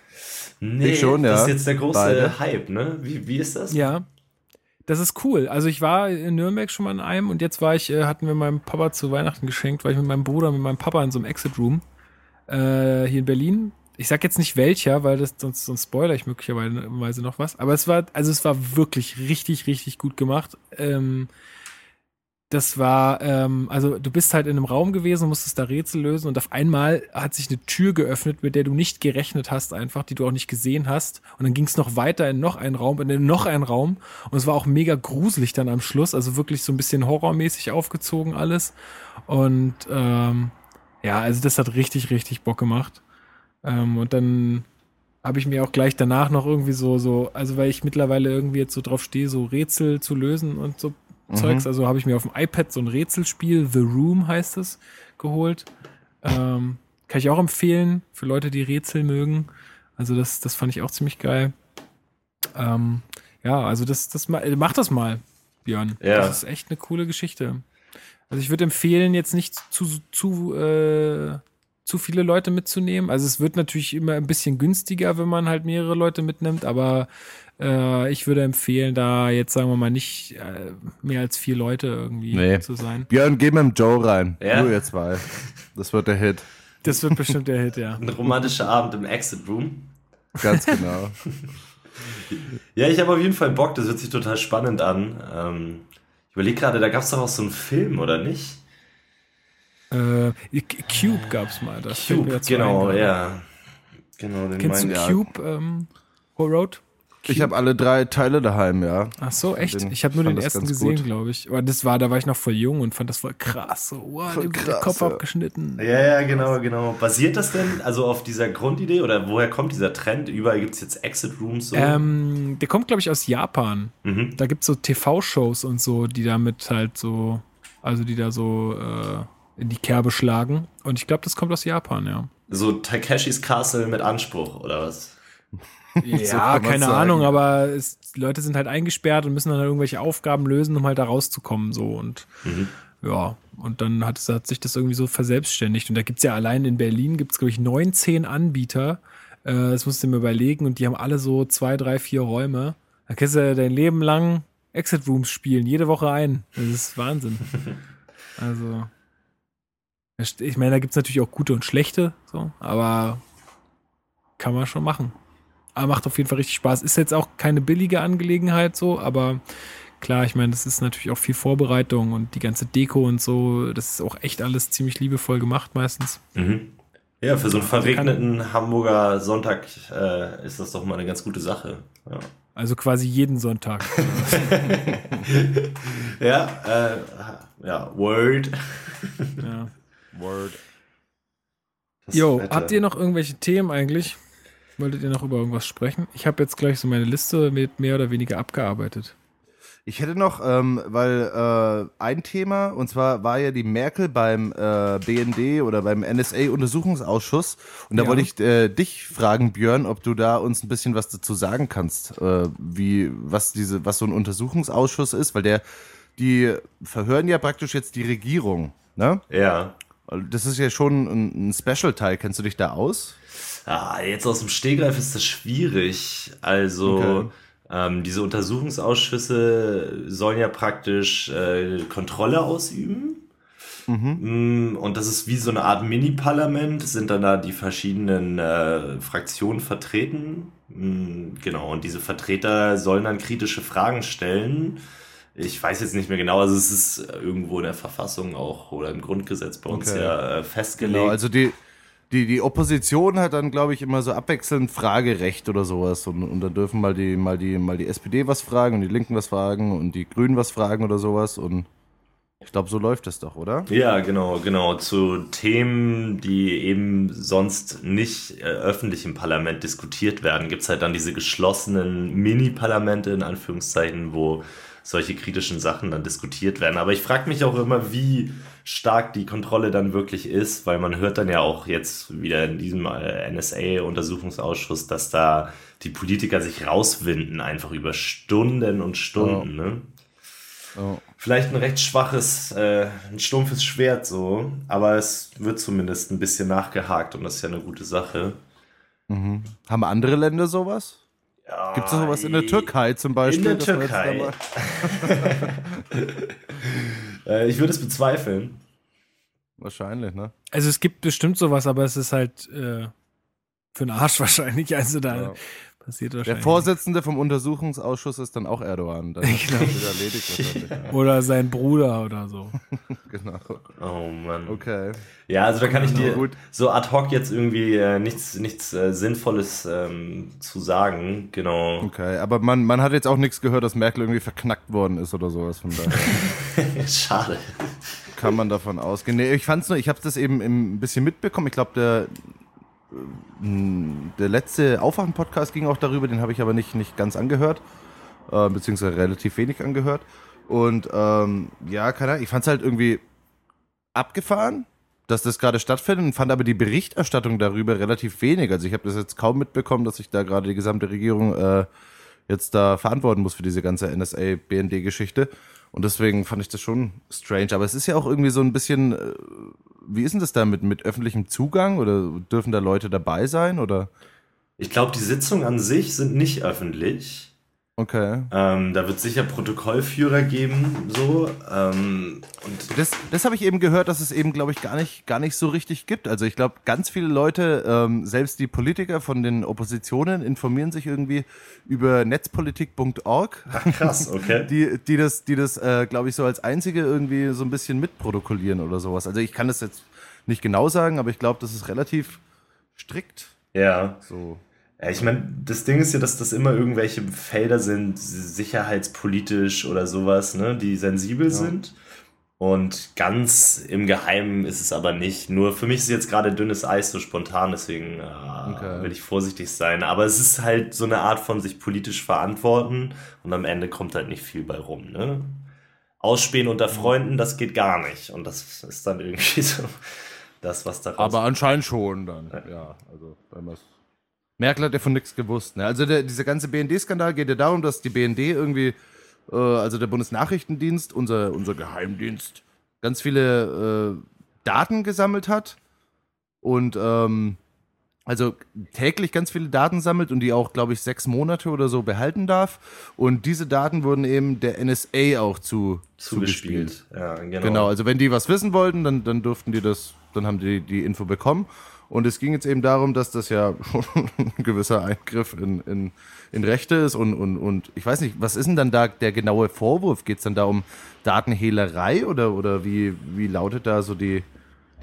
Nee, Ich schon, Das ja. ist jetzt der große Beide. Hype, ne? Wie, wie ist das? Ja. Das ist cool. Also ich war in Nürnberg schon mal in einem und jetzt war ich, äh, hatten wir meinem Papa zu Weihnachten geschenkt, war ich mit meinem Bruder, mit meinem Papa in so einem Exit Room äh, hier in Berlin. Ich sag jetzt nicht welcher, weil das sonst, sonst spoiler ich möglicherweise noch was. Aber es war, also es war wirklich richtig, richtig gut gemacht. Ähm, das war, ähm, also du bist halt in einem Raum gewesen, musstest da Rätsel lösen und auf einmal hat sich eine Tür geöffnet, mit der du nicht gerechnet hast, einfach, die du auch nicht gesehen hast. Und dann ging es noch weiter in noch einen Raum, in noch einen Raum. Und es war auch mega gruselig dann am Schluss, also wirklich so ein bisschen horrormäßig aufgezogen alles. Und ähm, ja, also das hat richtig, richtig Bock gemacht. Ähm, und dann habe ich mir auch gleich danach noch irgendwie so, so, also weil ich mittlerweile irgendwie jetzt so drauf stehe, so Rätsel zu lösen und so Zeugs. Also habe ich mir auf dem iPad so ein Rätselspiel, The Room heißt es, geholt. Ähm, kann ich auch empfehlen für Leute, die Rätsel mögen. Also das, das fand ich auch ziemlich geil. Ähm, ja, also das, das äh, mach das mal, Björn. Ja. Das ist echt eine coole Geschichte. Also ich würde empfehlen, jetzt nicht zu, zu, äh, zu viele Leute mitzunehmen. Also es wird natürlich immer ein bisschen günstiger, wenn man halt mehrere Leute mitnimmt, aber äh, ich würde empfehlen, da jetzt sagen wir mal nicht äh, mehr als vier Leute irgendwie Nee. zu sein. Björn, geh mit dem Joe rein. Ja. Nur ihr zwei. Das wird der Hit. Das wird bestimmt der Hit, ja. Ein romantischer Abend im Exit Room. Ganz genau. *laughs* Ja, ich habe auf jeden Fall Bock, das hört sich total spannend an. Ähm, ich überlege gerade, da gab es doch auch so einen Film, oder nicht? Äh, Cube gab's mal. Das Cube, genau, ein. ja. Genau, den Kennst du mein- ja. Cube, ähm, Road? Ich habe alle drei Teile daheim, ja. Ach so, echt? Den- Ich habe nur den ersten gesehen, glaube ich. Aber das war, da war ich noch voll jung und fand das voll krass. So, wow, Voll krass, der Kopf ja. abgeschnitten. Ja, ja, genau, genau. Basiert das denn also auf dieser Grundidee oder woher kommt dieser Trend? Überall gibt es jetzt Exit Rooms so. Ähm, der kommt, glaube ich, aus Japan. Mhm. Da gibt's so TV-Shows und so, die damit halt so, also die da so äh, in die Kerbe schlagen. Und ich glaube, das kommt aus Japan, ja. So Takeshis Castle mit Anspruch oder was? *laughs* Ja, man's keine sagen. Ahnung, aber es, die Leute sind halt eingesperrt und müssen dann halt irgendwelche Aufgaben lösen, um halt da rauszukommen. So und Mhm. ja, und dann hat, es, hat sich das irgendwie so verselbstständigt. Und da gibt's ja allein in Berlin, gibt's glaube ich, 19 Anbieter. Äh, das musst du mir überlegen und die haben alle so zwei, drei, vier Räume. Da kannst du dein Leben lang Exit Rooms spielen, jede Woche ein. Das ist Wahnsinn. *laughs* also. Ich meine, da gibt's natürlich auch gute und schlechte, so, aber kann man schon machen. Aber macht auf jeden Fall richtig Spaß. Ist jetzt auch keine billige Angelegenheit so, aber klar, ich meine, das ist natürlich auch viel Vorbereitung und die ganze Deko und so. Das ist auch echt alles ziemlich liebevoll gemacht meistens. Mhm. Ja, für so einen verregneten Hamburger Sonntag äh, ist das doch mal eine ganz gute Sache. Ja, Also quasi jeden Sonntag. *laughs* ja, äh, ja Word. ja. Word. Jo, habt ihr noch irgendwelche Themen eigentlich? Wolltet ihr noch über irgendwas sprechen? Ich habe jetzt gleich so meine Liste mit mehr oder weniger abgearbeitet. Ich hätte noch, ähm, weil äh, ein Thema, und zwar war ja die Merkel beim äh, BND oder beim NSA-Untersuchungsausschuss. Und da Ja. wollte ich äh, dich fragen, Björn, ob du da uns ein bisschen was dazu sagen kannst, äh, wie, was diese, was so ein Untersuchungsausschuss ist, weil der, die verhören ja praktisch jetzt die Regierung, ne? Ja. Das ist ja schon ein, ein Special-Teil. Kennst du dich da aus? Ah, jetzt aus dem Stegreif ist das schwierig. Also, Okay. ähm, diese Untersuchungsausschüsse sollen ja praktisch äh, Kontrolle ausüben. Mm, Und das ist wie so eine Art Mini-Parlament, sind dann da die verschiedenen äh, Fraktionen vertreten. Mm, Genau, und diese Vertreter sollen dann kritische Fragen stellen. Ich weiß jetzt nicht mehr genau, also es ist irgendwo in der Verfassung auch oder im Grundgesetz bei uns Okay. ja äh, festgelegt. Genau, also die, die, die Opposition hat dann, glaube ich, immer so abwechselnd Fragerecht oder sowas. Und, und dann dürfen mal die, mal, die, mal die SPD was fragen und die Linken was fragen und die Grünen was fragen oder sowas. Und Ich glaube, so läuft es doch, oder? Ja, genau, genau. Zu Themen, die eben sonst nicht äh, öffentlich im Parlament diskutiert werden, gibt's halt dann diese geschlossenen Mini-Parlamente in Anführungszeichen, wo solche kritischen Sachen dann diskutiert werden. Aber ich frage mich auch immer, wie stark die Kontrolle dann wirklich ist, weil man hört dann ja auch jetzt wieder in diesem äh, NSA-Untersuchungsausschuss, dass da die Politiker sich rauswinden, einfach über Stunden und Stunden. Ne? Oh. Vielleicht ein recht schwaches, äh, ein stumpfes Schwert so, aber es wird zumindest ein bisschen nachgehakt und das ist ja eine gute Sache. Mhm. Haben andere Länder sowas? Ja, Gibt es sowas in der Türkei zum Beispiel? In der Türkei. *laughs* Äh, ich würde es bezweifeln. Wahrscheinlich, ne? Also es gibt bestimmt sowas, aber es ist halt äh, für den Arsch *laughs* wahrscheinlich. Also da Ja. Passiert Der wahrscheinlich. Vorsitzende vom Untersuchungsausschuss ist dann auch Erdogan. Dann ist das wieder erledigt wahrscheinlich. *laughs* Oder sein Bruder oder so. Ja, *laughs* genau. Oh Mann. Okay. Ja, also da kann ich dir gut. so ad hoc jetzt irgendwie äh, nichts, nichts äh, Sinnvolles ähm, zu sagen. Genau. Okay, aber man, man hat jetzt auch nichts gehört, dass Merkel irgendwie verknackt worden ist oder sowas. Von daher *laughs* Schade. kann man davon ausgehen. Nee, ich fand's nur, ich habe das eben ein bisschen mitbekommen. Ich glaube, der, der letzte Aufwachen-Podcast ging auch darüber, den habe ich aber nicht, nicht ganz angehört, äh, beziehungsweise relativ wenig angehört. Und ähm, ja, keine Ahnung, ich fand's halt irgendwie abgefahren, dass das gerade stattfindet und fand aber die Berichterstattung darüber relativ wenig. Also ich habe das jetzt kaum mitbekommen, dass sich da gerade die gesamte Regierung äh, jetzt da verantworten muss für diese ganze NSA-BND-Geschichte. Und deswegen fand ich das schon strange. Aber es ist ja auch irgendwie so ein bisschen, äh, wie ist denn das da mit, mit öffentlichem Zugang? Oder dürfen da Leute dabei sein? Oder? Ich glaube, die Sitzungen an sich sind nicht öffentlich. Okay. Ähm, da wird sicher Protokollführer geben, so. Ähm, und Das, das habe ich eben gehört, dass es eben, glaube ich, gar nicht, gar nicht so richtig gibt. Also ich glaube, ganz viele Leute, ähm, selbst die Politiker von den Oppositionen, informieren sich irgendwie über netzpolitik.org. krass, okay. *laughs* die, die das, die das äh, glaube ich, so als einzige irgendwie so ein bisschen mitprotokollieren oder sowas. Also ich kann das jetzt nicht genau sagen, aber ich glaube, das ist relativ strikt. ja. So. Ja, ich meine, das Ding ist ja, dass das immer irgendwelche Felder sind, sicherheitspolitisch oder sowas, ne, die sensibel sind. Und ganz im Geheimen ist es aber nicht. Nur für mich ist jetzt gerade dünnes Eis so spontan, deswegen äh, Okay. will ich vorsichtig sein. Aber es ist halt so eine Art von sich politisch verantworten und am Ende kommt halt nicht viel bei rum, ne? Ausspähen unter Freunden, das geht gar nicht. Und das ist dann irgendwie *laughs* so das, was daraus Aber anscheinend schon dann. Ja, also wenn man's Merkel hat ja von nichts gewusst. Ne? Also der, dieser ganze BND-Skandal geht ja darum, dass die BND irgendwie, äh, also der Bundesnachrichtendienst, unser, unser Geheimdienst, ganz viele äh, Daten gesammelt hat und ähm, also täglich ganz viele Daten sammelt und die auch, glaube ich, sechs Monate oder so behalten darf. Und diese Daten wurden eben der NSA auch zu, zugespielt. Ja, genau. Genau, also wenn die was wissen wollten, dann, dann durften die das, dann haben die die Info bekommen. Und es ging jetzt eben darum, dass das ja schon *laughs* ein gewisser Eingriff in, in, in Rechte ist und, und, und ich weiß nicht, was ist denn dann da der genaue Vorwurf? Geht es dann da um Datenhehlerei oder, oder wie, wie lautet da so die,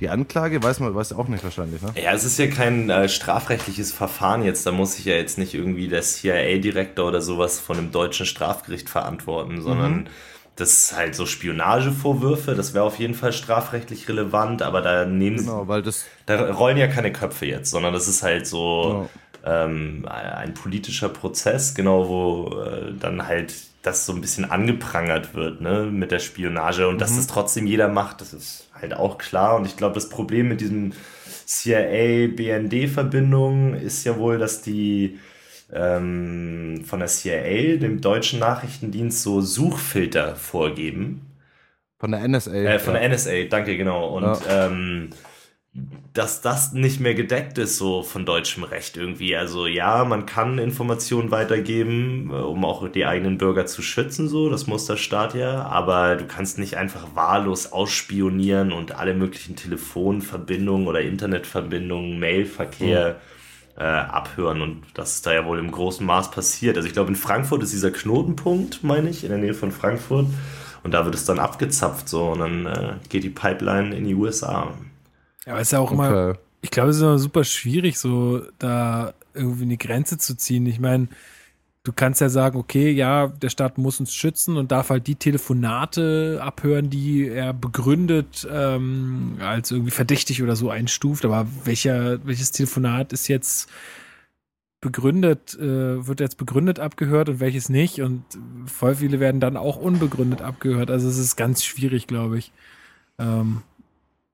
die Anklage? Weiß man, weiß auch nicht wahrscheinlich, ne? Ja, es ist ja kein äh, strafrechtliches Verfahren jetzt. Da muss sich ja jetzt nicht irgendwie der CIA-Direktor oder sowas von einem deutschen Strafgericht verantworten, sondern das ist halt so Spionagevorwürfe. Das wäre auf jeden Fall strafrechtlich relevant, aber da nehmen Genau, weil das, da rollen ja keine Köpfe jetzt, sondern das ist halt so ähm, ein politischer Prozess, genau, wo äh, dann halt das so ein bisschen angeprangert wird, ne, mit der Spionage. Und dass das trotzdem jeder macht, das ist halt auch klar. Und ich glaube, das Problem mit diesem CIA-BND-Verbindung ist ja wohl, dass die ähm, von der CIA, dem deutschen Nachrichtendienst, so Suchfilter vorgeben. von der NSA. Äh, von ja. der NSA, danke, genau. Und ähm, dass das nicht mehr gedeckt ist, so von deutschem Recht irgendwie. Also ja, man kann Informationen weitergeben, äh, um auch die eigenen Bürger zu schützen, so, das muss der Staat ja, aber du kannst nicht einfach wahllos ausspionieren und alle möglichen Telefonverbindungen oder Internetverbindungen, Mailverkehr äh, abhören. Und das ist da ja wohl im großen Maß passiert. Also ich glaube, in Frankfurt ist dieser Knotenpunkt, meine ich, in der Nähe von Frankfurt. Und da wird es dann abgezapft so und dann äh, geht die Pipeline in die USA. Ja, aber es ist ja auch immer, Okay. ich glaube, es ist immer super schwierig, so da irgendwie eine Grenze zu ziehen. Ich meine, du kannst ja sagen, okay, ja, der Staat muss uns schützen und darf halt die Telefonate abhören, die er begründet ähm, als irgendwie verdächtig oder so einstuft. Aber welcher, welches Telefonat ist jetzt begründet, äh, wird jetzt begründet abgehört und welches nicht? Und voll viele werden dann auch unbegründet abgehört. Also es ist ganz schwierig, glaube ich. Ähm,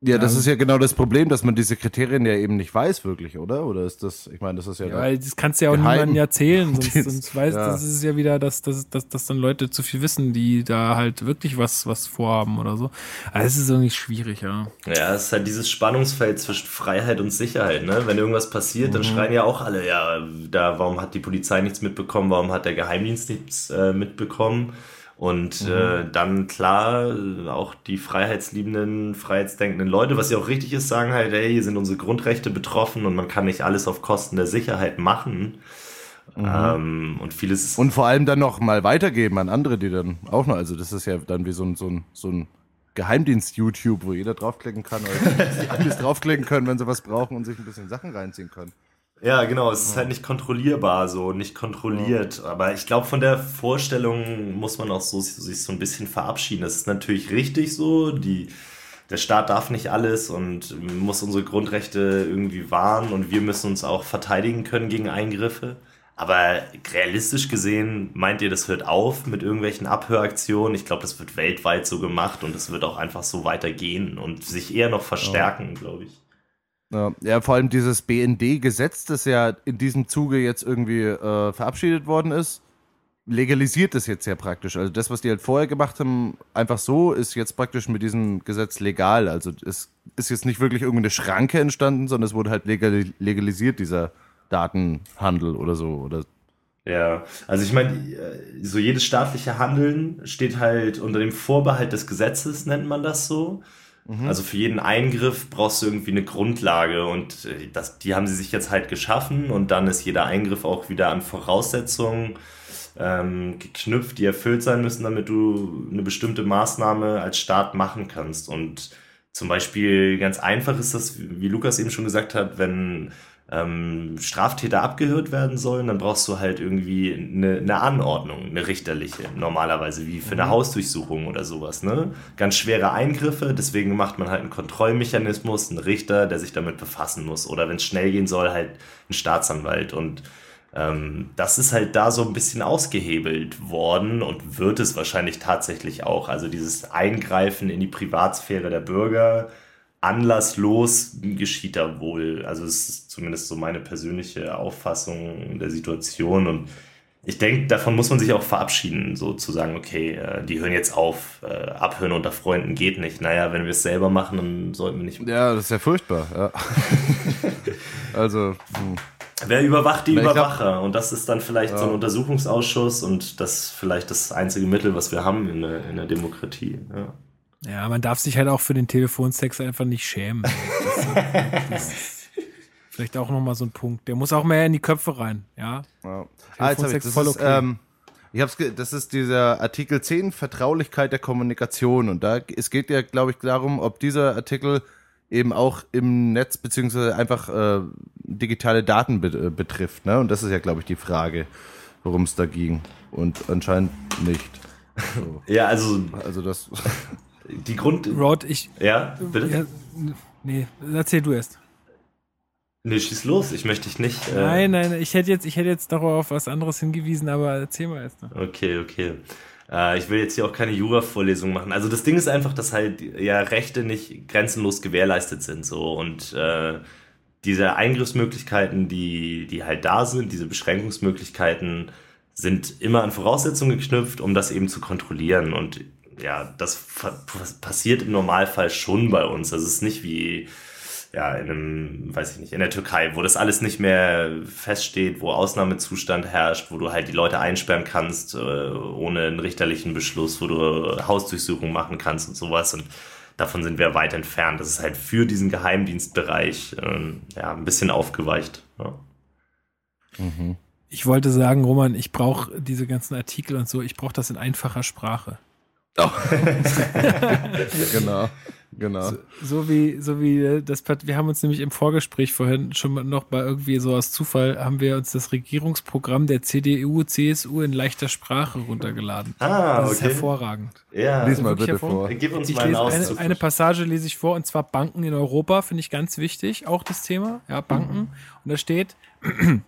Ja, das Ja. ist ja genau das Problem, dass man diese Kriterien ja eben nicht weiß, wirklich, oder? Oder ist das, ich meine, das ist ja. Ja, weil das kannst du ja auch Geheim- niemandem erzählen, *laughs* sonst, sonst weiß, Ja. das ist ja wieder, dass, dass, dass, dass dann Leute zu viel wissen, die da halt wirklich was, was vorhaben oder so. Also es ist irgendwie schwierig, ja. Ja, es ist halt dieses Spannungsfeld zwischen Freiheit und Sicherheit, ne? Wenn irgendwas passiert, Mhm. dann schreien ja auch alle, ja, da, warum hat die Polizei nichts mitbekommen, warum hat der Geheimdienst nichts äh, mitbekommen? Und Mhm. äh, dann klar, äh, auch die freiheitsliebenden, freiheitsdenkenden Leute, was ja auch richtig ist, sagen halt, hey, hier sind unsere Grundrechte betroffen und man kann nicht alles auf Kosten der Sicherheit machen. Ähm, und vieles Und vor allem dann noch mal weitergeben an andere, die dann auch noch, also das ist ja dann wie so ein, so ein, so ein Geheimdienst-YouTube, wo jeder draufklicken kann oder *laughs* die alles draufklicken können, wenn sie was brauchen und sich ein bisschen Sachen reinziehen können. Ja, genau, es ist halt nicht kontrollierbar so, nicht kontrolliert. Aber ich glaube, von der Vorstellung muss man auch so sich so ein bisschen verabschieden. Das ist natürlich richtig so, die, der Staat darf nicht alles und muss unsere Grundrechte irgendwie wahren und wir müssen uns auch verteidigen können gegen Eingriffe. Aber realistisch gesehen, meint ihr, das hört auf mit irgendwelchen Abhöraktionen? Ich glaube, das wird weltweit so gemacht und es wird auch einfach so weitergehen und sich eher noch verstärken, glaube ich. Ja, vor allem dieses BND-Gesetz, das ja in diesem Zuge jetzt irgendwie äh, verabschiedet worden ist, legalisiert das jetzt ja praktisch. Also das, was die halt vorher gemacht haben, einfach so, ist jetzt praktisch mit diesem Gesetz legal. Also es ist jetzt nicht wirklich irgendeine Schranke entstanden, sondern es wurde halt legal legalisiert, dieser Datenhandel oder so. Oder Ja, also ich meine, so jedes staatliche Handeln steht halt unter dem Vorbehalt des Gesetzes, nennt man das so. Also für jeden Eingriff brauchst du irgendwie eine Grundlage und äh, das, die haben sie sich jetzt halt geschaffen und dann ist jeder Eingriff auch wieder an Voraussetzungen ähm, geknüpft, die erfüllt sein müssen, damit du eine bestimmte Maßnahme als Staat machen kannst. Und zum Beispiel ganz einfach ist das, wie Lukas eben schon gesagt hat, wenn ähm, Straftäter abgehört werden sollen, dann brauchst du halt irgendwie eine, eine Anordnung, eine richterliche, normalerweise, wie für eine Hausdurchsuchung oder sowas. Ne? Ganz schwere Eingriffe, deswegen macht man halt einen Kontrollmechanismus, einen Richter, der sich damit befassen muss. Oder wenn es schnell gehen soll, halt ein Staatsanwalt. Und ähm, das ist halt da so ein bisschen ausgehebelt worden und wird es wahrscheinlich tatsächlich auch. Also dieses Eingreifen in die Privatsphäre der Bürger, anlasslos geschieht da wohl. Also es ist zumindest so meine persönliche Auffassung der Situation und ich denke, davon muss man sich auch verabschieden, so zu sagen, okay, äh, die hören jetzt auf, äh, abhören unter Freunden geht nicht. Naja, wenn wir es selber machen, dann sollten wir nicht. ja, das ist ja furchtbar. Ja. *laughs* also, hm. Wer überwacht die Überwacher? und das ist dann vielleicht so ein Untersuchungsausschuss und das ist vielleicht das einzige Mittel, was wir haben in der, in der Demokratie. Ja. Ja, man darf sich halt auch für den Telefonsex einfach nicht schämen. Das, *laughs* das ist vielleicht auch nochmal so ein Punkt. Der muss auch mehr in die Köpfe rein, ja. Ja. Ah, jetzt hab ich, Telefonsex das voll ist, okay. ähm, ich hab's ge das ist dieser Artikel 10, Vertraulichkeit der Kommunikation. Und da, es geht ja, glaube ich, darum, ob dieser Artikel eben auch im Netz beziehungsweise einfach äh, digitale Daten be äh, betrifft. Ne? Und das ist ja, glaube ich, die Frage, worum es da ging. Und anscheinend nicht. *laughs* So. ja, also Also das. *laughs* die Grund... Rod, ich. Ja, bitte? Ja, nee, erzähl du erst. Nee, schieß los, ich möchte dich nicht... äh, Nein, nein, ich hätte jetzt, ich hätte jetzt darauf auf was anderes hingewiesen, aber erzähl mal erst. noch. Okay, okay. Äh, ich will jetzt hier auch keine Jura-Vorlesung machen. Also das Ding ist einfach, dass halt ja Rechte nicht grenzenlos gewährleistet sind so und äh, diese Eingriffsmöglichkeiten, die, die halt da sind, diese Beschränkungsmöglichkeiten sind immer an Voraussetzungen geknüpft, um das eben zu kontrollieren. Und ja, das passiert im Normalfall schon bei uns. Also es ist nicht wie ja, in einem, weiß ich nicht, in der Türkei, wo das alles nicht mehr feststeht, wo Ausnahmezustand herrscht, wo du halt die Leute einsperren kannst, äh, ohne einen richterlichen Beschluss, wo du Hausdurchsuchung machen kannst und sowas. Und davon sind wir weit entfernt. Das ist halt für diesen Geheimdienstbereich ähm, ja, ein bisschen aufgeweicht. Ja. Ich wollte sagen, Roman, ich brauche diese ganzen Artikel und so, ich brauche das in einfacher Sprache. *laughs* genau. Genau. So, so wie, so wie äh, das, wir haben uns nämlich im Vorgespräch vorhin schon mal noch bei irgendwie so aus Zufall, haben wir uns das Regierungsprogramm der CDU, CSU in leichter Sprache runtergeladen. Ah, Das ist okay. hervorragend. Ja, Lies mal bitte hervor- vor. gib uns Ich mal lese eine, eine Passage lese ich vor und zwar Banken in Europa, finde ich ganz wichtig, auch das Thema. Ja, Banken. Und da steht, *clears throat*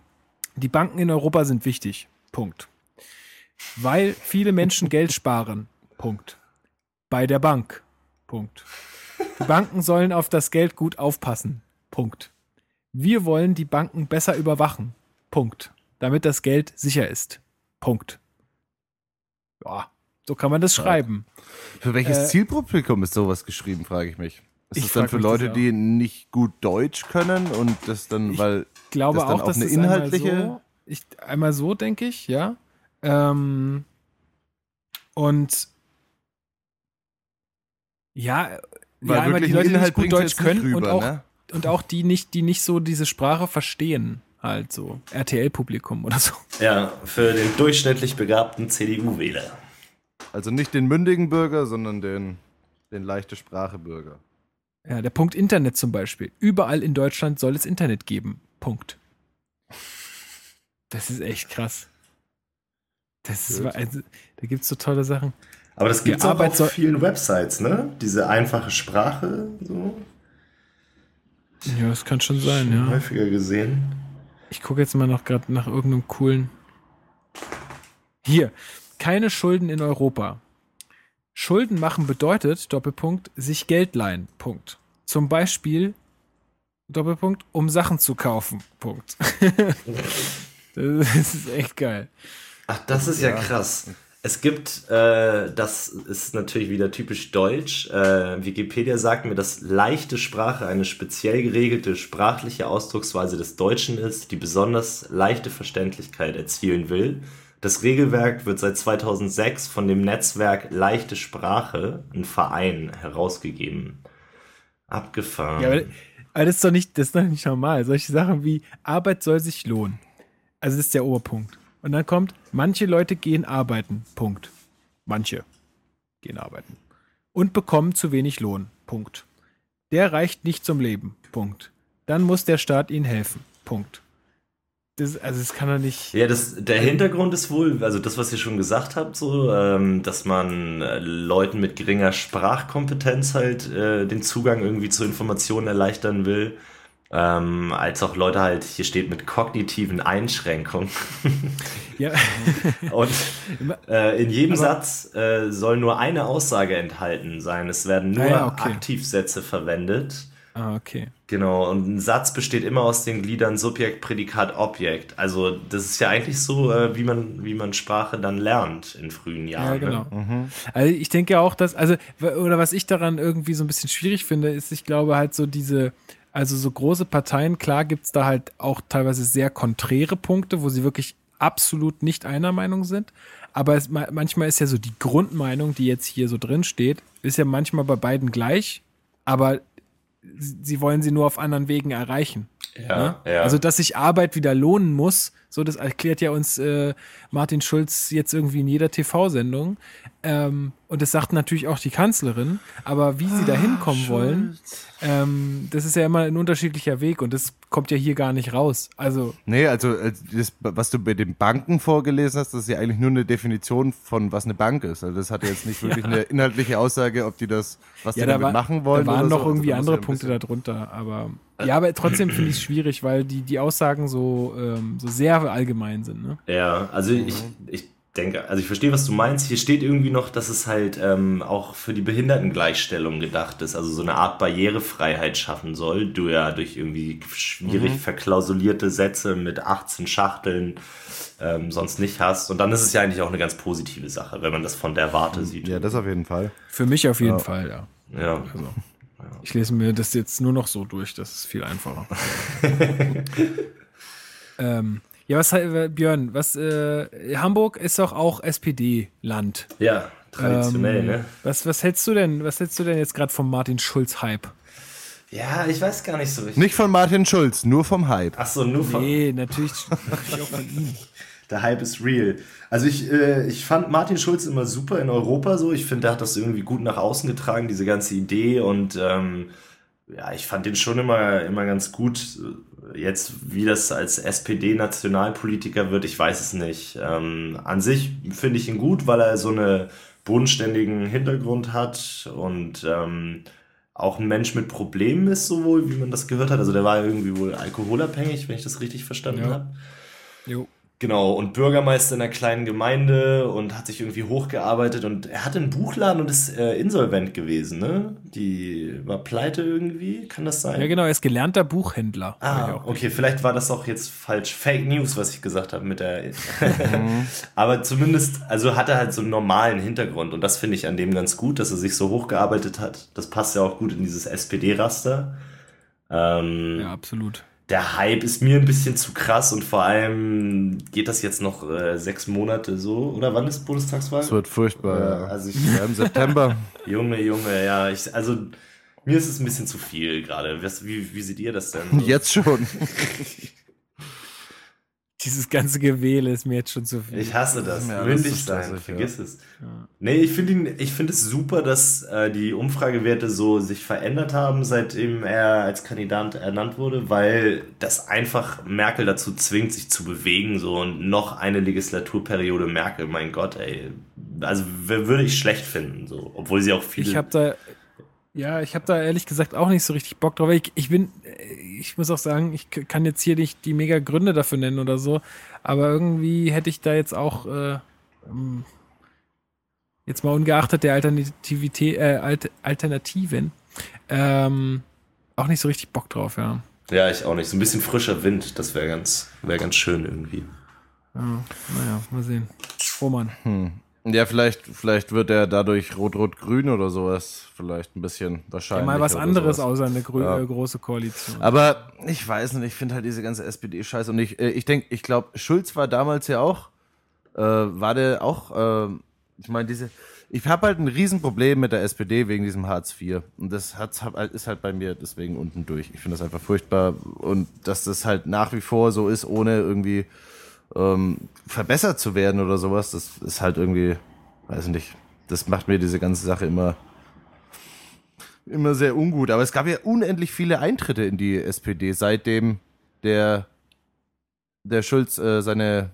die Banken in Europa sind wichtig. Punkt. Weil viele Menschen Geld sparen. Punkt. Bei der Bank. Punkt. Die Banken sollen auf das Geld gut aufpassen. Punkt. Wir wollen die Banken besser überwachen. Punkt. Damit das Geld sicher ist. Punkt. Ja, so kann man das schreiben. Für welches Äh, Zielpublikum ist sowas geschrieben, frage ich mich. Ist es dann für das Leute, die nicht gut Deutsch können und das dann, Ich weil glaube das dann auch, auch dass eine das einmal inhaltliche- so, ich, einmal so denke ich, ja. Ähm, und ja, weil ja, einmal die Leute, die nicht Inhalt gut Deutsch nicht können und rüber, auch ne? und auch die nicht, die nicht so diese Sprache verstehen, halt so RTL-Publikum oder so. Ja, für den durchschnittlich begabten CDU-Wähler. Also nicht den mündigen Bürger, sondern den, den leichte Sprache-Bürger. Ja, der Punkt Internet zum Beispiel. Überall in Deutschland soll es Internet geben. Punkt. Das ist echt krass. Das ist, also, da gibt es so tolle Sachen. Aber das gibt's Die auch auf vielen Websites, ne? Diese einfache Sprache, so. Ja, das kann schon sein, ja. Häufiger gesehen. Ich gucke jetzt mal noch gerade nach irgendeinem coolen. Hier, keine Schulden in Europa. Schulden machen bedeutet, Doppelpunkt, sich Geld leihen, Punkt. Zum Beispiel, Doppelpunkt, um Sachen zu kaufen, Punkt. *laughs* das ist echt geil. Ach, das ist ja, krass. Es gibt, äh, das ist natürlich wieder typisch deutsch. Äh, Wikipedia sagt mir, dass leichte Sprache eine speziell geregelte sprachliche Ausdrucksweise des Deutschen ist, die besonders leichte Verständlichkeit erzielen will. Das Regelwerk wird seit 2006 von dem Netzwerk Leichte Sprache, ein Verein, herausgegeben. Abgefahren. Ja, aber, aber das ist doch nicht, das ist doch nicht normal. Solche Sachen wie Arbeit soll sich lohnen. Also das ist der Oberpunkt. Und dann kommt, manche Leute gehen arbeiten. Punkt. Manche gehen arbeiten. Und bekommen zu wenig Lohn. Punkt. Der reicht nicht zum Leben. Punkt. Dann muss der Staat ihnen helfen. Punkt. Das, also das kann doch nicht. Ja, das, der Hintergrund ist wohl, also das, was ihr schon gesagt habt, so, ähm, dass man äh, Leuten mit geringer Sprachkompetenz halt äh, den Zugang irgendwie zu Informationen erleichtern will. Ähm, als auch Leute halt, hier steht mit kognitiven Einschränkungen. *laughs* Ja, *laughs* Und äh, in jedem Aber- Satz äh, soll nur eine Aussage enthalten sein. Es werden nur Ah ja, okay. Aktivsätze verwendet. ah, okay. Genau, und ein Satz besteht immer aus den Gliedern Subjekt, Prädikat, Objekt. Also das ist ja eigentlich so, äh, wie man, wie man Sprache dann lernt in frühen Ja, Jahren. genau. Ne? Also ich denke auch, dass, also, oder was ich daran irgendwie so ein bisschen schwierig finde, ist, ich glaube halt so diese, also so große Parteien, klar gibt's da halt auch teilweise sehr konträre Punkte, wo sie wirklich absolut nicht einer Meinung sind. Aber es, ma- manchmal ist ja so die Grundmeinung, die jetzt hier so drin steht, ist ja manchmal bei beiden gleich, aber sie wollen sie nur auf anderen Wegen erreichen. Ja, Ne? ja. Also, dass sich Arbeit wieder lohnen muss, so das erklärt ja uns äh, Martin Schulz jetzt irgendwie in jeder TV-Sendung. Ähm, und das sagt natürlich auch die Kanzlerin. Aber wie sie da hinkommen wollen, ähm, das ist ja immer ein unterschiedlicher Weg und das kommt ja hier gar nicht raus. Also, Nee, also äh, das, was du bei den Banken vorgelesen hast, das ist ja eigentlich nur eine Definition von was eine Bank ist. Also das hat ja jetzt nicht *laughs* wirklich eine inhaltliche Aussage, ob die das, was ja, die da, damit war, machen wollen. da waren oder noch so. Also irgendwie muss andere ja Punkte darunter. Aber ja, aber trotzdem finde ich es schwierig, weil die, die Aussagen so, ähm, so sehr allgemein sind. Ne? Ja, also ich, ich denke, also ich verstehe, was du meinst. Hier steht irgendwie noch, dass es halt ähm, auch für die Behindertengleichstellung gedacht ist, also so eine Art Barrierefreiheit schaffen soll, du ja durch irgendwie schwierig verklausulierte Sätze mit 18 Schachteln ähm, sonst nicht hast. Und dann ist es ja eigentlich auch eine ganz positive Sache, wenn man das von der Warte sieht. Ja, das auf jeden Fall. Für mich auf jeden Ja. Fall, ja. Ja. Also, ich lese mir das jetzt nur noch so durch, das ist viel einfacher. *laughs* ähm, ja, was äh, Björn, was äh, Hamburg ist doch auch SPD-Land. ja, traditionell, Ähm, ne? Was, was hältst du denn, was hältst du denn jetzt gerade vom Martin Schulz-Hype? Ja, ich weiß gar nicht so richtig. Nicht von Martin Schulz, nur vom Hype. Ach so, nur von. Nee, natürlich, natürlich auch von ihm. Der Hype ist real. Also ich, äh, ich fand Martin Schulz immer super in Europa so. Ich finde, der hat das irgendwie gut nach außen getragen, diese ganze Idee. Und ähm, ja, ich fand den schon immer, immer ganz gut. Jetzt, wie das als SPD-Nationalpolitiker wird, ich weiß es nicht. Ähm, an sich finde ich ihn gut, weil er so einen bodenständigen Hintergrund hat und ähm, auch ein Mensch mit Problemen ist, sowohl wie man das gehört hat. Also der war irgendwie wohl alkoholabhängig, wenn ich das richtig verstanden Ja. habe. Jo. Genau, und Bürgermeister in einer kleinen Gemeinde und hat sich irgendwie hochgearbeitet und er hatte einen Buchladen und ist äh, insolvent gewesen, ne? Die war pleite irgendwie, kann das sein? Ja, genau, er ist gelernter Buchhändler. Ah, okay, vielleicht war das auch jetzt falsch. Fake News, was ich gesagt habe mit der. *laughs* Aber zumindest, also hat er halt so einen normalen Hintergrund und das finde ich an dem ganz gut, dass er sich so hochgearbeitet hat. Das passt ja auch gut in dieses SPD-Raster. Ähm, Ja, absolut. Der Hype ist mir ein bisschen zu krass und vor allem geht das jetzt noch äh, sechs Monate so. Oder wann ist Bundestagswahl? Es wird furchtbar. Ja, Ja, also ich, ja, Im September. *laughs* Junge, Junge, ja, ich, also mir ist es ein bisschen zu viel gerade. Wie, wie seht ihr das denn? Jetzt schon. *laughs* Dieses ganze Gewähle ist mir jetzt schon zu viel. Ich hasse das. Ja, das Mündig sein, stressig, vergiss es. Nee, ich finde finde es super, dass äh, die Umfragewerte so sich verändert haben, seitdem er als Kandidat ernannt wurde, weil das einfach Merkel dazu zwingt, sich zu bewegen, so und noch eine Legislaturperiode Merkel, mein Gott, ey. Also würde ich schlecht finden, so, obwohl sie auch viele. Ich habe da, ja, ich habe da ehrlich gesagt auch nicht so richtig Bock drauf. Ich, ich bin, ich muss auch sagen, ich kann jetzt hier nicht die mega Gründe dafür nennen oder so, aber irgendwie hätte ich da jetzt auch, äh, ähm, jetzt mal ungeachtet der Alternativität, äh, Alt Alternativen, ähm, auch nicht so richtig Bock drauf, ja. ja, ich auch nicht. So ein bisschen frischer Wind, das wäre ganz, wäre ganz schön irgendwie. ja. Naja, mal sehen. Roman. Ja, vielleicht, vielleicht wird er dadurch rot-rot-grün oder sowas. Vielleicht ein bisschen Ja, wahrscheinlich. mal was anderes sowas. außer eine grö Ja. äh, große Koalition. Aber ich weiß nicht, ich finde halt diese ganze SPD-Scheiße. Und ich, äh, ich denke, ich glaube, Schulz war damals ja auch, äh, war der auch, äh, ich meine, diese, ich habe halt ein Riesenproblem mit der SPD wegen diesem Hartz IV. Und das hat's, ist halt bei mir deswegen unten durch. Ich finde das einfach furchtbar. Und dass das halt nach wie vor so ist, ohne irgendwie ähm, verbessert zu werden oder sowas, das ist halt irgendwie, weiß ich nicht, das macht mir diese ganze Sache immer immer sehr ungut. Aber es gab ja unendlich viele Eintritte in die SPD, seitdem der, der Schulz äh, seine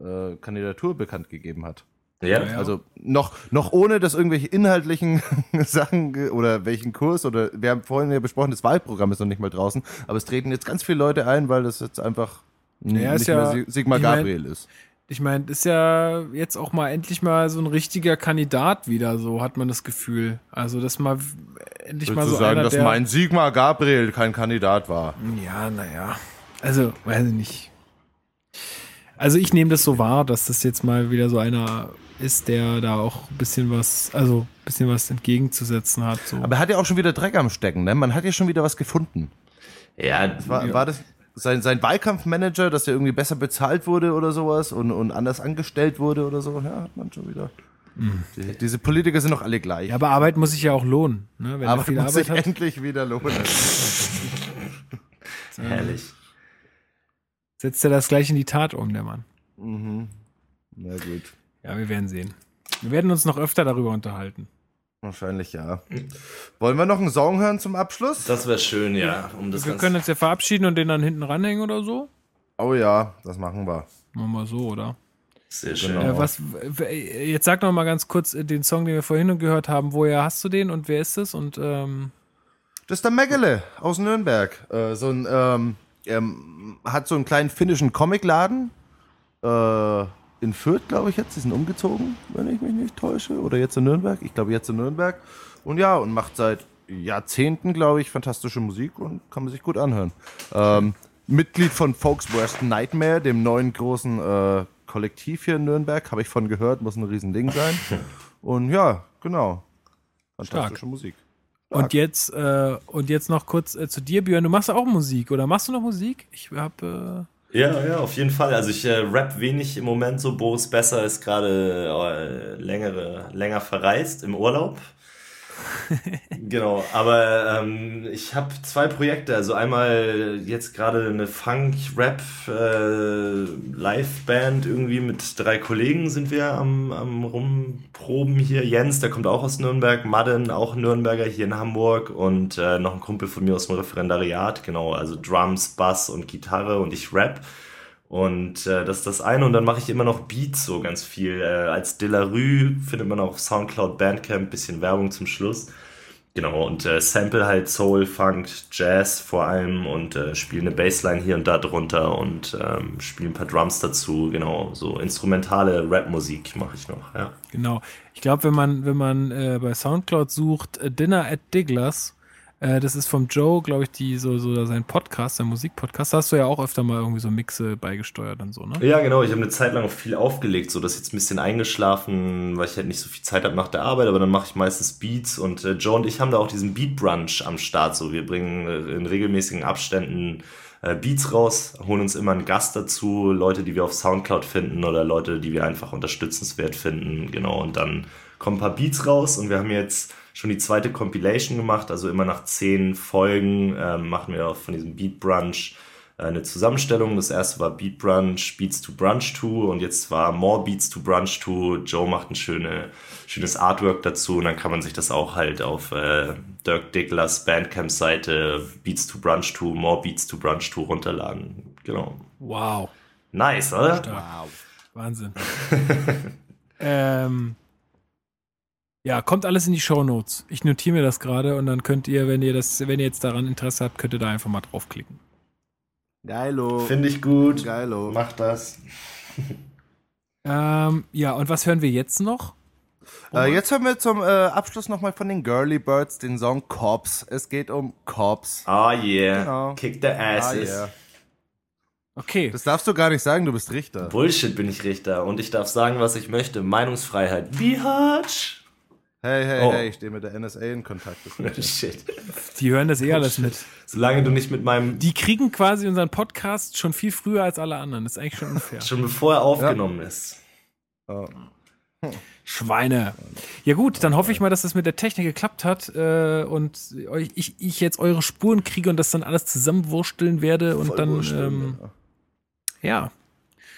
äh, Kandidatur bekannt gegeben hat. Ja. Also noch, noch ohne dass irgendwelche inhaltlichen *laughs* Sachen oder welchen Kurs oder wir haben vorhin ja besprochen, das Wahlprogramm ist noch nicht mal draußen, aber es treten jetzt ganz viele Leute ein, weil das jetzt einfach Ja, ist nicht ja- Sigmar ich mein- Gabriel ist. Ich meine, ist ja jetzt auch mal endlich mal so ein richtiger Kandidat wieder, so hat man das Gefühl. Also, dass mal endlich Willst mal du so sagen, einer, dass mein Sigmar Gabriel kein Kandidat war? Ja, naja. Also, weiß ich nicht. Also, ich nehme das so wahr, dass das jetzt mal wieder so einer ist, der da auch ein bisschen was, also ein bisschen was entgegenzusetzen hat. So. Aber er hat ja auch schon wieder Dreck am Stecken, ne? Man hat ja schon wieder was gefunden. ja, War, Ja. war das sein, sein Wahlkampfmanager, dass er irgendwie besser bezahlt wurde oder sowas und, und anders angestellt wurde oder so? Ja, hat man schon wieder. Die, diese Politiker sind doch alle gleich. ja, aber Arbeit muss sich ja auch lohnen. Ne? Wenn aber er viel muss Arbeit sich hat. endlich wieder lohnen. *laughs* herrlich. setzt er das gleich in die Tat um, der Mann. mhm. Na gut. Ja, wir werden sehen. Wir werden uns noch öfter darüber unterhalten. Wahrscheinlich ja. Wollen wir noch einen Song hören zum Abschluss? Das wäre schön, ja. Um das wir können uns ja verabschieden und den dann hinten ranhängen oder so. Oh ja, das machen wir. Machen wir so, oder? Sehr schön. Genau. Äh, was, jetzt sag noch mal ganz kurz äh, den Song, den wir vorhin gehört haben. Woher hast du den und wer ist es? Und ähm, Das ist der Megele aus Nürnberg. Äh, so ein, ähm, er hat so einen kleinen finnischen Comicladen. Äh, in Fürth, glaube ich, jetzt. Die sind umgezogen, wenn ich mich nicht täusche. Oder jetzt in Nürnberg. Ich glaube, jetzt in Nürnberg. Und ja, und macht seit Jahrzehnten, glaube ich, fantastische Musik und kann man sich gut anhören. Ähm, Mitglied von Folks Worst Nightmare, dem neuen großen äh, Kollektiv hier in Nürnberg. Habe ich von gehört, muss ein Riesending sein. *laughs* Und ja, genau. Fantastische Stark. Musik. und jetzt äh, und jetzt noch kurz äh, zu dir, Björn. Du machst auch Musik oder machst du noch Musik? Ich habe Ja, ja, auf jeden Fall. Also ich äh, rap wenig im Moment so. Boris Besser ist gerade äh, längere, länger verreist im Urlaub. Genau, aber ähm, ich habe zwei Projekte. Also einmal jetzt gerade eine Funk-Rap-Live-Band irgendwie mit drei Kollegen sind wir am, am rumproben hier. Jens, der kommt auch aus Nürnberg, Madden, auch Nürnberger hier in Hamburg und äh, noch ein Kumpel von mir aus dem Referendariat. Genau, also Drums, Bass und Gitarre und ich Rap. Und äh, das ist das eine. Und dann mache ich immer noch Beats so ganz viel. Äh, als Delarue findet man auf Soundcloud Bandcamp, bisschen Werbung zum Schluss. Genau, und äh, Sample halt Soul, Funk, Jazz vor allem und äh, spiele eine Bassline hier und da drunter und ähm, spiele ein paar Drums dazu. Genau, so instrumentale Rap-Musik mache ich noch, ja. Genau. Ich glaube, wenn man, wenn man äh, bei Soundcloud sucht, äh, Dinner at Digglers, äh, das ist vom Joe, glaube ich, die so, so sein Podcast, sein Musikpodcast. Da hast du ja auch öfter mal irgendwie so Mixe beigesteuert und so, ne? Ja, genau. Ich habe eine Zeit lang auch viel aufgelegt, so dass jetzt ein bisschen eingeschlafen, weil ich halt nicht so viel Zeit habe nach der Arbeit, aber dann mache ich meistens Beats und äh, Joe und ich haben da auch diesen Beat Brunch am Start. So, wir bringen äh, in regelmäßigen Abständen äh, Beats raus, holen uns immer einen Gast dazu, Leute, die wir auf Soundcloud finden oder Leute, die wir einfach unterstützenswert finden, genau. Und dann kommen ein paar Beats raus und wir haben jetzt schon die zweite Compilation gemacht, also immer nach zehn Folgen ähm, machen wir auch von diesem Beat Brunch äh, eine Zusammenstellung. Das erste war Beat Brunch, Beats to Brunch 2 und jetzt war More Beats to Brunch 2. Joe macht ein schöne, schönes Artwork dazu und dann kann man sich das auch halt auf äh, Dirk Dicklers Bandcamp-Seite Beats to Brunch 2, More Beats to Brunch 2 runterladen. Genau. Wow. Nice, oder? Wow. Wahnsinn. *laughs* ähm, ja, kommt alles in die Show Notes. Ich notiere mir das gerade und dann könnt ihr, wenn ihr das, wenn ihr jetzt daran Interesse habt, könnt ihr da einfach mal draufklicken. Geilo. Finde ich gut. Geilo. Mach das. *laughs* Ähm, ja, und was hören wir jetzt noch? Äh, jetzt hören wir zum äh, Abschluss nochmal von den Girly Birds den Song Cops. Es geht um Cops. Oh yeah. Genau. Kick the asses. Ah, yeah. Okay. Das darfst du gar nicht sagen, du bist Richter. Bullshit bin ich Richter und ich darf sagen, was ich möchte. Meinungsfreiheit. Biatch. Hey, hey, Oh. hey, ich stehe mit der NSA in Kontakt. Ja- *laughs* Shit. Die hören das eh alles mit. Solange du nicht mit meinem, Die kriegen quasi unseren Podcast schon viel früher als alle anderen. Das ist eigentlich schon unfair. *laughs* schon bevor er aufgenommen ist. Oh. Schweine. Ja gut, dann hoffe ich mal, dass das mit der Technik geklappt hat äh, und euch, ich, ich jetzt eure Spuren kriege und das dann alles zusammenwursteln werde und Voll dann ähm, ja. ja,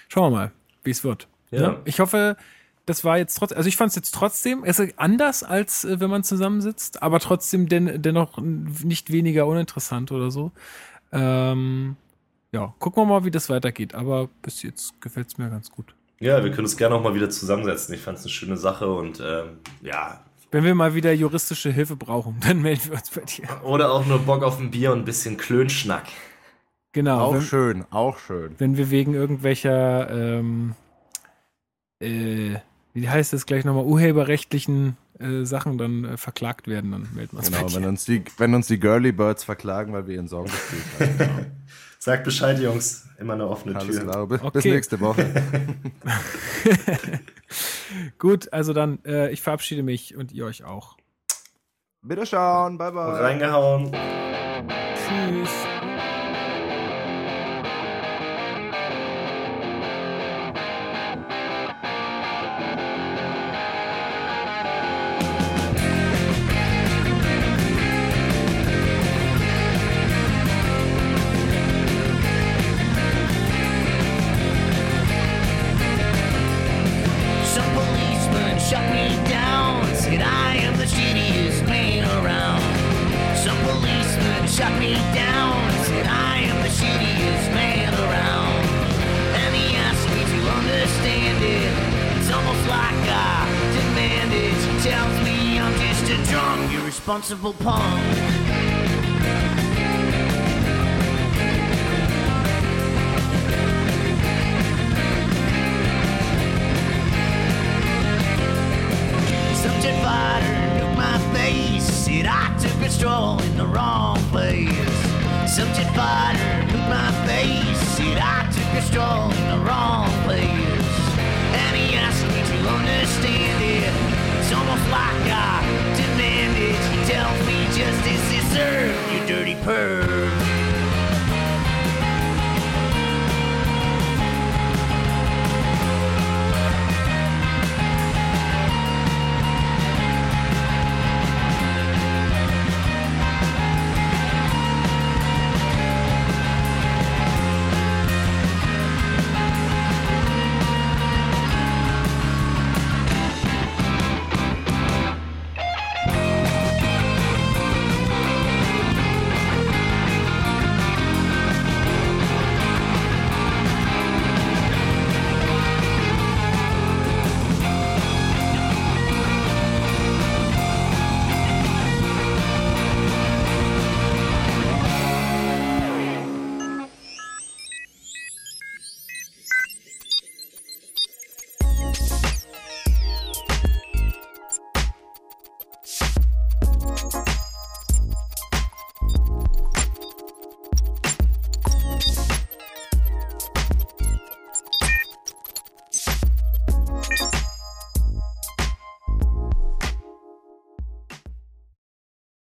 schauen wir mal, wie es wird. Ja. Ne? Ich hoffe, das war jetzt trotzdem, also ich fand es jetzt trotzdem, es ist anders als äh, wenn man zusammensitzt, aber trotzdem den, dennoch nicht weniger uninteressant oder so. Ähm, ja, gucken wir mal, wie das weitergeht, aber bis jetzt gefällt es mir ganz gut. Ja, wir können uns gerne auch mal wieder zusammensetzen. Ich fand es eine schöne Sache und ähm, ja. Wenn wir mal wieder juristische Hilfe brauchen, *laughs* dann melden wir uns bei dir. Oder auch nur Bock auf ein Bier und ein bisschen Klönschnack. Genau. Auch wenn, schön, auch schön. wenn wir wegen irgendwelcher, ähm, äh, wie heißt das gleich nochmal, urheberrechtlichen äh, Sachen dann äh, verklagt werden, dann melden wir uns Genau, wenn uns, die, wenn uns die Girly Birds verklagen, weil wir ihren Song gespielt haben. *laughs* Sagt Bescheid, Jungs. Immer eine offene Alles Tür. klar, bis, bis Okay. nächste Woche. *laughs* Gut, also dann, äh, ich verabschiede mich und ihr euch auch. Bitte schauen, bye bye. Reingehauen. responsible punk.